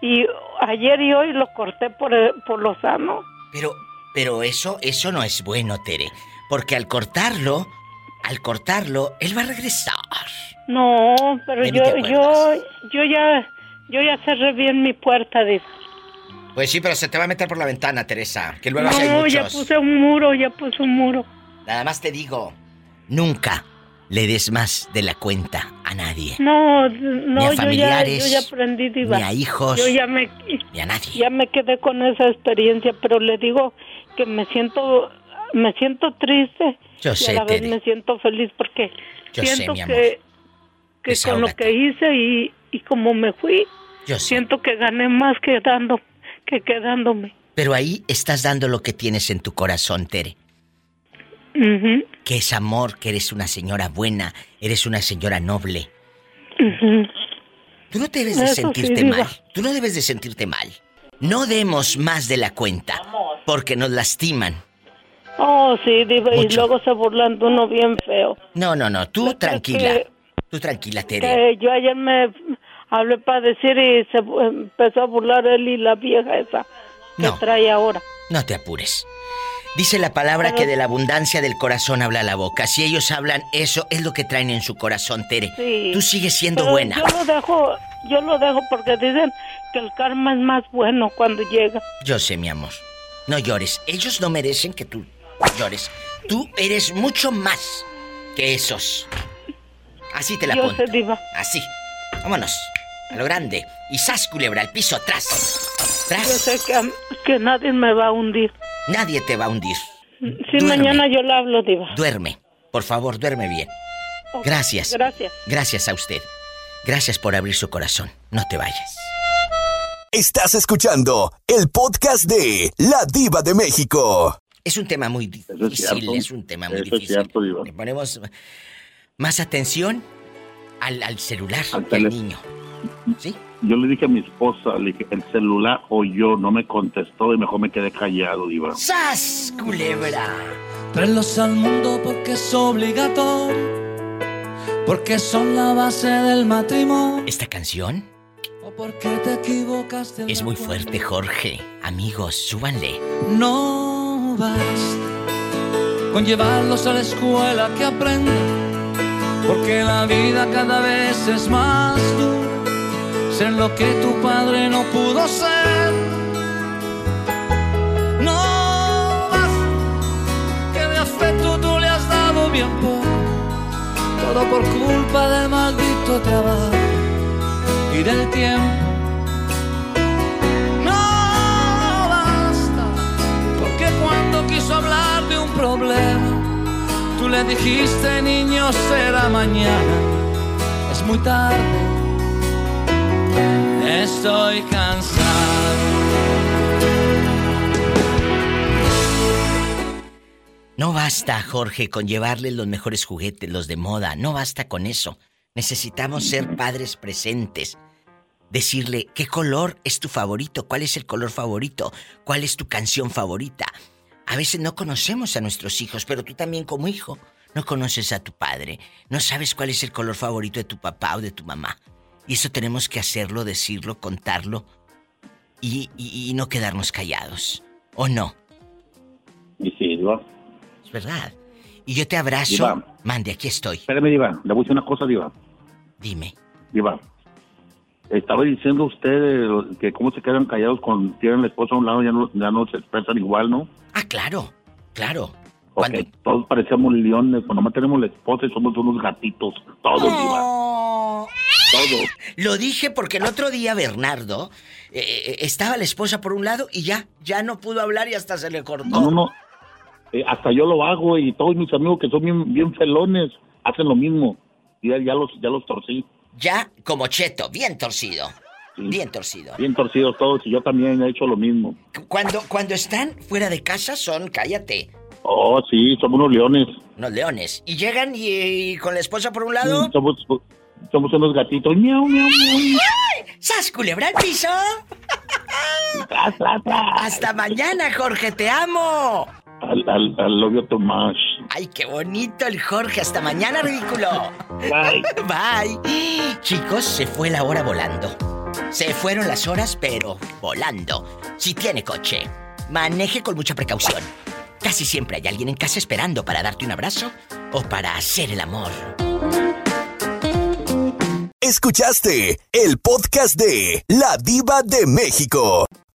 [SPEAKER 24] y ayer y hoy lo corté por el- por lo sano.
[SPEAKER 2] Pero, pero eso, eso no es bueno, Tere. Porque al cortarlo, al cortarlo, él va a regresar.
[SPEAKER 24] No, pero
[SPEAKER 2] Ni
[SPEAKER 24] yo yo yo ya yo ya cerré bien mi puerta, dice.
[SPEAKER 2] Pues sí, pero se te va a meter por la ventana, Teresa. Que luego así hay
[SPEAKER 24] No, ya
[SPEAKER 2] muchos.
[SPEAKER 24] puse un muro, ya puse un muro.
[SPEAKER 2] Nada más te digo, nunca le des más de la cuenta a nadie.
[SPEAKER 24] No,
[SPEAKER 2] Ni
[SPEAKER 24] no,
[SPEAKER 2] a
[SPEAKER 24] yo ya,
[SPEAKER 2] familiares,
[SPEAKER 24] yo ya aprendí, diva.
[SPEAKER 2] ni a hijos,
[SPEAKER 24] Yo ya me,
[SPEAKER 2] ni a nadie.
[SPEAKER 24] ya me quedé con esa experiencia, pero le digo que me siento, me siento triste
[SPEAKER 2] Yo
[SPEAKER 24] y
[SPEAKER 2] sé,
[SPEAKER 24] a la vez
[SPEAKER 2] Tere.
[SPEAKER 24] me siento feliz porque
[SPEAKER 2] Yo sé,
[SPEAKER 24] siento
[SPEAKER 2] mi amor.
[SPEAKER 24] que, que con lo que hice y, y como me fui,
[SPEAKER 2] Yo sé.
[SPEAKER 24] siento que gané más quedando que quedándome.
[SPEAKER 2] Pero ahí estás dando lo que tienes en tu corazón, Tere.
[SPEAKER 24] Ujú,
[SPEAKER 2] Que es amor, que eres una señora buena, eres una señora noble.
[SPEAKER 24] ujú.
[SPEAKER 2] Tú no debes de
[SPEAKER 24] Eso
[SPEAKER 2] sentirte mal. Tú no debes de sentirte mal. No demos más de la cuenta, porque nos lastiman.
[SPEAKER 24] Oh, sí, y luego se burlan de uno bien feo.
[SPEAKER 2] No, no, no, tú tranquila.
[SPEAKER 24] que-
[SPEAKER 2] Tú tranquila, Tere.
[SPEAKER 24] Que yo ayer me hablé para decir y se empezó a burlar él y la vieja esa que
[SPEAKER 2] No.
[SPEAKER 24] trae ahora.
[SPEAKER 2] No te apures. Dice la palabra
[SPEAKER 24] Pero-
[SPEAKER 2] que de la abundancia del corazón habla la boca. Si ellos hablan, eso es lo que traen en su corazón, Tere.
[SPEAKER 24] Sí.
[SPEAKER 2] Tú sigues siendo
[SPEAKER 24] Pero
[SPEAKER 2] buena.
[SPEAKER 24] Yo lo dejo, yo lo dejo porque dicen que el karma es más bueno cuando llega.
[SPEAKER 2] Yo sé, mi amor. No llores. Ellos no merecen que tú llores. Tú eres mucho más que esos. Así te la pongo. Así. Vámonos. A lo grande. Y sas, culebra, al piso, atrás.
[SPEAKER 24] Yo sé que, que nadie me va a hundir.
[SPEAKER 2] Nadie te va a hundir.
[SPEAKER 24] Si
[SPEAKER 2] Duerme.
[SPEAKER 24] mañana yo le hablo, diva.
[SPEAKER 2] Duerme. Por favor, duerme bien. Gracias.
[SPEAKER 24] Gracias.
[SPEAKER 2] Gracias a usted. Gracias por abrir su corazón. No te vayas.
[SPEAKER 1] Estás escuchando el podcast de La Diva de México.
[SPEAKER 2] Es un tema muy
[SPEAKER 25] es
[SPEAKER 2] difícil, es un tema muy
[SPEAKER 25] Eso es
[SPEAKER 2] difícil.
[SPEAKER 25] cierto, Diva.
[SPEAKER 2] Le ponemos más atención al, al celular
[SPEAKER 25] Al
[SPEAKER 2] que al niño. ¿Sí?
[SPEAKER 25] Yo le dije a mi esposa, le dije, el celular o yo, no me contestó y mejor me quedé callado, Diva.
[SPEAKER 2] ¡Sas, culebra!
[SPEAKER 5] Tráelos al mundo porque es obligatorio, porque son la base del matrimonio.
[SPEAKER 2] Esta canción es muy fuerte, Jorge. Amigos, súbanle.
[SPEAKER 5] No basta con llevarlos a la escuela que aprendan, porque la vida cada vez es más dura, ser lo que tu padre no pudo ser. No basta que de afecto tú le has dado bien poco, todo por culpa del maldito trabajo y tiempo hablar de un problema. Tú le dijiste, niño, será mañana. Es muy tarde. Estoy cansado.
[SPEAKER 2] No basta, Jorge, con llevarle los mejores juguetes, los de moda. No basta con eso. Necesitamos ser padres presentes. Decirle qué color es tu favorito, cuál es el color favorito, cuál es tu canción favorita. A veces no conocemos a nuestros hijos, pero tú también como hijo no conoces a tu padre, no sabes cuál es el color favorito de tu papá o de tu mamá. Y eso tenemos que hacerlo, decirlo, contarlo y, no quedarnos callados. ¿O no?
[SPEAKER 25] Y sí, Diva.
[SPEAKER 2] Es verdad. Y yo te abrazo. Mande, aquí estoy.
[SPEAKER 25] Espérame, Diva. Le voy a decir una cosa, Diva.
[SPEAKER 2] Dime.
[SPEAKER 25] Diva. Estaba diciendo usted que cómo se quedan callados cuando tienen la esposa a un lado ya no, ya no se expresan igual, ¿no?
[SPEAKER 2] Ah, claro, claro.
[SPEAKER 25] Cuando... todos parecíamos leones, cuando más tenemos la esposa y somos unos gatitos, todos, oh. Todos.
[SPEAKER 2] Lo dije porque el otro día Bernardo eh, eh, estaba la esposa por un lado y ya, ya no pudo hablar y hasta se le cortó.
[SPEAKER 25] No, no, no. Eh, hasta yo lo hago y todos mis amigos que son bien, bien felones hacen lo mismo. Y ya, ya los, ya los torcí.
[SPEAKER 2] Ya como cheto, bien torcido. Bien torcido.
[SPEAKER 25] Bien torcidos todos y yo también he hecho lo mismo.
[SPEAKER 2] Cuando, cuando están fuera de casa son, cállate.
[SPEAKER 25] Oh, sí, somos unos leones.
[SPEAKER 2] Unos leones. ¿Y llegan y, con la esposa por un lado?
[SPEAKER 25] somos, somos unos gatitos. Miau, miau, miau.
[SPEAKER 2] ¡Sas, culebra el piso! Hasta mañana, Jorge, te amo.
[SPEAKER 25] Al, al, al Tomás.
[SPEAKER 2] Ay, qué bonito el Jorge. Hasta mañana, ridículo.
[SPEAKER 25] Bye.
[SPEAKER 2] Bye. Chicos, se fue la hora volando. Se fueron las horas, pero volando. Si tiene coche, maneje con mucha precaución. Casi siempre hay alguien en casa esperando para darte un abrazo o para hacer el amor.
[SPEAKER 1] Escuchaste el podcast de La Diva de México.